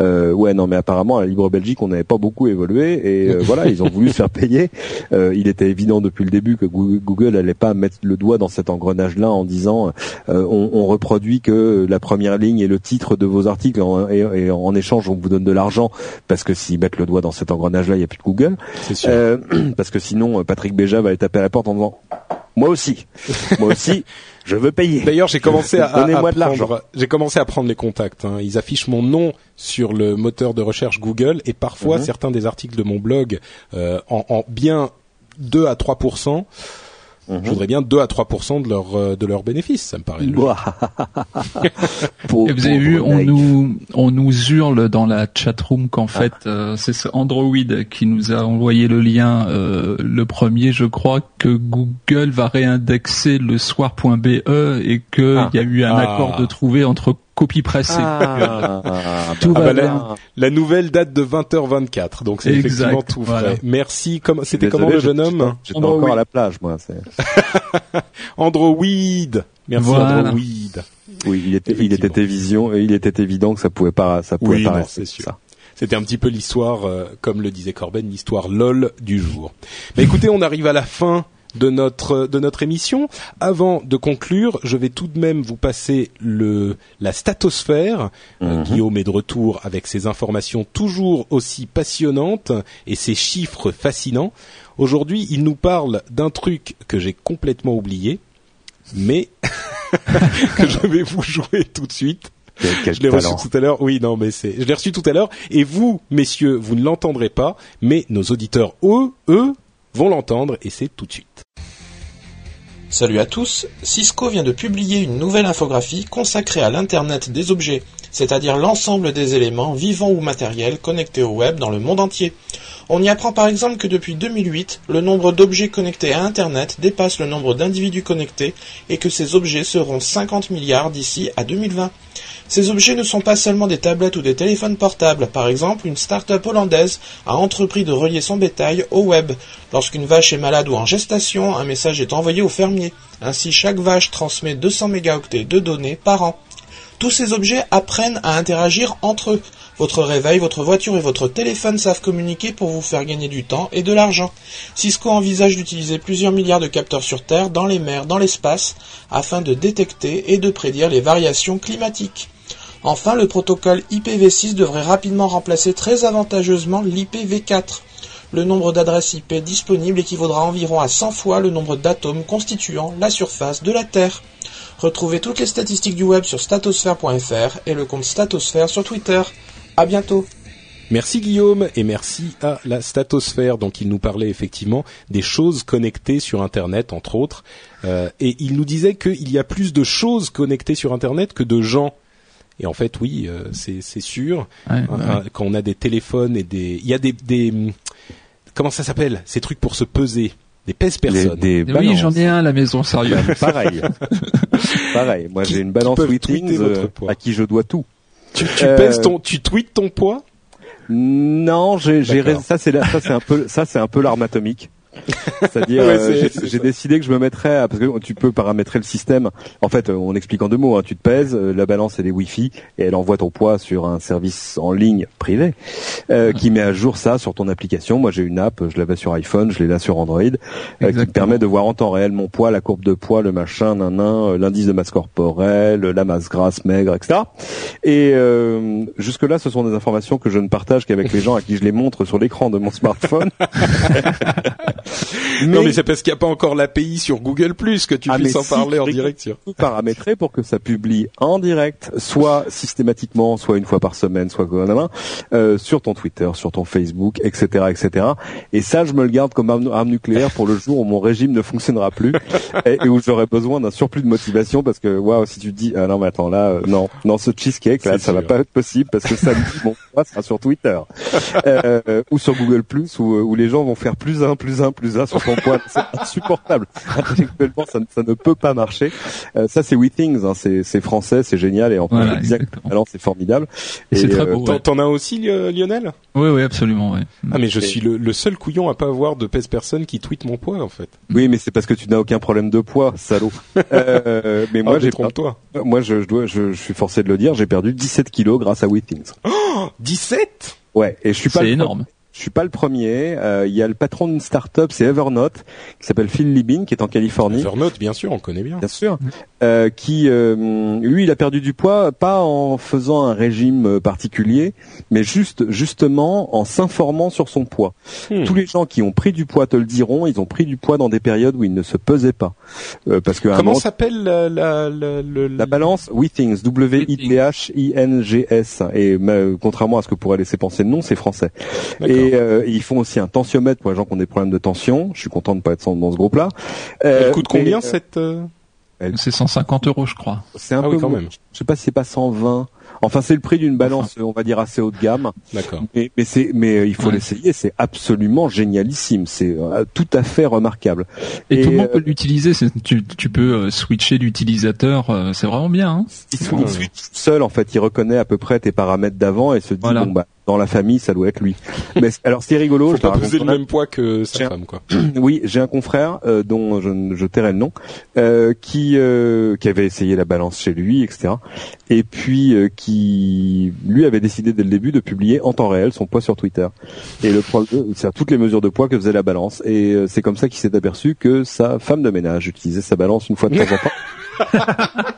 Euh, ouais, non, mais apparemment à la Libre Belgique on n'avait pas beaucoup évolué et euh, voilà, ils ont voulu se faire payer. Euh, il était évident depuis le début que Google n'allait pas mettre le doigt dans cet engrenage-là en disant on, on, reproduit que la première ligne et le titre de vos articles en, et, en échange on vous donne de l'argent parce que s'ils mettent le doigt dans cet engrenage-là, il n'y a plus de Google. Sûr. <clears throat> parce que sinon Patrick Béja va aller taper à la porte en disant moi aussi. Moi aussi, je veux payer. D'ailleurs, j'ai commencé à, l'argent. J'ai commencé à prendre les contacts. Hein. Ils affichent mon nom sur le moteur de recherche Google et parfois mhm. certains des articles de mon blog euh, en, en, bien 2 à 3 je voudrais bien 2 à 3 de leur euh, de leurs bénéfices, ça me paraît. <laughs> Et vous avez vu, on nous on nous hurle dans la chatroom qu'en fait ah. euh, c'est Android qui nous a envoyé le lien euh, le premier, je crois que Google va réindexer le soir.be et qu'il ah. y a eu un ah. accord de trouver entre copie pressée. Ah, <laughs> tout va bien. La, nouvelle date de 20h24, donc c'est effectivement tout vrai. Merci. c'était comment le jeune homme? J'étais encore à la plage, moi. <laughs> Android. Merci Android. Oui, il était, il était évident, il était évident que ça pouvait pas, ça pouvait pas c'est sûr. C'était un petit peu l'histoire, euh, comme le disait Corben, l'histoire lol du jour. Mais écoutez, on arrive à la fin de notre de notre émission. Avant de conclure, je vais tout de même vous passer le la statosphère. Euh, mhm. Guillaume est de retour avec ses informations toujours aussi passionnantes et ses chiffres fascinants. Aujourd'hui, il nous parle d'un truc que j'ai complètement oublié, mais <laughs> que je vais vous jouer tout de suite. je l'ai reçu tout à l'heure. Oui, non, mais c'est, je l'ai reçu tout à l'heure. Et vous, messieurs, vous ne l'entendrez pas, mais nos auditeurs, eux, eux, vont l'entendre et c'est tout de suite. Salut à tous, Cisco vient de publier une nouvelle infographie consacrée à l'Internet des objets, c'est-à-dire l'ensemble des éléments vivants ou matériels connectés au web dans le monde entier. On y apprend par exemple que depuis 2008, le nombre d'objets connectés à Internet dépasse le nombre d'individus connectés et que ces objets seront 50 milliards d'ici à 2020. Ces objets ne sont pas seulement des tablettes ou des téléphones portables. Par exemple, une start-up hollandaise a entrepris de relier son bétail au web. Lorsqu'une vache est malade ou en gestation, un message est envoyé au fermier. Ainsi, chaque vache transmet 200 mégaoctets de données par an. Tous ces objets apprennent à interagir entre eux. Votre réveil, votre voiture et votre téléphone savent communiquer pour vous faire gagner du temps et de l'argent. Cisco envisage d'utiliser plusieurs milliards de capteurs sur Terre, dans les mers, dans l'espace, afin de détecter et de prédire les variations climatiques. Enfin, le protocole IPv6 devrait rapidement remplacer très avantageusement l'IPv4. Le nombre d'adresses IP disponibles équivaudra environ à 100 fois le nombre d'atomes constituant la surface de la Terre. Retrouvez toutes les statistiques du web sur statosphère.fr et le compte Statosphère sur Twitter. À bientôt. Merci Guillaume et merci à la Statosphère. Donc il nous parlait effectivement des choses connectées sur Internet, entre autres, euh, et il nous disait qu'il y a plus de choses connectées sur Internet que de gens. Et en fait, oui, euh, c'est c'est sûr. Ouais, Un- ouais. quand on a des téléphones et des, il y a des, des comment ça s'appelle Ces trucs pour se peser, des pèse Les- personnes. des Oui, balances. j'en ai un à la maison, sérieux. Pareil. pareil. Moi, Qui- j'ai une qui balance votre euh, à qui je dois tout. Tu, tu Euh, pèses ton, tu tweets ton poids? Non, j'ai, ça c'est la- ça c'est un peu ça c'est un peu l'arme atomique. <laughs> C'est-à-dire, Ouais, euh, j'ai- décidé que je me mettrais à, parce que tu peux paramétrer le système. En fait, euh, on explique en deux mots. hein. tu te pèses, euh, la balance elle est Wi-Fi et elle envoie ton poids sur un service en ligne privé euh, qui met à jour ça sur ton application. Moi, j'ai une app, je l'avais sur iPhone, je l'ai là sur Android, euh, qui permet de voir en temps réel mon poids, la courbe de poids, le machin, nan, nan, euh, l'indice de masse corporelle, la masse grasse, maigre, etc. Et jusque là, ce sont des informations que je ne partage qu'avec les gens à qui je les montre sur l'écran de mon smartphone. <laughs> <laughs> Non, mais c'est parce qu'il n'y a pas encore l'API sur Google Plus que tu Ah, puisses mais en si, parler en direct sur. pour que ça publie en direct, soit systématiquement, soit une fois par semaine, soit quoi, nan, euh, sur ton Twitter, sur ton Facebook, etc., etc. Et ça, je me le garde comme arme, arme nucléaire pour le <laughs> jour où mon régime ne fonctionnera plus et, et où j'aurai besoin d'un surplus de motivation parce que waouh, si tu te dis ah non mais attends là, euh, non, non ce cheesecake là, ça va sûr. pas être possible parce que samedi mon <laughs> sera sur Twitter euh, euh, ou sur Google Plus où, euh, où les gens vont faire plus un, plus un, plus un sur ton poids. C'est insupportable. <laughs> Intellectuellement, ça, ne- ça ne peut pas marcher. Euh, ça, c'est WeThings, hein, c'est français, c'est génial et en plus, Voilà, c'est formidable. Et c'est très euh, beau. T'en Ouais. t'en as aussi, Li- Lionel? Oui, oui, absolument. Ouais. Ah, mais je Et- suis le, le seul couillon à pas avoir de pèse personne qui tweet mon poids, en fait. Oui, mais c'est parce que tu n'as aucun problème de poids, salaud. <laughs> Euh, mais moi, Ah, j'ai détrompe-toi. moi, je, je dois, je, je suis forcé de le dire, j'ai perdu 17 kilos grâce à WeThings. 17 Ouais, et je suis pas C'est énorme. Je suis pas le premier. Euh, Il y a le patron d'une start-up, c'est Evernote, qui s'appelle Phil Libin, qui est en Californie. Evernote, bien sûr, on connaît bien. Bien sûr. Euh, qui, euh, lui, il a perdu du poids pas en faisant un régime particulier, mais juste, justement, en s'informant sur son poids. Hmm. Tous les gens qui ont pris du poids te le diront. Ils ont pris du poids dans des périodes où ils ne se pesaient pas, Euh, parce que Comment s'appelle la, la, la, le- la balance WeThings, W-I-T-H-I-N-G-S. Et euh, contrairement à ce que pourrait laisser penser le nom, c'est français. Et euh, ils font aussi un tensiomètre pour les gens qui ont des problèmes de tension. Je suis content de ne pas être dans ce groupe-là. Euh, Elle coûte combien et, euh, cette euh, C'est 150 euros, je crois. C'est un Ah peu oui, quand même. Je sais pas si c'est pas 120. Enfin, c'est le prix d'une balance, on va dire assez haut de gamme. D'accord. Mais, mais c'est, mais euh, il faut Ouais. l'essayer. C'est absolument génialissime. C'est euh, tout à fait remarquable. Et, Et, tout le monde euh, peut l'utiliser. c'est- Tu, tu peux euh, switcher l'utilisateur. euh, c'est vraiment bien. Hein Il switch seul, en fait, il reconnaît à peu près tes paramètres d'avant et se dit Voilà. bon bah dans la famille, ça doit être lui. mais alors, ce qui est rigolo, Faut je pas peser le même- poids que sa femme, quoi. <clears throat> Oui, j'ai un confrère euh, dont je, je tairai le nom, euh, qui euh, qui avait essayé la balance chez lui, etc. Et puis euh, qui lui avait décidé dès le début de publier en temps réel son poids sur Twitter. Et le c'est à toutes les mesures de poids que faisait la balance. Et euh, c'est comme ça qu'il s'est aperçu que sa femme de ménage utilisait sa balance une fois de temps en temps.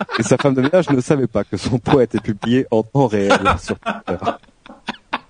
<laughs> Et sa femme de ménage ne savait pas que son poids était publié en temps réel sur Twitter.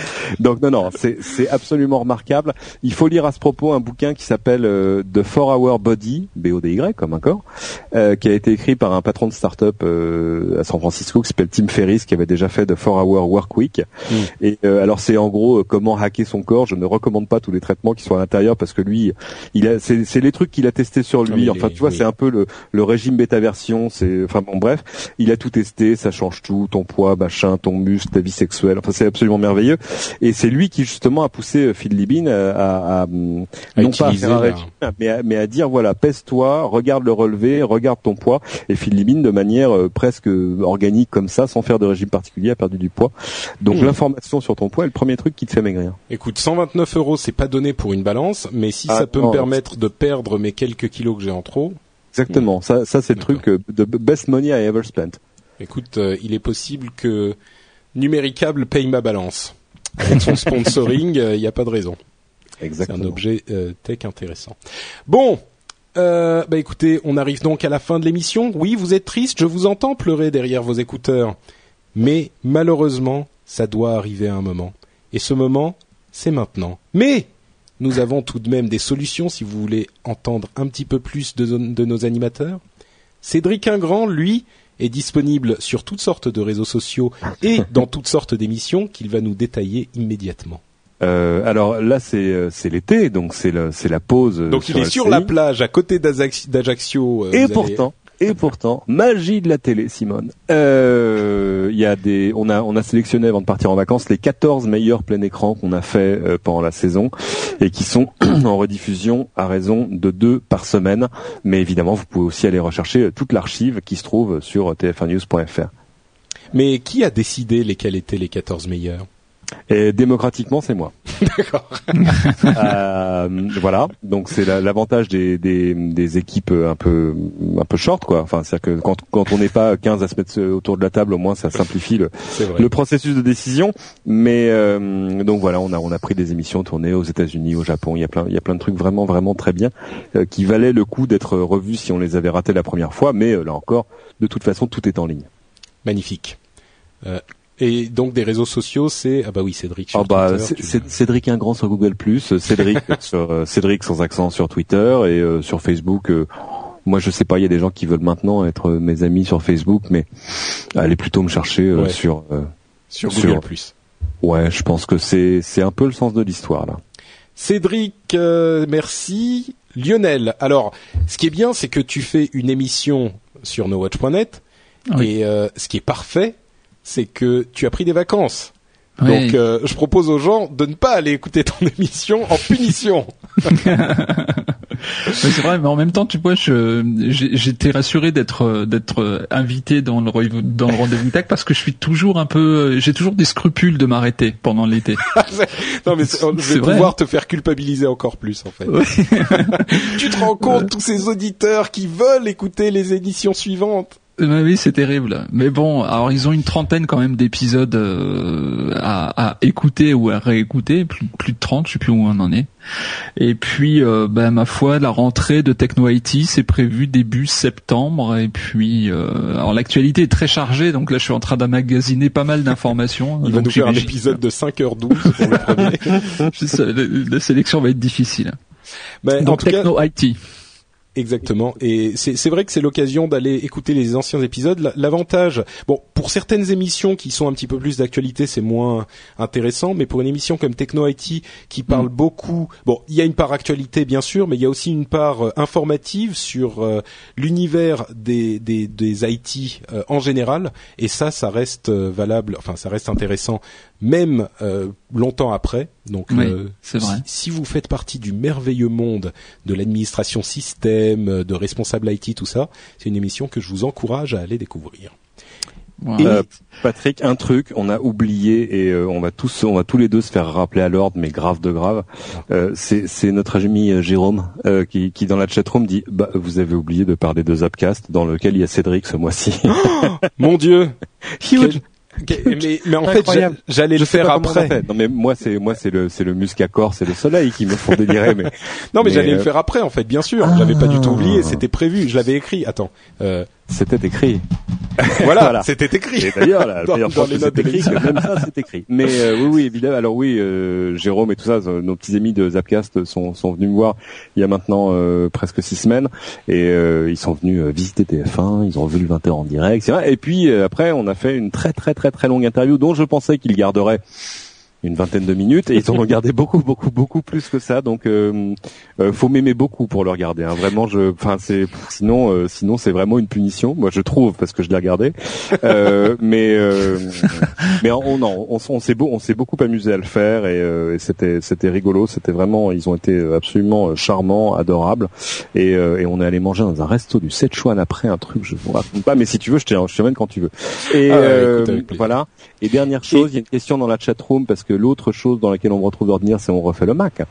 <laughs> Donc non, non, c'est absolument remarquable. Il faut lire à ce propos un bouquin qui s'appelle euh, The 4 Hour Body, B-O-D-Y comme un corps, euh, qui a été écrit par un patron de start-up euh, à San Francisco qui s'appelle Tim Ferriss, qui avait déjà fait The 4 Hour Work Week. Mm. Et euh, alors c'est en gros euh, comment hacker son corps. Je ne recommande pas tous les traitements qui sont à l'intérieur parce que lui, il a, c'est les trucs qu'il a testé sur Ah, lui. mais enfin, tu vois, oui. c'est un peu le, le régime bêta version. C'est, enfin bon, bref, il a tout testé, ça change tout, ton poids, machin, ton muscle, ta vie sexuelle. Enfin, c'est absolument merveilleux. Et c'est lui qui justement a poussé euh, Phil Libin euh, à, à, À non pas à faire un régime, mais à, mais à dire voilà, pèse-toi, regarde le relevé, regarde ton poids. Et Phil Libin, de manière euh, presque organique comme ça, sans faire de régime particulier, a perdu du poids. Donc Mmh. l'information sur ton poids est le premier truc qui te fait maigrir. Écoute, 129 euros, c'est pas donné pour une balance, mais si Ah, ça peut non, me permettre de perdre mes quelques kilos que j'ai en trop, Exactement. Ça, ça c'est le truc de best money I ever spent. écoute, euh, il est possible que Numéricable paye ma balance. Avec son sponsoring, il n'y a pas de raison. C'est un objet euh, tech intéressant. Bon, euh, bah écoutez, on arrive donc à la fin de l'émission. Oui, vous êtes triste, je vous entends pleurer derrière vos écouteurs. Mais malheureusement, ça doit arriver à un moment. Et ce moment, c'est maintenant. Mais nous avons tout de même des solutions si vous voulez entendre un petit peu plus de, de nos animateurs. Cédric Ingrand, lui, est disponible sur toutes sortes de réseaux sociaux et dans toutes sortes d'émissions qu'il va nous détailler immédiatement. Euh, alors là, c'est euh, c'est l'été, donc c'est c'est la pause. euh, Donc il est sur la plage à côté d'Ajaccio. Et pourtant, Et pourtant, magie de la télé, Simone. Euh, y a des, on a, on a sélectionné avant de partir en vacances les 14 meilleurs plein écran qu'on a fait euh, pendant la saison et qui sont <clears throat> en rediffusion à raison de deux par semaine. Mais évidemment, vous pouvez aussi aller rechercher euh, toute l'archive qui se trouve sur tf1news.fr. Mais qui a décidé lesquels étaient les 14 meilleurs? Et démocratiquement, c'est moi. <laughs> D'accord. Euh, voilà, donc c'est la- l'avantage des, des, des équipes un peu un peu short quoi. Enfin, c'est-à-dire que quand, quand on n'est pas 15 à se mettre autour de la table, au moins ça simplifie le, le processus de décision. Mais euh, donc voilà, on a on a pris des émissions tournées aux États-Unis, au Japon. Il y a plein il y a plein de trucs vraiment vraiment très bien euh, qui valaient le coup d'être revus si on les avait ratés la première fois. Mais euh, là encore, de toute façon, tout est en ligne. Magnifique. Et donc des réseaux sociaux, c'est ah bah oui Cédric sur Ah bah, Twitter, tu- Cédric Ingrand sur Google+, euh, Cédric <laughs> sur euh, Cédric sans accent sur Twitter et euh, sur Facebook. euh, moi, je sais pas, il y a des gens qui veulent maintenant être euh, mes amis sur Facebook, mais allez plutôt me chercher euh, Ouais. sur. euh, sur sur- Google Plus. ouais, je pense que c'est c'est un peu le sens de l'histoire là. Cédric, euh, merci. Lionel, alors ce qui est bien, c'est que tu fais une émission sur nowatch.net Oui. et euh, ce qui est parfait, c'est que tu as pris des vacances. Oui. Donc euh, je propose aux gens de ne pas aller écouter ton <laughs> émission en punition. <laughs> C'est vrai, mais en même temps, tu vois, j'étais rassuré d'être d'être invité dans le rev- dans le rendez-vous tech parce que je suis toujours un peu, j'ai toujours des scrupules de m'arrêter pendant l'été. <laughs> non mais je vais pouvoir te faire culpabiliser encore plus en fait. tu te rends compte tous ces auditeurs qui veulent écouter les éditions suivantes. Euh, oui, c'est terrible. Mais bon, alors ils ont une trentaine quand même d'épisodes euh, à, à écouter ou à réécouter, plus, plus de 30, je sais plus où on en est. Et puis, euh, ben, ma foi, la rentrée de Techno IT, c'est prévu début septembre. Et puis, euh, alors l'actualité est très chargée, donc là, je suis en train d'amagasiner pas mal d'informations. Il va nous faire un épisode de 5h12 pour le premier. <laughs> La, la sélection va être difficile. Mais en Donc tout cas, Techno IT. Exactement. Et c'est vrai que c'est l'occasion d'aller écouter les anciens épisodes. La- L'avantage, bon, pour certaines émissions qui sont un petit peu plus d'actualité, c'est moins intéressant, mais pour une émission comme Techno IT qui parle beaucoup, bon, il y a une part actualité bien sûr, mais il y a aussi une part euh, informative sur euh, l'univers des, des, des IT euh, en général. Et ça, ça reste valable, enfin, ça reste intéressant même euh, longtemps après. Donc, Oui, euh, c'est vrai. si, si vous faites partie du merveilleux monde de l'administration système, euh, de responsable IT, tout ça, c'est une émission que je vous encourage à aller découvrir. Euh, Patrick, un truc, on a oublié et euh, on va tous, on va tous les deux se faire rappeler à l'ordre, mais grave de grave. Euh, c'est c'est notre ami euh, Jérôme euh, qui, qui dans la chatroom dit, bah vous avez oublié de parler de Zapcast dans lequel il y a Cédric ce mois-ci. <gasps> Mon Dieu <laughs> Huge. Mais, mais en fait, Incroyable. j'allais le faire après. fait. Non mais moi c'est moi c'est le c'est le muscacor, c'est le soleil qui me font délirer. Mais <laughs> Non, mais, Mais, j'allais euh, le faire après, en fait, bien sûr. J'avais pas du tout oublié, c'était prévu, je l'avais écrit. Attends, euh, c'était écrit. <laughs> voilà, Voilà. c'était écrit. Et d'ailleurs, la Dans- dans les notes écrit, que même ça c'est écrit. <laughs> Mais euh, oui, oui, évidemment. Alors oui, euh, Jérôme et tout ça, euh, nos petits amis de Zapcast sont, sont venus me voir il y a maintenant euh, presque six semaines et euh, ils sont venus euh, visiter TF1, ils ont vu le 20h en direct, etc. Et puis euh, après, on a fait une très très très très longue interview dont je pensais qu'ils garderaient une vingtaine de minutes et ils en ont gardé <laughs> beaucoup beaucoup beaucoup plus que ça. Donc euh, euh, faut m'aimer beaucoup pour le regarder hein. vraiment je enfin c'est sinon euh, sinon c'est vraiment une punition moi je trouve parce que je l'ai regardé. Euh, <laughs> mais euh, mais on non on, on s'est beau on s'est beaucoup amusé à le faire et, euh, et c'était c'était rigolo. C'était vraiment ils ont été absolument charmants adorables. Et, euh, et on est allé manger dans un resto du Sichuan après un truc je vous raconte pas mais si tu veux je te je t'emmène quand tu veux. Et Ah ouais, euh, écoute, voilà. Et dernière chose il y a une question dans la chat room parce que l'autre chose dans laquelle on me retrouve d'ordinaire c'est on refait le Mac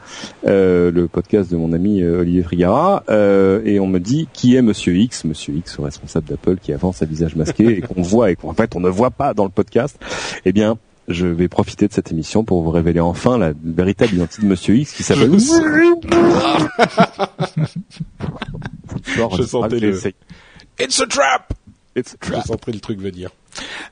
euh, le podcast de mon ami euh, Olivier Frigara euh, et on me dit qui est Monsieur X? Monsieur X le responsable d'Apple qui avance à visage masqué et qu'on <laughs> voit et qu'en fait on ne voit pas dans le podcast. Eh bien je vais profiter de cette émission pour vous révéler enfin la véritable identité de Monsieur X qui s'appelle Je <laughs> Je sentais le- It's a trap! It's a Je trap. sentais le truc venir.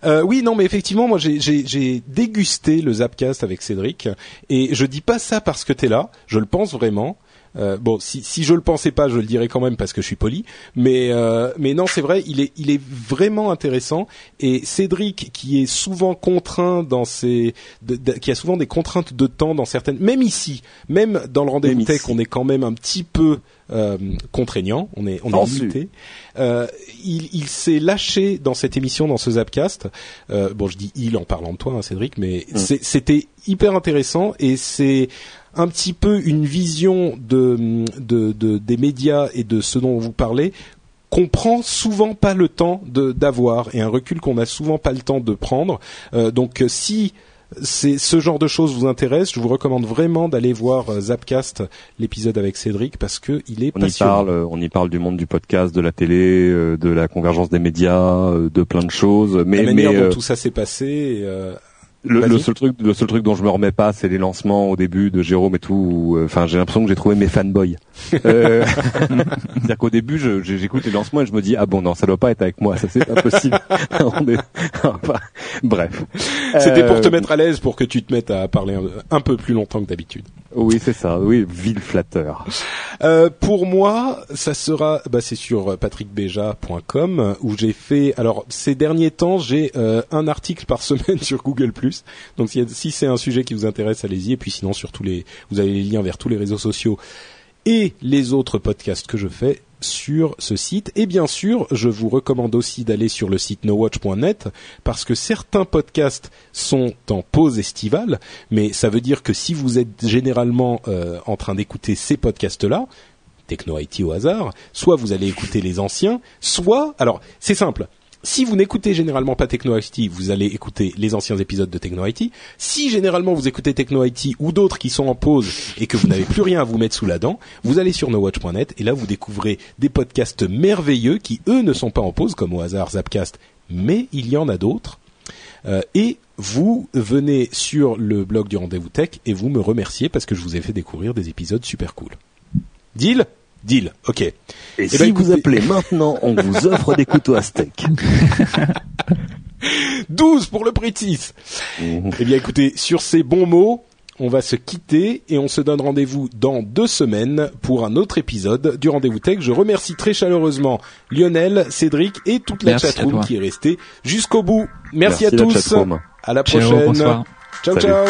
Euh, oui, non, mais effectivement, moi, j'ai- dégusté le Zapcast avec Cédric, et je dis pas ça parce que t'es là. Je le pense vraiment. Euh, bon, si, si je le pensais pas, je le dirais quand même parce que je suis poli. Mais euh, mais non, c'est vrai, il est il est vraiment intéressant. Et Cédric, qui est souvent contraint dans ses, qui a souvent des contraintes de temps dans certaines, même ici, même dans le rendez-vous tech, on est quand même un petit peu euh, contraignant, on est on est limité. Euh, il, il s'est lâché dans cette émission, dans ce Zapcast. Euh, bon, je dis il en parlant de toi, hein, Cédric, mais Mm. c'était hyper intéressant et c'est un petit peu une vision de, de, de- des médias et de ce dont vous parlez qu'on prend souvent pas le temps de d'avoir et un recul qu'on a souvent pas le temps de prendre. Euh, donc euh, si c'est ce genre de choses vous intéresse, je vous recommande vraiment d'aller voir euh, Zapcast, l'épisode avec Cédric, parce que il est On y passionnant. parle, euh, on y parle du monde du podcast, de la télé, de la convergence des médias, de plein de choses. Mais, la manière mais dont euh, tout ça s'est passé. euh, le, le seul truc, le seul truc dont je me remets pas, c'est les lancements au début de Jérôme et tout. euh, Enfin, j'ai l'impression que j'ai trouvé mes fanboys. <laughs> Euh, <laughs> C'est-à-dire qu'au début, j'écoute les lancements et je me dis ah bon non, ça doit pas être avec moi, ça c'est pas possible. <laughs> On est- enfin, bref. C'était pour Euh, te mettre à l'aise, pour que tu te mettes à parler un, un peu plus longtemps que d'habitude. Oui, c'est ça. Oui, ville flatteur. Euh, pour moi, ça sera, bah, c'est sur patrickbeja.com où j'ai fait. Alors, ces derniers temps, j'ai euh, un article par semaine sur Google+. Donc, si, c'est un sujet qui vous intéresse, allez-y. Et puis, sinon, sur tous les, vous avez les liens vers tous les réseaux sociaux et les autres podcasts que je fais sur ce site. Et bien sûr, je vous recommande aussi d'aller sur le site nowatch.net parce que certains podcasts sont en pause estivale, mais ça veut dire que si vous êtes généralement euh, en train d'écouter ces podcasts-là, Techno IT au hasard, soit vous allez écouter les anciens, soit, alors c'est simple, si vous n'écoutez généralement pas Techno IT, vous allez écouter les anciens épisodes de Techno IT. Si généralement vous écoutez Techno IT ou d'autres qui sont en pause et que vous n'avez plus rien à vous mettre sous la dent, vous allez sur nowatch.net et là vous découvrez des podcasts merveilleux qui eux ne sont pas en pause comme au hasard Zapcast, mais il y en a d'autres. Euh, et vous venez sur le blog du rendez-vous tech et vous me remerciez parce que je vous ai fait découvrir des épisodes super cool. Deal? Deal, ok. Et Eh si ben, vous écoutez- appelez maintenant, on vous <laughs> offre des couteaux à steak. 12 pour le prix de 6 Mhm. Eh bien écoutez, sur ces bons mots, on va se quitter et on se donne rendez-vous dans deux semaines pour un autre épisode du Rendez-vous Tech. Je remercie très chaleureusement Lionel, Cédric et toute la chatroom qui est restée jusqu'au bout. Merci, Merci à tous. À la prochaine. bonsoir. ciao. Ciao.